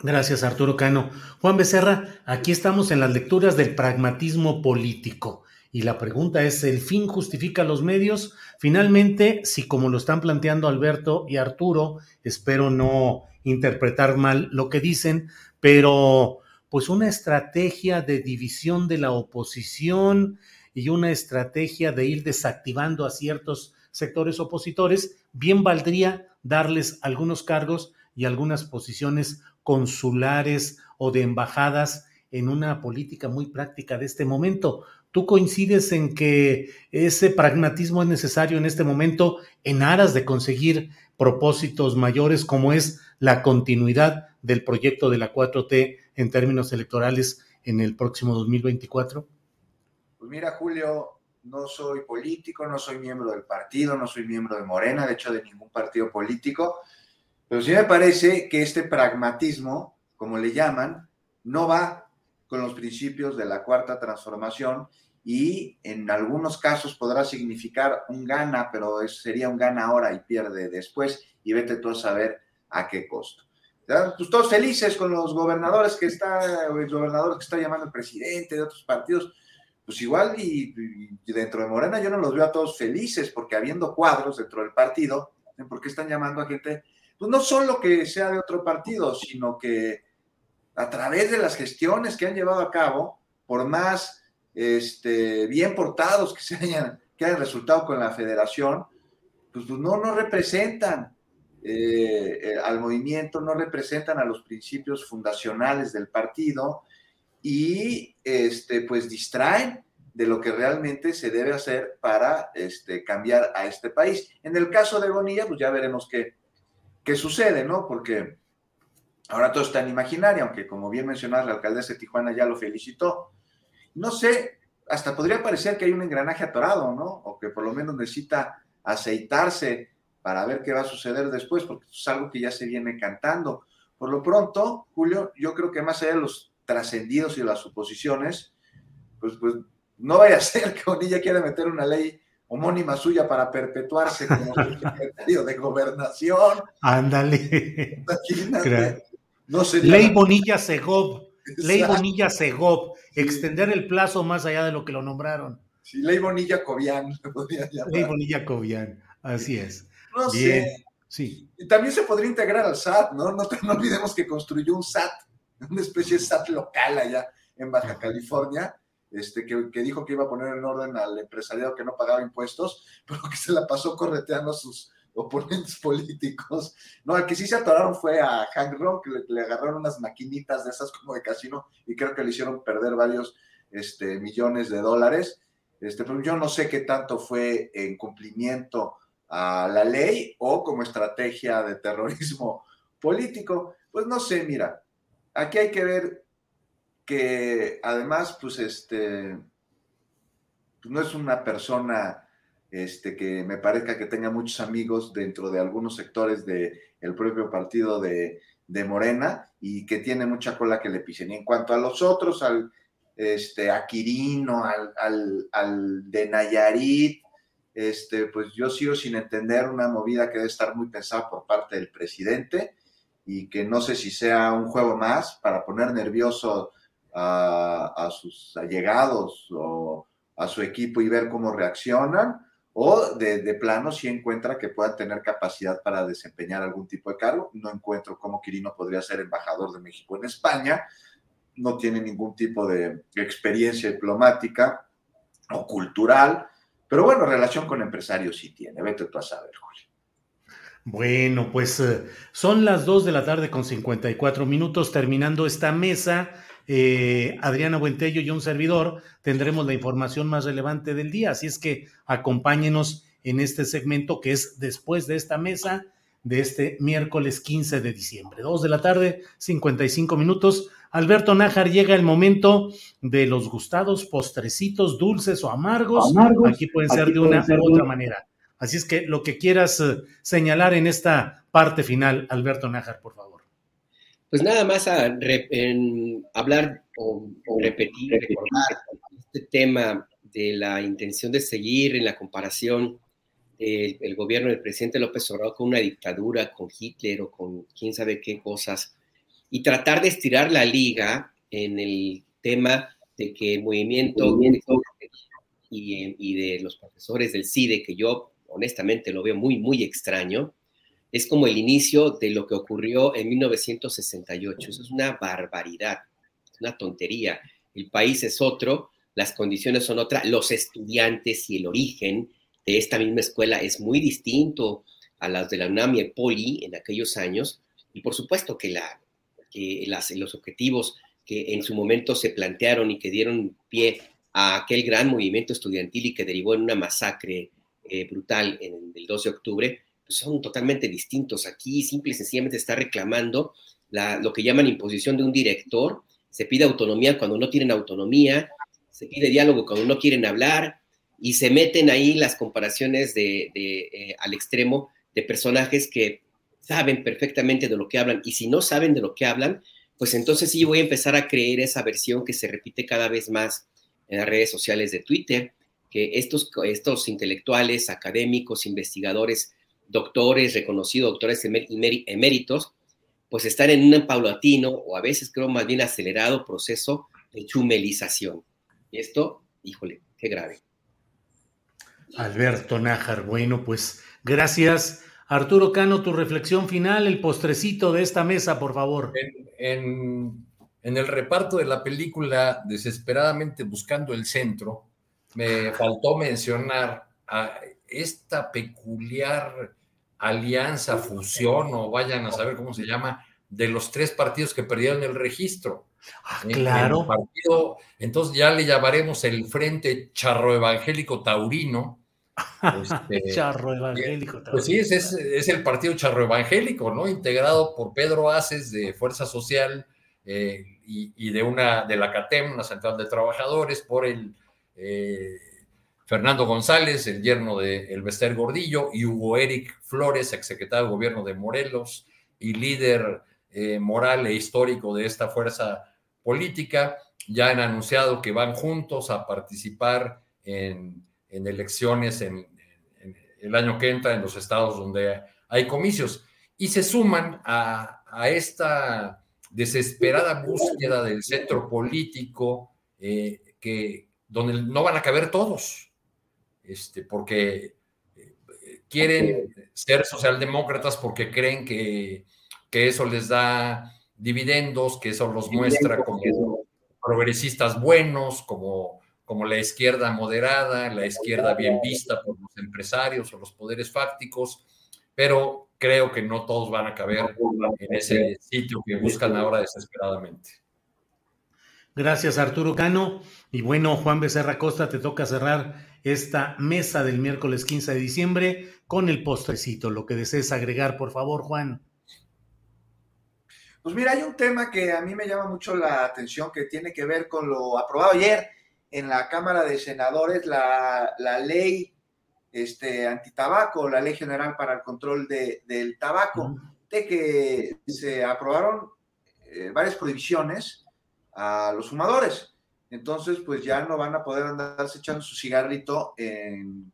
A: Gracias, Arturo Cano. Juan Becerra, aquí estamos en las lecturas del pragmatismo político. Y la pregunta es, ¿el fin justifica los medios? Finalmente, si como lo están planteando Alberto y Arturo, espero no interpretar mal lo que dicen, pero pues una estrategia de división de la oposición y una estrategia de ir desactivando a ciertos sectores opositores, bien valdría darles algunos cargos y algunas posiciones consulares o de embajadas en una política muy práctica de este momento. ¿Tú coincides en que ese pragmatismo es necesario en este momento en aras de conseguir propósitos mayores como es la continuidad del proyecto de la 4T en términos electorales en el próximo 2024?
G: Pues mira, Julio, no soy político, no soy miembro del partido, no soy miembro de Morena, de hecho de ningún partido político, pero sí me parece que este pragmatismo, como le llaman, no va con los principios de la cuarta transformación y en algunos casos podrá significar un gana, pero sería un gana ahora y pierde después y vete tú a saber a qué costo. Pues todos felices con los gobernadores que está, el gobernador que está llamando el presidente de otros partidos, pues igual y, dentro de Morena yo no los veo a todos felices porque habiendo cuadros dentro del partido, ¿por qué están llamando a gente? Pues no solo que sea de otro partido, sino que a través de las gestiones que han llevado a cabo, por más este, bien portados que se hayan, que hayan resultado con la federación, pues, no, no representan eh, eh, al movimiento, no representan a los principios fundacionales del partido y este, pues distraen de lo que realmente se debe hacer para este, cambiar a este país. En el caso de Bonilla, pues ya veremos qué, qué sucede, ¿no? Porque ahora todo está en imaginaria, aunque como bien mencionaba la alcaldesa de Tijuana ya lo felicitó. No sé, hasta podría parecer que hay un engranaje atorado, ¿no? O que por lo menos necesita aceitarse para ver qué va a suceder después, porque es algo que ya se viene cantando. Por lo pronto, Julio, yo creo que más allá de los trascendidos y las suposiciones, pues, pues no vaya a ser que Bonilla quiera meter una ley homónima suya para perpetuarse como secretario de gobernación.
A: Ándale. No Ley Bonilla Segov. Ley Bonilla Segov. Extender el plazo más allá de lo que lo nombraron.
G: Sí, Ley Bonilla Cobian.
A: Ley Bonilla Cobian. Así es.
G: No
A: Bien.
G: sé. Sí. Y también se podría integrar al SAT, ¿no? No, no olvidemos que construyó un SAT una especie de SAT local allá en Baja California, este, que, que, dijo que iba a poner en orden al empresariado que no pagaba impuestos, pero que se la pasó correteando a sus oponentes políticos. No, al que sí se atoraron fue a Hank Ron, que le, agarraron unas maquinitas de esas como de casino y creo que le hicieron perder varios este, millones de dólares. Este, pero yo no sé qué tanto fue en cumplimiento a la ley o como estrategia de terrorismo político. Pues no sé, mira, aquí hay que ver que además, pues, este, pues, no es una persona este, que me parezca que tenga muchos amigos dentro de algunos sectores del el propio partido de, Morena y que tiene mucha cola que le pisen. Y en cuanto a los otros, al este, a Quirino, al, al, de Nayarit, este, pues yo sigo sin entender una movida que debe estar muy pensada por parte del presidente y que no sé si sea un juego más para poner nervioso a, sus allegados o a su equipo y ver cómo reaccionan, o de, plano si encuentra que puedan tener capacidad para desempeñar algún tipo de cargo. No encuentro cómo Quirino podría ser embajador de México en España, no tiene ningún tipo de experiencia diplomática o cultural, pero bueno, relación con empresarios sí tiene, vete tú a saber, Julio.
A: Bueno, pues eh, son las 2 de la tarde con 54 minutos terminando esta mesa. Eh, Adriana Buentello y un servidor tendremos la información más relevante del día, así es que acompáñenos en este segmento que es después de esta mesa de este miércoles 15 de diciembre. 2 de la tarde, 55 minutos. Alberto Nájar, llega el momento de los gustados postrecitos dulces o amargos. Aquí pueden ser de una u otra manera. Así es que lo que quieras eh, señalar en esta parte final, Alberto Nájar, por favor.
I: Pues nada más a hablar o, repetir, recordar este tema de la intención de seguir en la comparación del gobierno del presidente López Obrador con una dictadura, con Hitler o con quién sabe qué cosas, y tratar de estirar la liga en el tema de que el movimiento, y, y, de los profesores del CIDE, que yo honestamente lo veo muy, muy extraño, es como el inicio de lo que ocurrió en 1968. Eso es una barbaridad, una tontería. El país es otro, las condiciones son otras, los estudiantes y el origen de esta misma escuela es muy distinto a las de la UNAM y el Poli en aquellos años. Y por supuesto que, la, que los objetivos que en su momento se plantearon y que dieron pie a aquel gran movimiento estudiantil y que derivó en una masacre eh, brutal en el 12 de octubre, son totalmente distintos. Aquí simple y sencillamente está reclamando lo que llaman imposición de un director, se pide autonomía cuando no tienen autonomía, se pide diálogo cuando no quieren hablar y se meten ahí las comparaciones de, eh, al extremo de personajes que saben perfectamente de lo que hablan y si no saben de lo que hablan, pues entonces sí voy a empezar a creer esa versión que se repite cada vez más en las redes sociales de Twitter, que estos, estos intelectuales, académicos, investigadores, doctores, reconocidos doctores eméritos, pues están en un paulatino o a veces creo más bien acelerado proceso de chumelización. Y esto, híjole, qué grave.
A: Alberto Nájar, bueno, pues gracias. Arturo Cano, tu reflexión final, el postrecito de esta mesa, por favor.
H: En, en el reparto de la película, desesperadamente buscando el centro, me faltó mencionar a esta peculiar alianza, fusión o vayan a saber cómo se llama, de los tres partidos que perdieron el registro.
A: Ah, claro.
H: partido, entonces ya le llamaremos el Frente Charro Evangélico Taurino.
A: Este, charro Evangélico Taurino.
H: Pues sí, es, es, el partido Charro Evangélico, ¿no? Integrado por Pedro Aces de Fuerza Social eh, y, de una de la CATEM, una central de trabajadores, por el eh, Fernando González, el yerno de Elvester Gordillo, y Hugo Eric Flores, exsecretario de gobierno de Morelos y líder eh, moral e histórico de esta fuerza política. Ya han anunciado que van juntos a participar en, elecciones en, el año que entra en los estados donde hay comicios y se suman a, esta desesperada búsqueda del centro político eh, que, donde no van a caber todos este, porque eh, quieren ser socialdemócratas porque creen que, eso les da dividendos, que eso los muestra como progresistas buenos, como, como la izquierda moderada, la izquierda bien vista por los empresarios o los poderes fácticos, pero creo que no todos van a caber en ese sitio que buscan ahora desesperadamente.
A: Gracias, Arturo Cano. Y bueno, Juan Becerra Costa, te toca cerrar esta mesa del miércoles 15 de diciembre con el postrecito. Lo que desees agregar, por favor, Juan.
G: Pues mira, hay un tema que a mí me llama mucho la atención que tiene que ver con lo aprobado ayer en la Cámara de Senadores, la, ley este, antitabaco, la ley general para el control del tabaco, de que se aprobaron eh, varias prohibiciones a los fumadores entonces pues ya no van a poder andarse echando su cigarrito en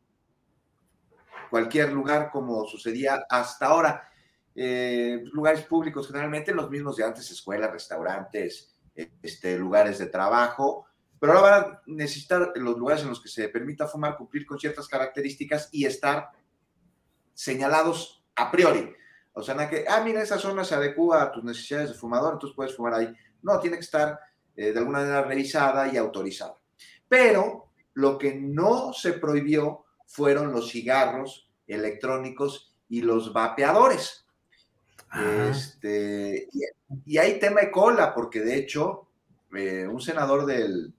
G: cualquier lugar como sucedía hasta ahora. Eh, lugares públicos generalmente los mismos de antes, escuelas, restaurantes, este, lugares de trabajo, pero ahora van a necesitar los lugares en los que se permita fumar cumplir con ciertas características y estar señalados a priori. O sea, no que, ah, mira, esa zona se adecua a tus necesidades de fumador, entonces puedes fumar ahí. No, tiene que estar eh, de alguna manera revisada y autorizada. Pero lo que no se prohibió fueron los cigarros electrónicos y los vapeadores. Este, y, hay tema de cola, porque de hecho, eh, un senador del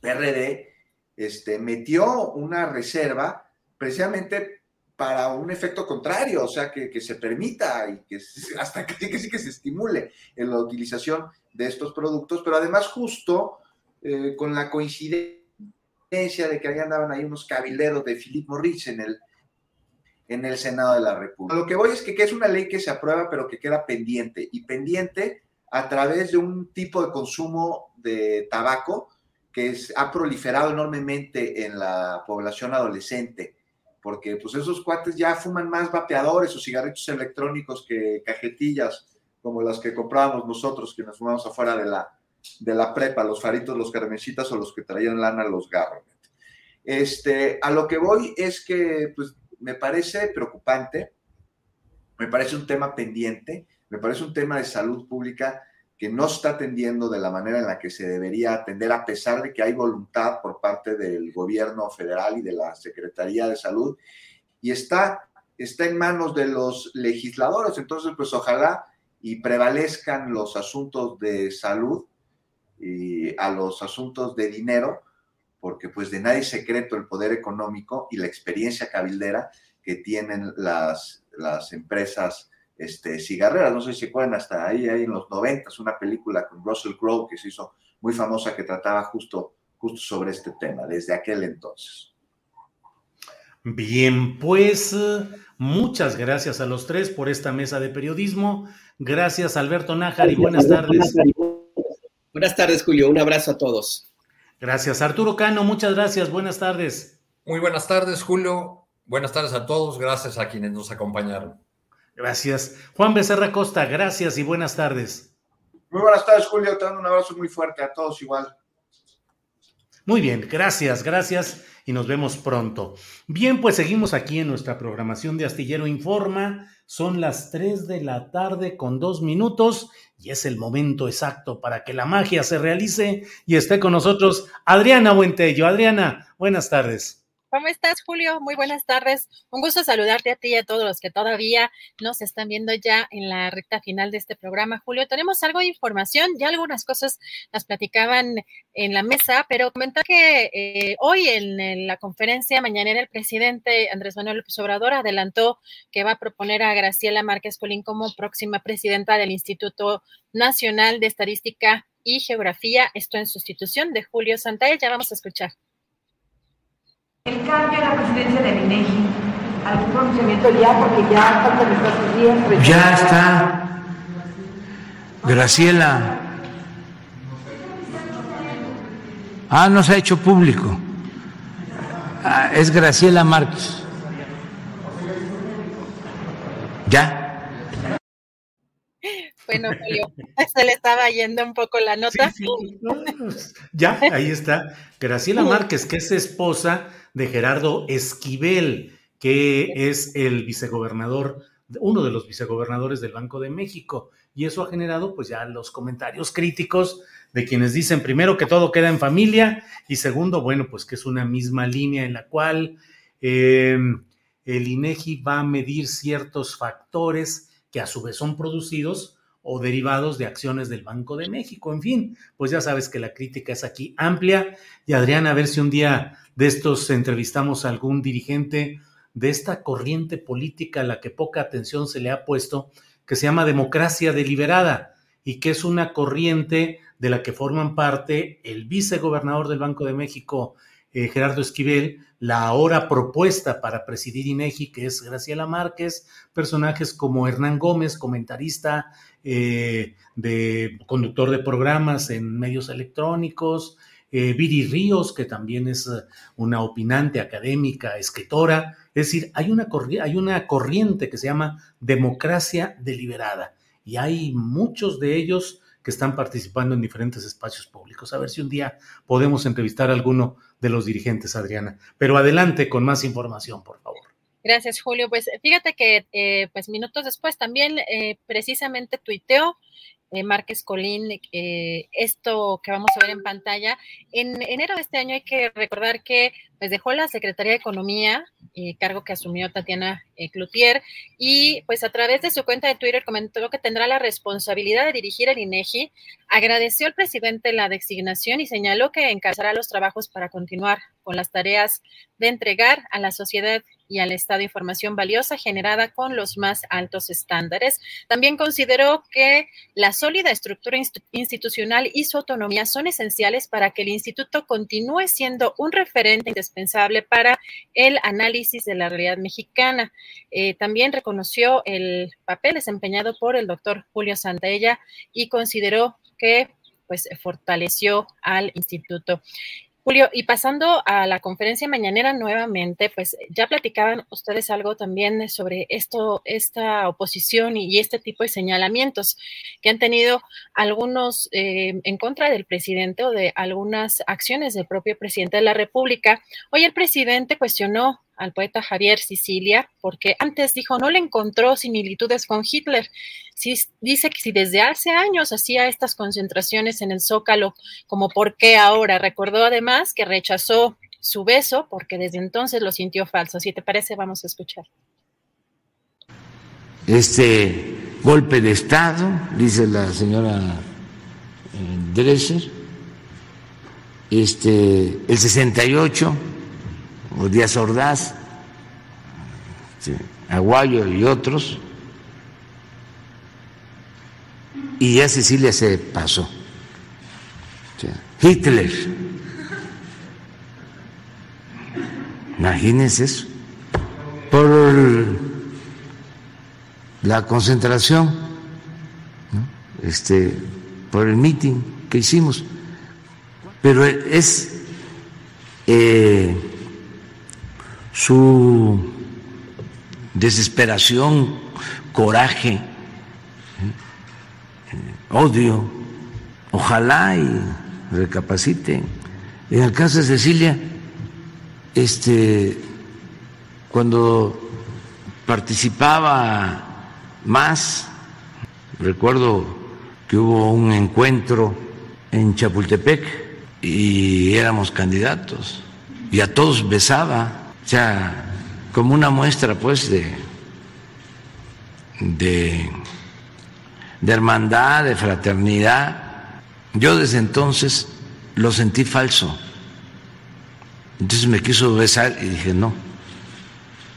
G: PRD este, metió una reserva precisamente para un efecto contrario, o sea, que, se permita y que hasta que, que sí que se estimule en la utilización de estos productos, pero además justo eh, con la coincidencia de que ahí andaban ahí unos cabilderos de Philip Morris en el, en el Senado de la República. Lo que voy es que, es una ley que se aprueba, pero que queda pendiente, y pendiente a través de un tipo de consumo de tabaco que ha proliferado enormemente en la población adolescente, porque pues esos cuates ya fuman más vapeadores o cigarritos electrónicos que cajetillas como las que comprábamos nosotros, que nos fumamos afuera de la, de la prepa, los faritos, los carmencitas o los que traían lana, los garros. Este, a lo que voy es que pues, me parece preocupante, me parece un tema pendiente, me parece un tema de salud pública que no está atendiendo de la manera en la que se debería atender, a pesar de que hay voluntad por parte del gobierno federal y de la Secretaría de Salud, y está, está en manos de los legisladores. Entonces, pues ojalá y prevalezcan los asuntos de salud a los asuntos de dinero, porque pues de nadie secreto el poder económico y la experiencia cabildera que tienen las las empresas este, cigarreras. No sé si se acuerdan, hasta ahí, ahí en los noventas, una película con Russell Crowe que se hizo muy famosa que trataba justo, justo sobre este tema, desde aquel entonces.
A: Bien, pues muchas gracias a los tres por esta mesa de periodismo. Gracias, Alberto Nájar, y buenas tardes.
I: Buenas tardes, Julio. Un abrazo a todos.
A: Gracias, Arturo Cano. Muchas gracias. Buenas tardes.
H: Muy buenas tardes, Julio. Buenas tardes a todos. Gracias a quienes nos acompañaron.
A: Gracias. Juan Becerra Costa, gracias y buenas tardes.
G: Muy buenas tardes, Julio. Te mando un abrazo muy fuerte a todos igual.
A: Muy bien, gracias, gracias y nos vemos pronto. Bien, pues seguimos aquí en nuestra programación de Astillero Informa. Son las 3 de la tarde con dos minutos y es el momento exacto para que la magia se realice y esté con nosotros Adriana Buentello. Adriana, buenas tardes.
K: ¿Cómo estás, Julio? Muy buenas tardes. Un gusto saludarte a ti y a todos los que todavía nos están viendo ya en la recta final de este programa. Julio, tenemos algo de información, ya algunas cosas las platicaban en la mesa, pero comentar que eh, hoy en, la conferencia mañanera el presidente Andrés Manuel López Obrador adelantó que va a proponer a Graciela Márquez Colín como próxima presidenta del Instituto Nacional de Estadística y Geografía, esto en sustitución de Julio Santaella. Ya vamos a escuchar.
L: El cambio en la presidencia del INEGI, algún pronunciamiento ya, porque ya faltan estos días.
M: Ya está. Graciela. Ah, no se ha hecho público. Ah, es Graciela Márquez. Ya.
K: Bueno, Julio, se le estaba yendo un poco la nota.
A: Pues, ya, ahí está. Graciela Márquez, que es esposa de Gerardo Esquivel, que es el vicegobernador, uno de los vicegobernadores del Banco de México. Y eso ha generado pues ya los comentarios críticos de quienes dicen primero que todo queda en familia y segundo, bueno, pues que es una misma línea en la cual eh, el INEGI va a medir ciertos factores que a su vez son producidos o derivados de acciones del Banco de México. En fin, pues ya sabes que la crítica es aquí amplia. Y Adriana, a ver si un día de estos entrevistamos a algún dirigente de esta corriente política a la que poca atención se le ha puesto, que se llama democracia deliberada y que es una corriente de la que forman parte el vicegobernador del Banco de México, eh, Gerardo Esquivel, la ahora propuesta para presidir INEGI, que es Graciela Márquez, personajes como Hernán Gómez, comentarista, eh, de conductor de programas en medios electrónicos, eh, Viri Ríos, que también es eh, una opinante académica, escritora. Es decir, hay una, hay una corriente que se llama democracia deliberada y hay muchos de ellos que están participando en diferentes espacios públicos. A ver si un día podemos entrevistar a alguno de los dirigentes, Adriana. Pero adelante con más información, por favor.
K: Gracias, Julio. Pues fíjate que eh, pues minutos después también precisamente tuiteó eh, Márquez Colín, eh, esto que vamos a ver en pantalla. En enero de este año hay que recordar que pues, dejó la Secretaría de Economía, eh, cargo que asumió Tatiana Cloutier, y pues a través de su cuenta de Twitter comentó que tendrá la responsabilidad de dirigir el INEGI, agradeció al presidente la designación y señaló que encabezará los trabajos para continuar con las tareas de entregar a la sociedad y al Estado información valiosa generada con los más altos estándares. También consideró que la sólida estructura institucional y su autonomía son esenciales para que el instituto continúe siendo un referente para el análisis de la realidad mexicana. Eh, también reconoció el papel desempeñado por el doctor Julio Santaella y consideró que pues fortaleció al instituto. Julio, y pasando a la conferencia mañanera nuevamente, pues ya platicaban ustedes algo también sobre esto, esta oposición y, este tipo de señalamientos que han tenido algunos eh, en contra del presidente o de algunas acciones del propio presidente de la República. Hoy el presidente cuestionó al poeta Javier Sicilia, porque antes dijo no le encontró similitudes con Hitler. dice que si desde hace años hacía estas concentraciones en el Zócalo, como por qué ahora. Recordó además que rechazó su beso porque desde entonces lo sintió falso. Si te parece, vamos a escuchar.
M: Este golpe de Estado, dice la señora eh, Dresser, este, el 68 o Díaz Ordaz, Aguayo y otros, y ya Cecilia se pasó. Hitler. Imagínense eso. Por la concentración, este, por el meeting que hicimos. Pero es eh, su desesperación, coraje, ¿eh? odio. Ojalá y recapaciten. En el caso de Cecilia, este, cuando participaba más, recuerdo que hubo un encuentro en Chapultepec y éramos candidatos y a todos besaba, o sea, como una muestra pues de, de, hermandad, de fraternidad. Yo desde entonces lo sentí falso. Entonces me quiso besar y dije, no,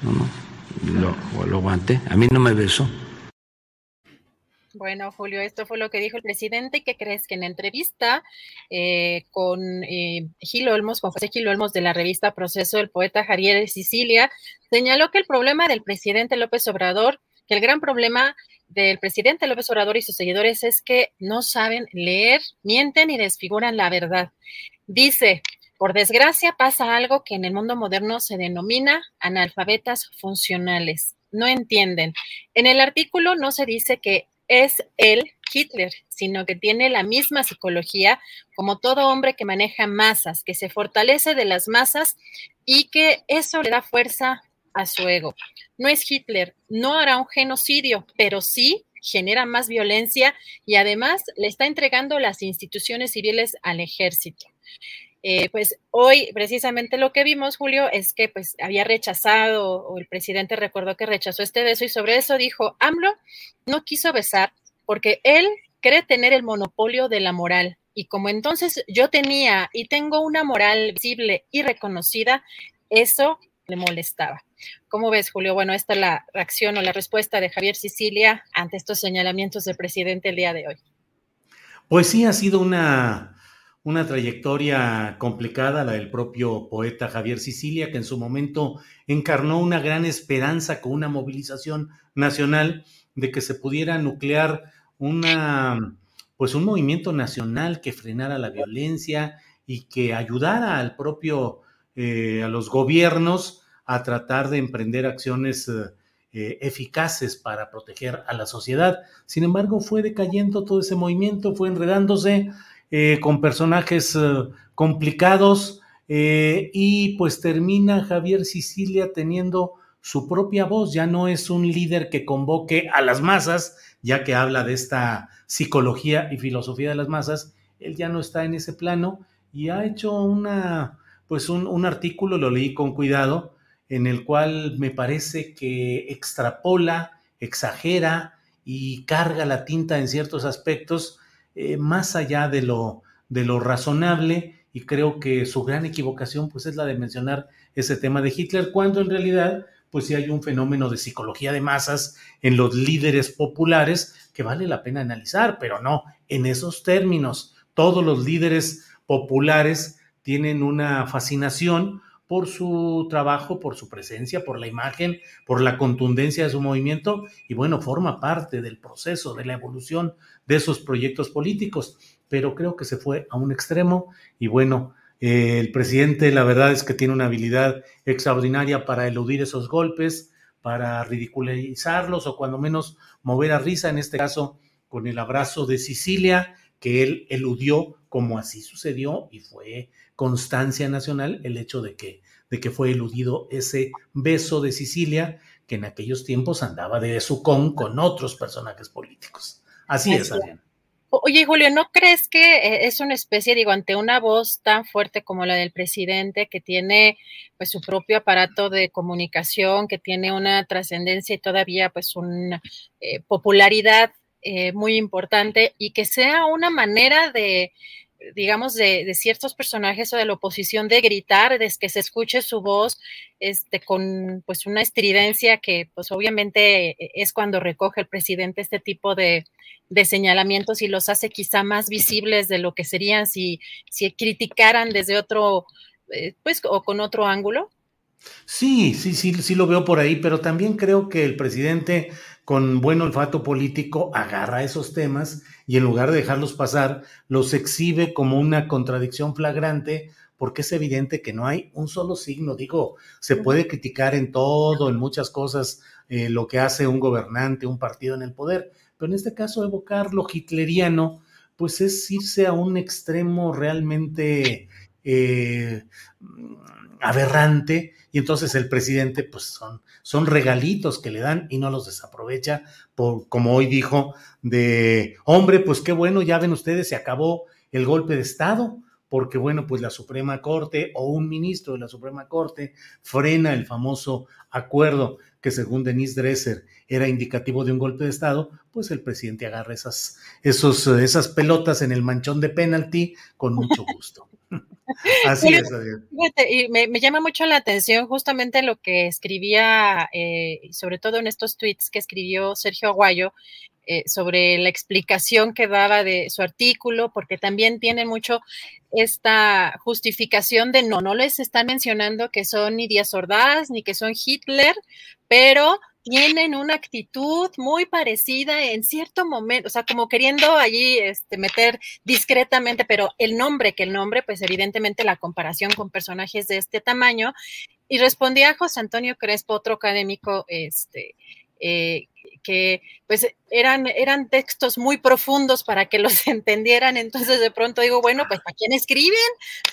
M: no, no, lo, lo aguanté. A mí no me besó.
K: Bueno, Julio, esto fue lo que dijo el presidente. ¿Qué crees que en entrevista eh, con eh, Gil Olmos, con José Gil Olmos de la revista Proceso, el poeta Javier de Sicilia, señaló que el problema del presidente López Obrador, que el gran problema del presidente López Obrador y sus seguidores es que no saben leer, mienten y desfiguran la verdad. Dice, por desgracia pasa algo que en el mundo moderno se denomina analfabetas funcionales. No entienden. En el artículo no se dice que es el Hitler, sino que tiene la misma psicología como todo hombre que maneja masas, que se fortalece de las masas y que eso le da fuerza a su ego. No es Hitler, no hará un genocidio, pero sí genera más violencia y además le está entregando las instituciones civiles al ejército. Eh, pues hoy precisamente lo que vimos, Julio, es que pues había rechazado, o el presidente recordó que rechazó este beso y sobre eso dijo, AMLO no quiso besar porque él cree tener el monopolio de la moral. Y como entonces yo tenía y tengo una moral visible y reconocida, eso le molestaba. ¿Cómo ves, Julio? Bueno, esta es la reacción o la respuesta de Javier Sicilia ante estos señalamientos del presidente el día de hoy.
A: Pues sí, ha sido una una trayectoria complicada, la del propio poeta Javier Sicilia, que en su momento encarnó una gran esperanza con una movilización nacional de que se pudiera nuclear una, pues un movimiento nacional que frenara la violencia y que ayudara al propio, eh, a los gobiernos a tratar de emprender acciones eh, eficaces para proteger a la sociedad. Sin embargo, fue decayendo todo ese movimiento, fue enredándose eh, con personajes eh, complicados eh, y pues termina Javier Sicilia teniendo su propia voz, ya no es un líder que convoque a las masas, ya que habla de esta psicología y filosofía de las masas, él ya no está en ese plano y ha hecho una, pues un, un artículo, lo leí con cuidado, en el cual me parece que extrapola, exagera y carga la tinta en ciertos aspectos eh, más allá de lo, de lo razonable y creo que su gran equivocación pues es la de mencionar ese tema de Hitler cuando en realidad pues sí hay un fenómeno de psicología de masas en los líderes populares que vale la pena analizar, pero no en esos términos. Todos los líderes populares tienen una fascinación por su trabajo, por su presencia, por la imagen, por la contundencia de su movimiento. Y bueno, forma parte del proceso, de la evolución de esos proyectos políticos, pero creo que se fue a un extremo. Y bueno, eh, el presidente la verdad es que tiene una habilidad extraordinaria para eludir esos golpes, para ridiculizarlos o cuando menos mover a risa, en este caso con el abrazo de Sicilia, que él eludió como así sucedió y fue constancia nacional el hecho de que, de que fue eludido ese beso de Sicilia que en aquellos tiempos andaba de sucón con otros personajes políticos. Así es, Adrián.
K: Oye, Julio, ¿no crees que eh, es una especie, digo, ante una voz tan fuerte como la del presidente, que tiene pues su propio aparato de comunicación, que tiene una trascendencia y todavía pues una eh, popularidad eh, muy importante y que sea una manera de, digamos, de, ciertos personajes o de la oposición de gritar, de que se escuche su voz este, con pues una estridencia que pues obviamente es cuando recoge el presidente este tipo de, señalamientos y los hace quizá más visibles de lo que serían si, si criticaran desde otro, eh, pues, o con otro ángulo.
A: Sí, sí, sí, sí lo veo por ahí, pero también creo que el presidente con buen olfato político agarra esos temas y en lugar de dejarlos pasar, los exhibe como una contradicción flagrante porque es evidente que no hay un solo signo. Digo, se puede criticar en todo, en muchas cosas, eh, lo que hace un gobernante, un partido en el poder, pero en este caso evocar lo hitleriano, pues es irse a un extremo realmente eh, aberrante y entonces el presidente pues son, son regalitos que le dan y no los desaprovecha por, como hoy dijo, de hombre, pues qué bueno, ya ven ustedes, se acabó el golpe de Estado, porque bueno, pues la Suprema Corte o un ministro de la Suprema Corte frena el famoso acuerdo que según Denise Dresser era indicativo de un golpe de Estado, pues el presidente agarra esas, esos, esas pelotas en el manchón de penalti con mucho gusto.
K: Así es, y me, llama mucho la atención justamente lo que escribía, eh, sobre todo en estos tweets que escribió Sergio Aguayo, eh, sobre la explicación que daba de su artículo, porque también tiene mucho esta justificación de no, no les están mencionando que son ni Díaz Ordaz ni que son Hitler, pero tienen una actitud muy parecida en cierto momento, o sea, como queriendo allí este, meter discretamente, pero el nombre que el nombre, pues evidentemente la comparación con personajes de este tamaño. Y respondía José Antonio Crespo, otro académico, este, eh, que pues eran, eran textos muy profundos para que los entendieran, entonces de pronto digo, bueno, pues ¿para quién escriben?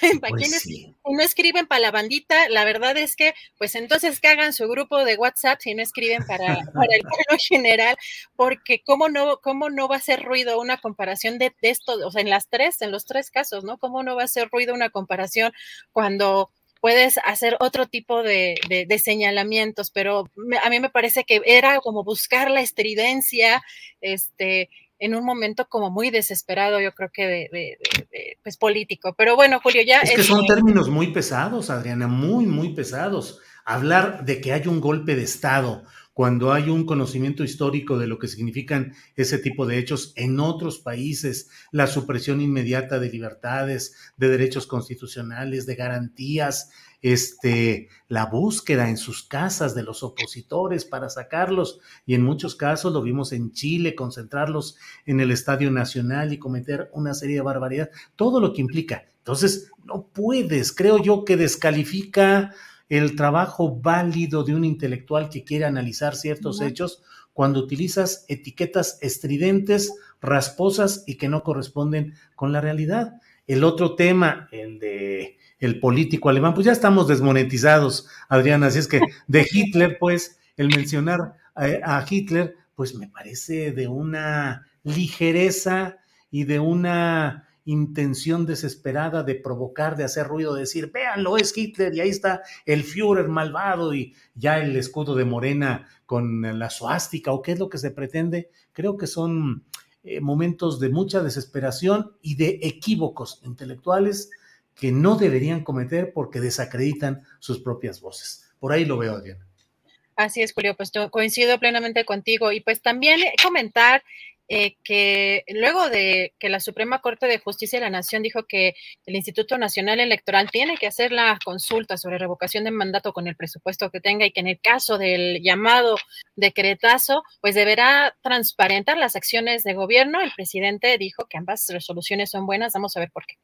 K: ¿Para pues quién no escriben para la bandita? La verdad es que, pues entonces que hagan su grupo de WhatsApp si no escriben para, para el pueblo general, porque cómo no, cómo no va a hacer ruido una comparación de, de esto, o sea, en las tres, en los tres casos, ¿no? ¿Cómo no va a hacer ruido una comparación cuando puedes hacer otro tipo de, señalamientos, pero a mí me parece que era como buscar la estridencia, este, en un momento como muy desesperado, yo creo que de, pues político. Pero bueno, Julio, ya...
A: Es que son términos muy pesados, Adriana, muy, muy pesados. Hablar de que hay un golpe de Estado cuando hay un conocimiento histórico de lo que significan ese tipo de hechos en otros países, la supresión inmediata de libertades, de derechos constitucionales, de garantías, este, la búsqueda en sus casas de los opositores para sacarlos, y en muchos casos lo vimos en Chile, concentrarlos en el Estadio Nacional y cometer una serie de barbaridades, todo lo que implica. Entonces, no puedes, creo yo que descalifica el trabajo válido de un intelectual que quiere analizar ciertos hechos cuando utilizas etiquetas estridentes, rasposas y que no corresponden con la realidad. El otro tema, el de el político alemán, pues ya estamos desmonetizados, Adriana, así es que de Hitler, pues, el mencionar a Hitler, pues me parece de una ligereza y de una intención desesperada de provocar, de hacer ruido, de decir, véanlo, es Hitler y ahí está el Führer malvado y ya el escudo de Morena con la suástica o qué es lo que se pretende, creo que son eh, momentos de mucha desesperación y de equívocos intelectuales que no deberían cometer porque desacreditan sus propias voces. Por ahí lo veo, Adriana.
K: Así es, Julio, pues coincido plenamente contigo. Y pues también comentar eh, que luego de que la Suprema Corte de Justicia de la Nación dijo que el Instituto Nacional Electoral tiene que hacer la consulta sobre revocación de mandato con el presupuesto que tenga y que en el caso del llamado decretazo, pues deberá transparentar las acciones de gobierno, el presidente dijo que ambas resoluciones son buenas. Vamos a ver por qué.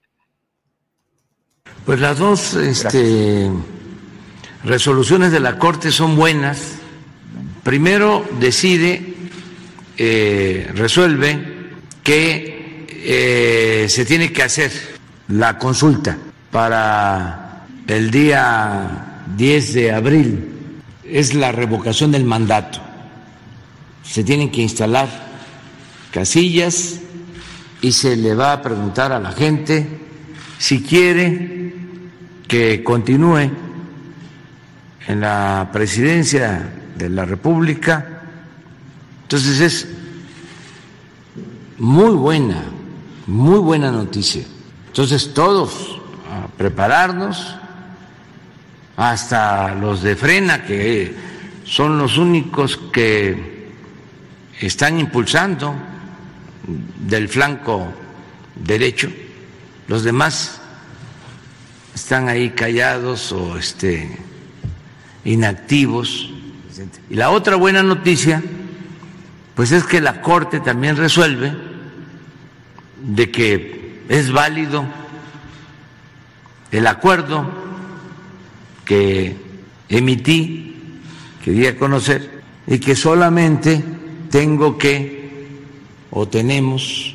M: Pues las dos este, resoluciones de la Corte son buenas. Primero decide eh, resuelve que eh, se tiene que hacer la consulta para el día 10 de abril. Es la revocación del mandato. Se tienen que instalar casillas y se le va a preguntar a la gente si quiere que continúe en la presidencia de la República entonces es muy buena, muy buena noticia, Entonces todos a prepararnos, hasta los de frena, que son los únicos que están impulsando del flanco derecho, los demás están ahí callados o este, inactivos. Y la otra buena noticia, pues es que la Corte también resuelve de que es válido el acuerdo que emití, quería conocer, y que solamente tengo que, o tenemos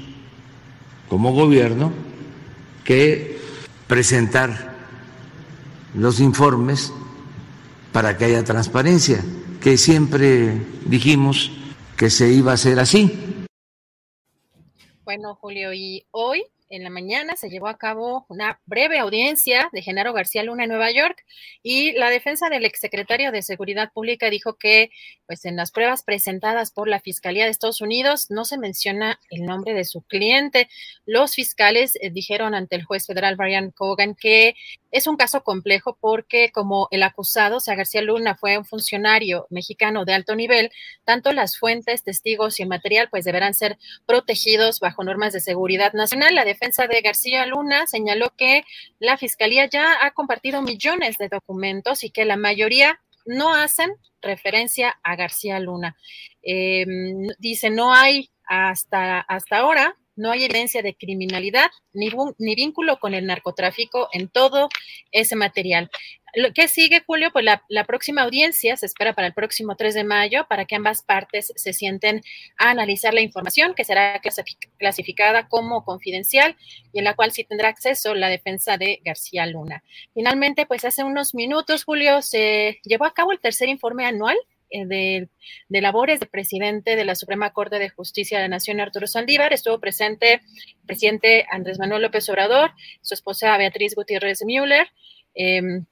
M: como gobierno, que presentar los informes para que haya transparencia, que siempre dijimos que se iba a hacer así.
K: Bueno, Julio, y hoy en la mañana se llevó a cabo una breve audiencia de Genaro García Luna en Nueva York y la defensa del exsecretario de Seguridad Pública dijo que pues en las pruebas presentadas por la Fiscalía de Estados Unidos no se menciona el nombre de su cliente. Los fiscales eh, dijeron ante el juez federal Brian Cogan que es un caso complejo porque como el acusado, o sea, García Luna fue un funcionario mexicano de alto nivel, tanto las fuentes, testigos y el material pues deberán ser protegidos bajo normas de seguridad nacional. La defensa de García Luna señaló que la fiscalía ya ha compartido millones de documentos y que la mayoría no hacen referencia a García Luna. Em, dice, no hay hasta, hasta ahora no hay evidencia de criminalidad ni, ni vínculo con el narcotráfico en todo ese material. ¿Qué sigue, Julio? Pues la, próxima audiencia se espera para el próximo 3 de mayo para que ambas partes se sienten a analizar la información que será clasificada como confidencial y en la cual sí tendrá acceso la defensa de García Luna. Finalmente, pues hace unos minutos, Julio, se llevó a cabo el tercer informe anual eh, de, de, labores del presidente de la Suprema Corte de Justicia de la Nación, Arturo Saldívar. Estuvo presente el presidente Andrés Manuel López Obrador, su esposa Beatriz Gutiérrez Müller. Em,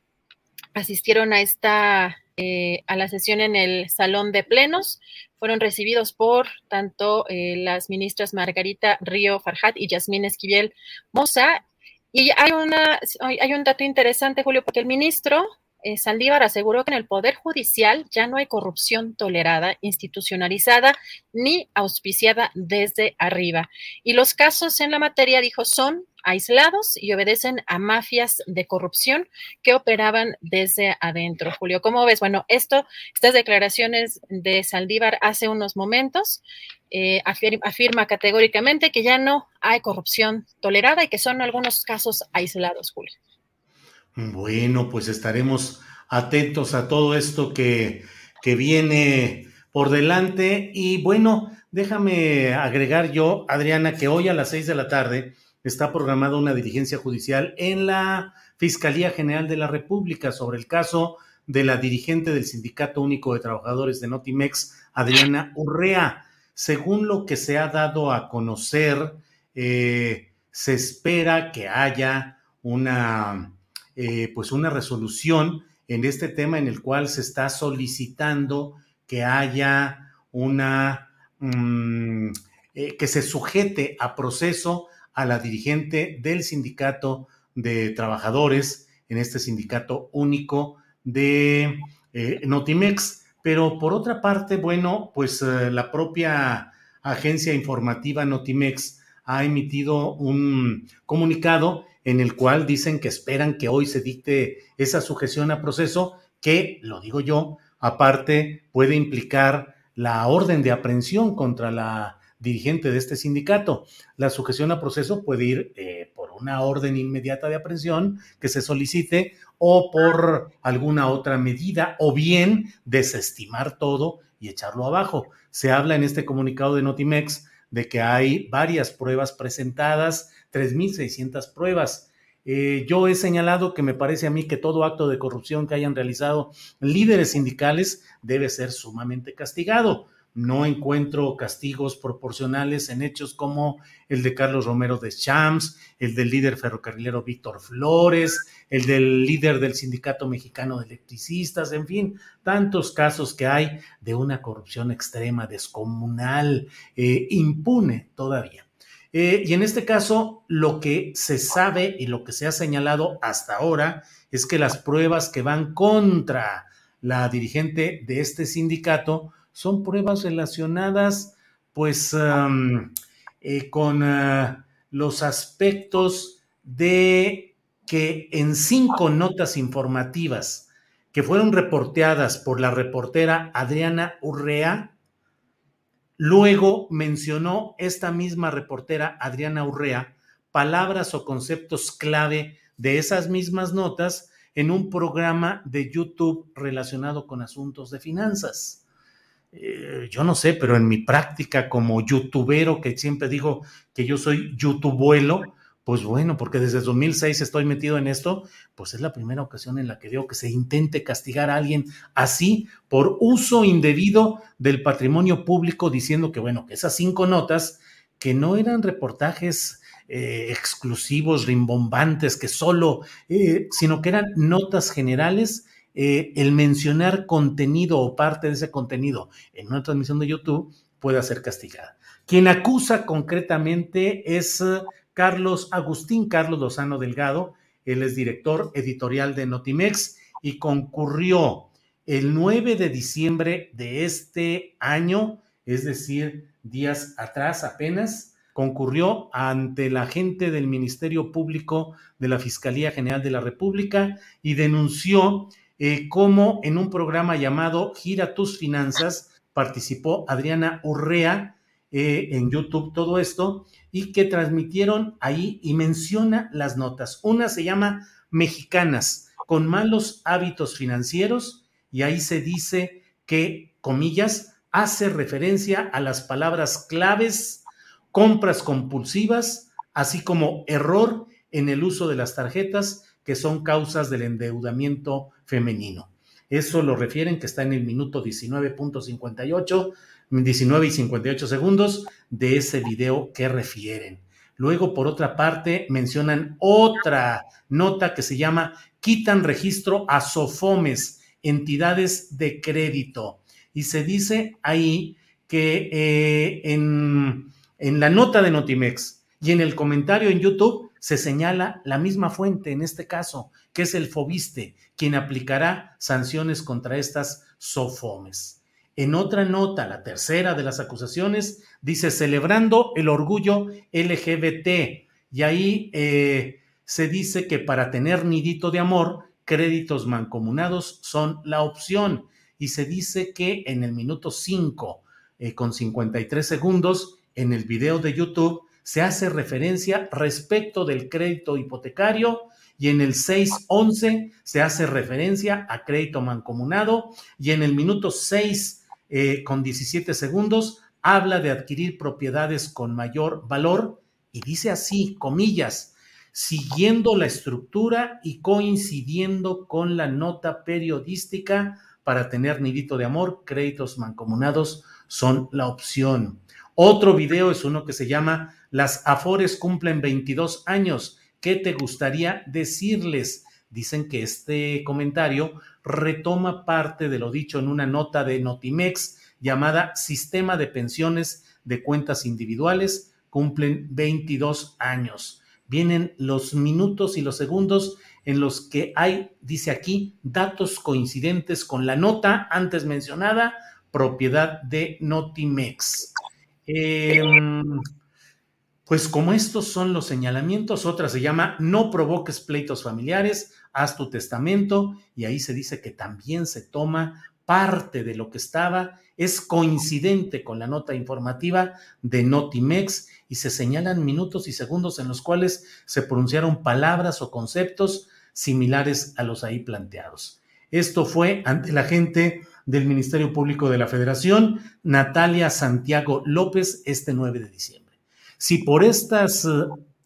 K: asistieron a esta eh, a la sesión en el salón de plenos. Fueron recibidos por tanto eh, las ministras Margarita Río Farjat y Yasmín Esquivel Moza. Y hay, una, hay un dato interesante, Julio, porque el ministro eh, Saldívar aseguró que en el Poder Judicial ya no hay corrupción tolerada, institucionalizada ni auspiciada desde arriba. Y los casos en la materia, dijo, son aislados y obedecen a mafias de corrupción que operaban desde adentro. Julio, ¿cómo ves? Bueno, esto, estas declaraciones de Saldívar hace unos momentos eh, afirma categóricamente que ya no hay corrupción tolerada y que son algunos casos aislados, Julio.
A: Bueno, pues estaremos atentos a todo esto que, que viene por delante. Y bueno, déjame agregar yo, Adriana, que hoy a las seis de la tarde está programada una diligencia judicial en la Fiscalía General de la República sobre el caso de la dirigente del Sindicato Único de Trabajadores de Notimex, Adriana Urrea. Según lo que se ha dado a conocer, eh, se espera que haya una eh, pues una resolución en este tema en el cual se está solicitando que haya una, mm, eh, que se sujete a proceso a la dirigente del sindicato de trabajadores, en este sindicato único de eh, Notimex. Pero por otra parte, bueno, pues la propia agencia informativa Notimex ha emitido un comunicado en el cual dicen que esperan que hoy se dicte esa sujeción a proceso, que, lo digo yo, aparte puede implicar la orden de aprehensión contra la dirigente de este sindicato. La sujeción a proceso puede ir eh, por una orden inmediata de aprehensión que se solicite o por alguna otra medida o bien desestimar todo y echarlo abajo. Se habla en este comunicado de Notimex de que hay varias pruebas presentadas, 3.600 pruebas. Eh, yo he señalado que me parece a mí que todo acto de corrupción que hayan realizado líderes sindicales debe ser sumamente castigado no encuentro castigos proporcionales en hechos como el de Carlos Romero de Champs, el del líder ferrocarrilero Víctor Flores, el del líder del Sindicato Mexicano de Electricistas, en fin, tantos casos que hay de una corrupción extrema, descomunal, eh, impune todavía. Eh, y en este caso, lo que se sabe y lo que se ha señalado hasta ahora es que las pruebas que van contra la dirigente de este sindicato son pruebas relacionadas pues eh, con uh, los aspectos de que en cinco notas informativas que fueron reporteadas por la reportera Adriana Urrea, luego mencionó esta misma reportera Adriana Urrea palabras o conceptos clave de esas mismas notas en un programa de YouTube relacionado con asuntos de finanzas. Eh, yo no sé, pero en mi práctica como youtubero, que siempre digo que yo soy youtubuelo, pues bueno, porque desde 2006 estoy metido en esto, pues es la primera ocasión en la que veo que se intente castigar a alguien así por uso indebido del patrimonio público, diciendo que bueno, que esas cinco notas, que no eran reportajes eh, exclusivos, rimbombantes, que solo, eh, sino que eran notas generales, eh, el mencionar contenido o parte de ese contenido en una transmisión de YouTube puede ser castigada. Quien acusa concretamente es Carlos Agustín Carlos Lozano Delgado. Él es director editorial de Notimex y concurrió el 9 de diciembre de este año, es decir, días atrás apenas, concurrió ante la gente del Ministerio Público de la Fiscalía General de la República y denunció eh, cómo en un programa llamado Gira tus Finanzas participó Adriana Urrea eh, en YouTube todo esto y que transmitieron ahí y menciona las notas. Una se llama Mexicanas con malos hábitos financieros y ahí se dice que, comillas, hace referencia a las palabras claves, compras compulsivas, así como error en el uso de las tarjetas que son causas del endeudamiento femenino. Eso lo refieren que está en el minuto 19.58 19 y 58 segundos de ese video que refieren. Luego, por otra parte, mencionan otra nota que se llama Quitan registro a Sofomes, entidades de crédito. Y se dice ahí que eh, en, en la nota de Notimex y en el comentario en YouTube se señala la misma fuente, en este caso, que es el Fobiste, quien aplicará sanciones contra estas Sofomes. En otra nota, la tercera de las acusaciones, dice celebrando el orgullo LGBT. Y ahí eh, se dice que para tener nidito de amor, créditos mancomunados son la opción. Y se dice que en el minuto 5, eh, con 53 segundos, en el video de YouTube, se hace referencia respecto del crédito hipotecario y en el 6.11 se hace referencia a crédito mancomunado y en el minuto 6 eh, con 17 segundos, habla de adquirir propiedades con mayor valor y dice así, comillas, siguiendo la estructura y coincidiendo con la nota periodística para tener nidito de amor, créditos mancomunados son la opción. Otro video es uno que se llama Las Afores cumplen 22 años. ¿Qué te gustaría decirles? Dicen que este comentario retoma parte de lo dicho en una nota de Notimex llamada Sistema de Pensiones de Cuentas Individuales. Cumplen 22 años. Vienen los minutos y los segundos en los que hay, dice aquí, datos coincidentes con la nota antes mencionada, propiedad de Notimex. Em, pues como estos son los señalamientos, otra se llama No provoques pleitos familiares, haz tu testamento y ahí se dice que también se toma parte de lo que estaba, es coincidente con la nota informativa de Notimex y se señalan minutos y segundos en los cuales se pronunciaron palabras o conceptos similares a los ahí planteados. Esto fue ante la gente del Ministerio Público de la Federación, Natalia Santiago López, este 9 de diciembre. Si por estas eh,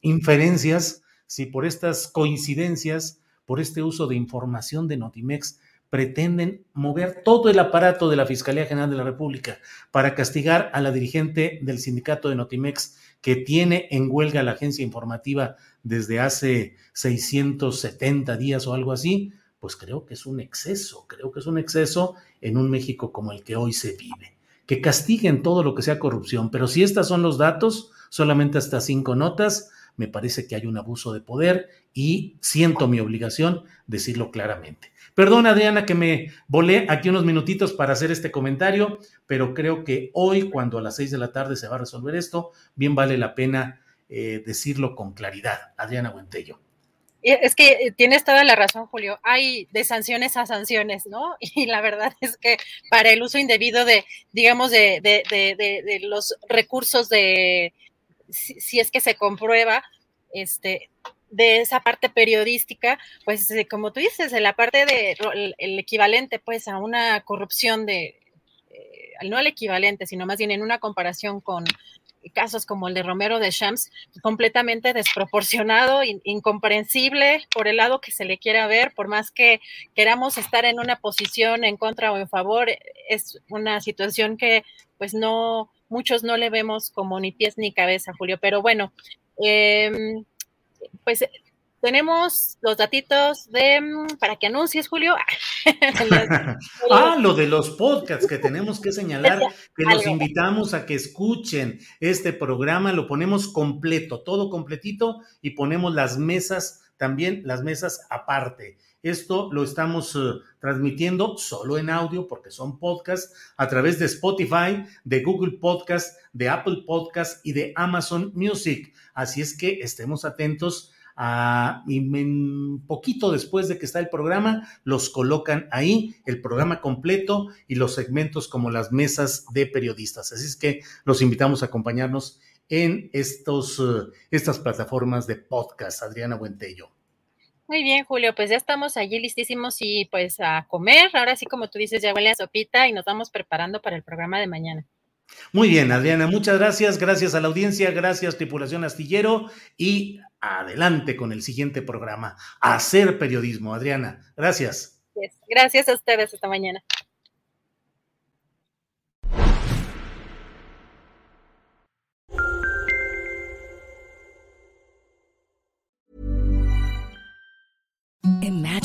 A: inferencias, si por estas coincidencias por este uso de información de Notimex, pretenden mover todo el aparato de la Fiscalía General de la República para castigar a la dirigente del sindicato de Notimex que tiene en huelga la agencia informativa desde hace 670 días o algo así, pues creo que es un exceso, creo que es un exceso en un México como el que hoy se vive. que castiguen todo lo que sea corrupción, pero si estas son los datos, solamente hasta cinco notas, me parece que hay un abuso de poder y siento mi obligación decirlo claramente. Perdón, Adriana, que me volé aquí unos minutitos para hacer este comentario, pero creo que hoy, cuando a las seis de la tarde se va a resolver esto, bien vale la pena eh, decirlo con claridad. Adriana Buentello.
K: Es que eh, tienes toda la razón, Julio. Hay de sanciones a sanciones, ¿no? Y la verdad es que para el uso indebido de, digamos, de, de, de, de los recursos de, si, es que se comprueba, este, de esa parte periodística, pues eh, como tú dices, la parte de el, equivalente pues a una corrupción de, eh, no al equivalente, sino más bien en una comparación con casos como el de Romero de Shams, completamente desproporcionado, incomprensible por el lado que se le quiera ver, por más que queramos estar en una posición en contra o en favor, es una situación que pues no, muchos no le vemos como ni pies ni cabeza, Julio, pero bueno, eh, pues tenemos los datitos de mm, para que anuncies, Julio.
A: ah, lo de los podcasts que tenemos que señalar, que los invitamos a que escuchen este programa, lo ponemos completo, todo completito y ponemos las mesas también, las mesas aparte. Esto lo estamos eh, transmitiendo solo en audio porque son podcasts a través de Spotify, de Google Podcast, de Apple Podcast y de Amazon Music. Así es que estemos atentos a, y un poquito después de que está el programa, los colocan ahí, el programa completo y los segmentos como las mesas de periodistas. Así es que los invitamos a acompañarnos en estos, eh, estas plataformas de podcast. Adriana Buentello.
K: Muy bien, Julio, pues ya estamos allí listísimos y pues a comer. Ahora sí, como tú dices, ya huele a sopita y nos vamos preparando para el programa de mañana.
A: Muy bien, Adriana, muchas gracias. Gracias a la audiencia, gracias tripulación astillero y adelante con el siguiente programa. Hacer periodismo, Adriana. Gracias.
K: Gracias a ustedes. Hasta mañana.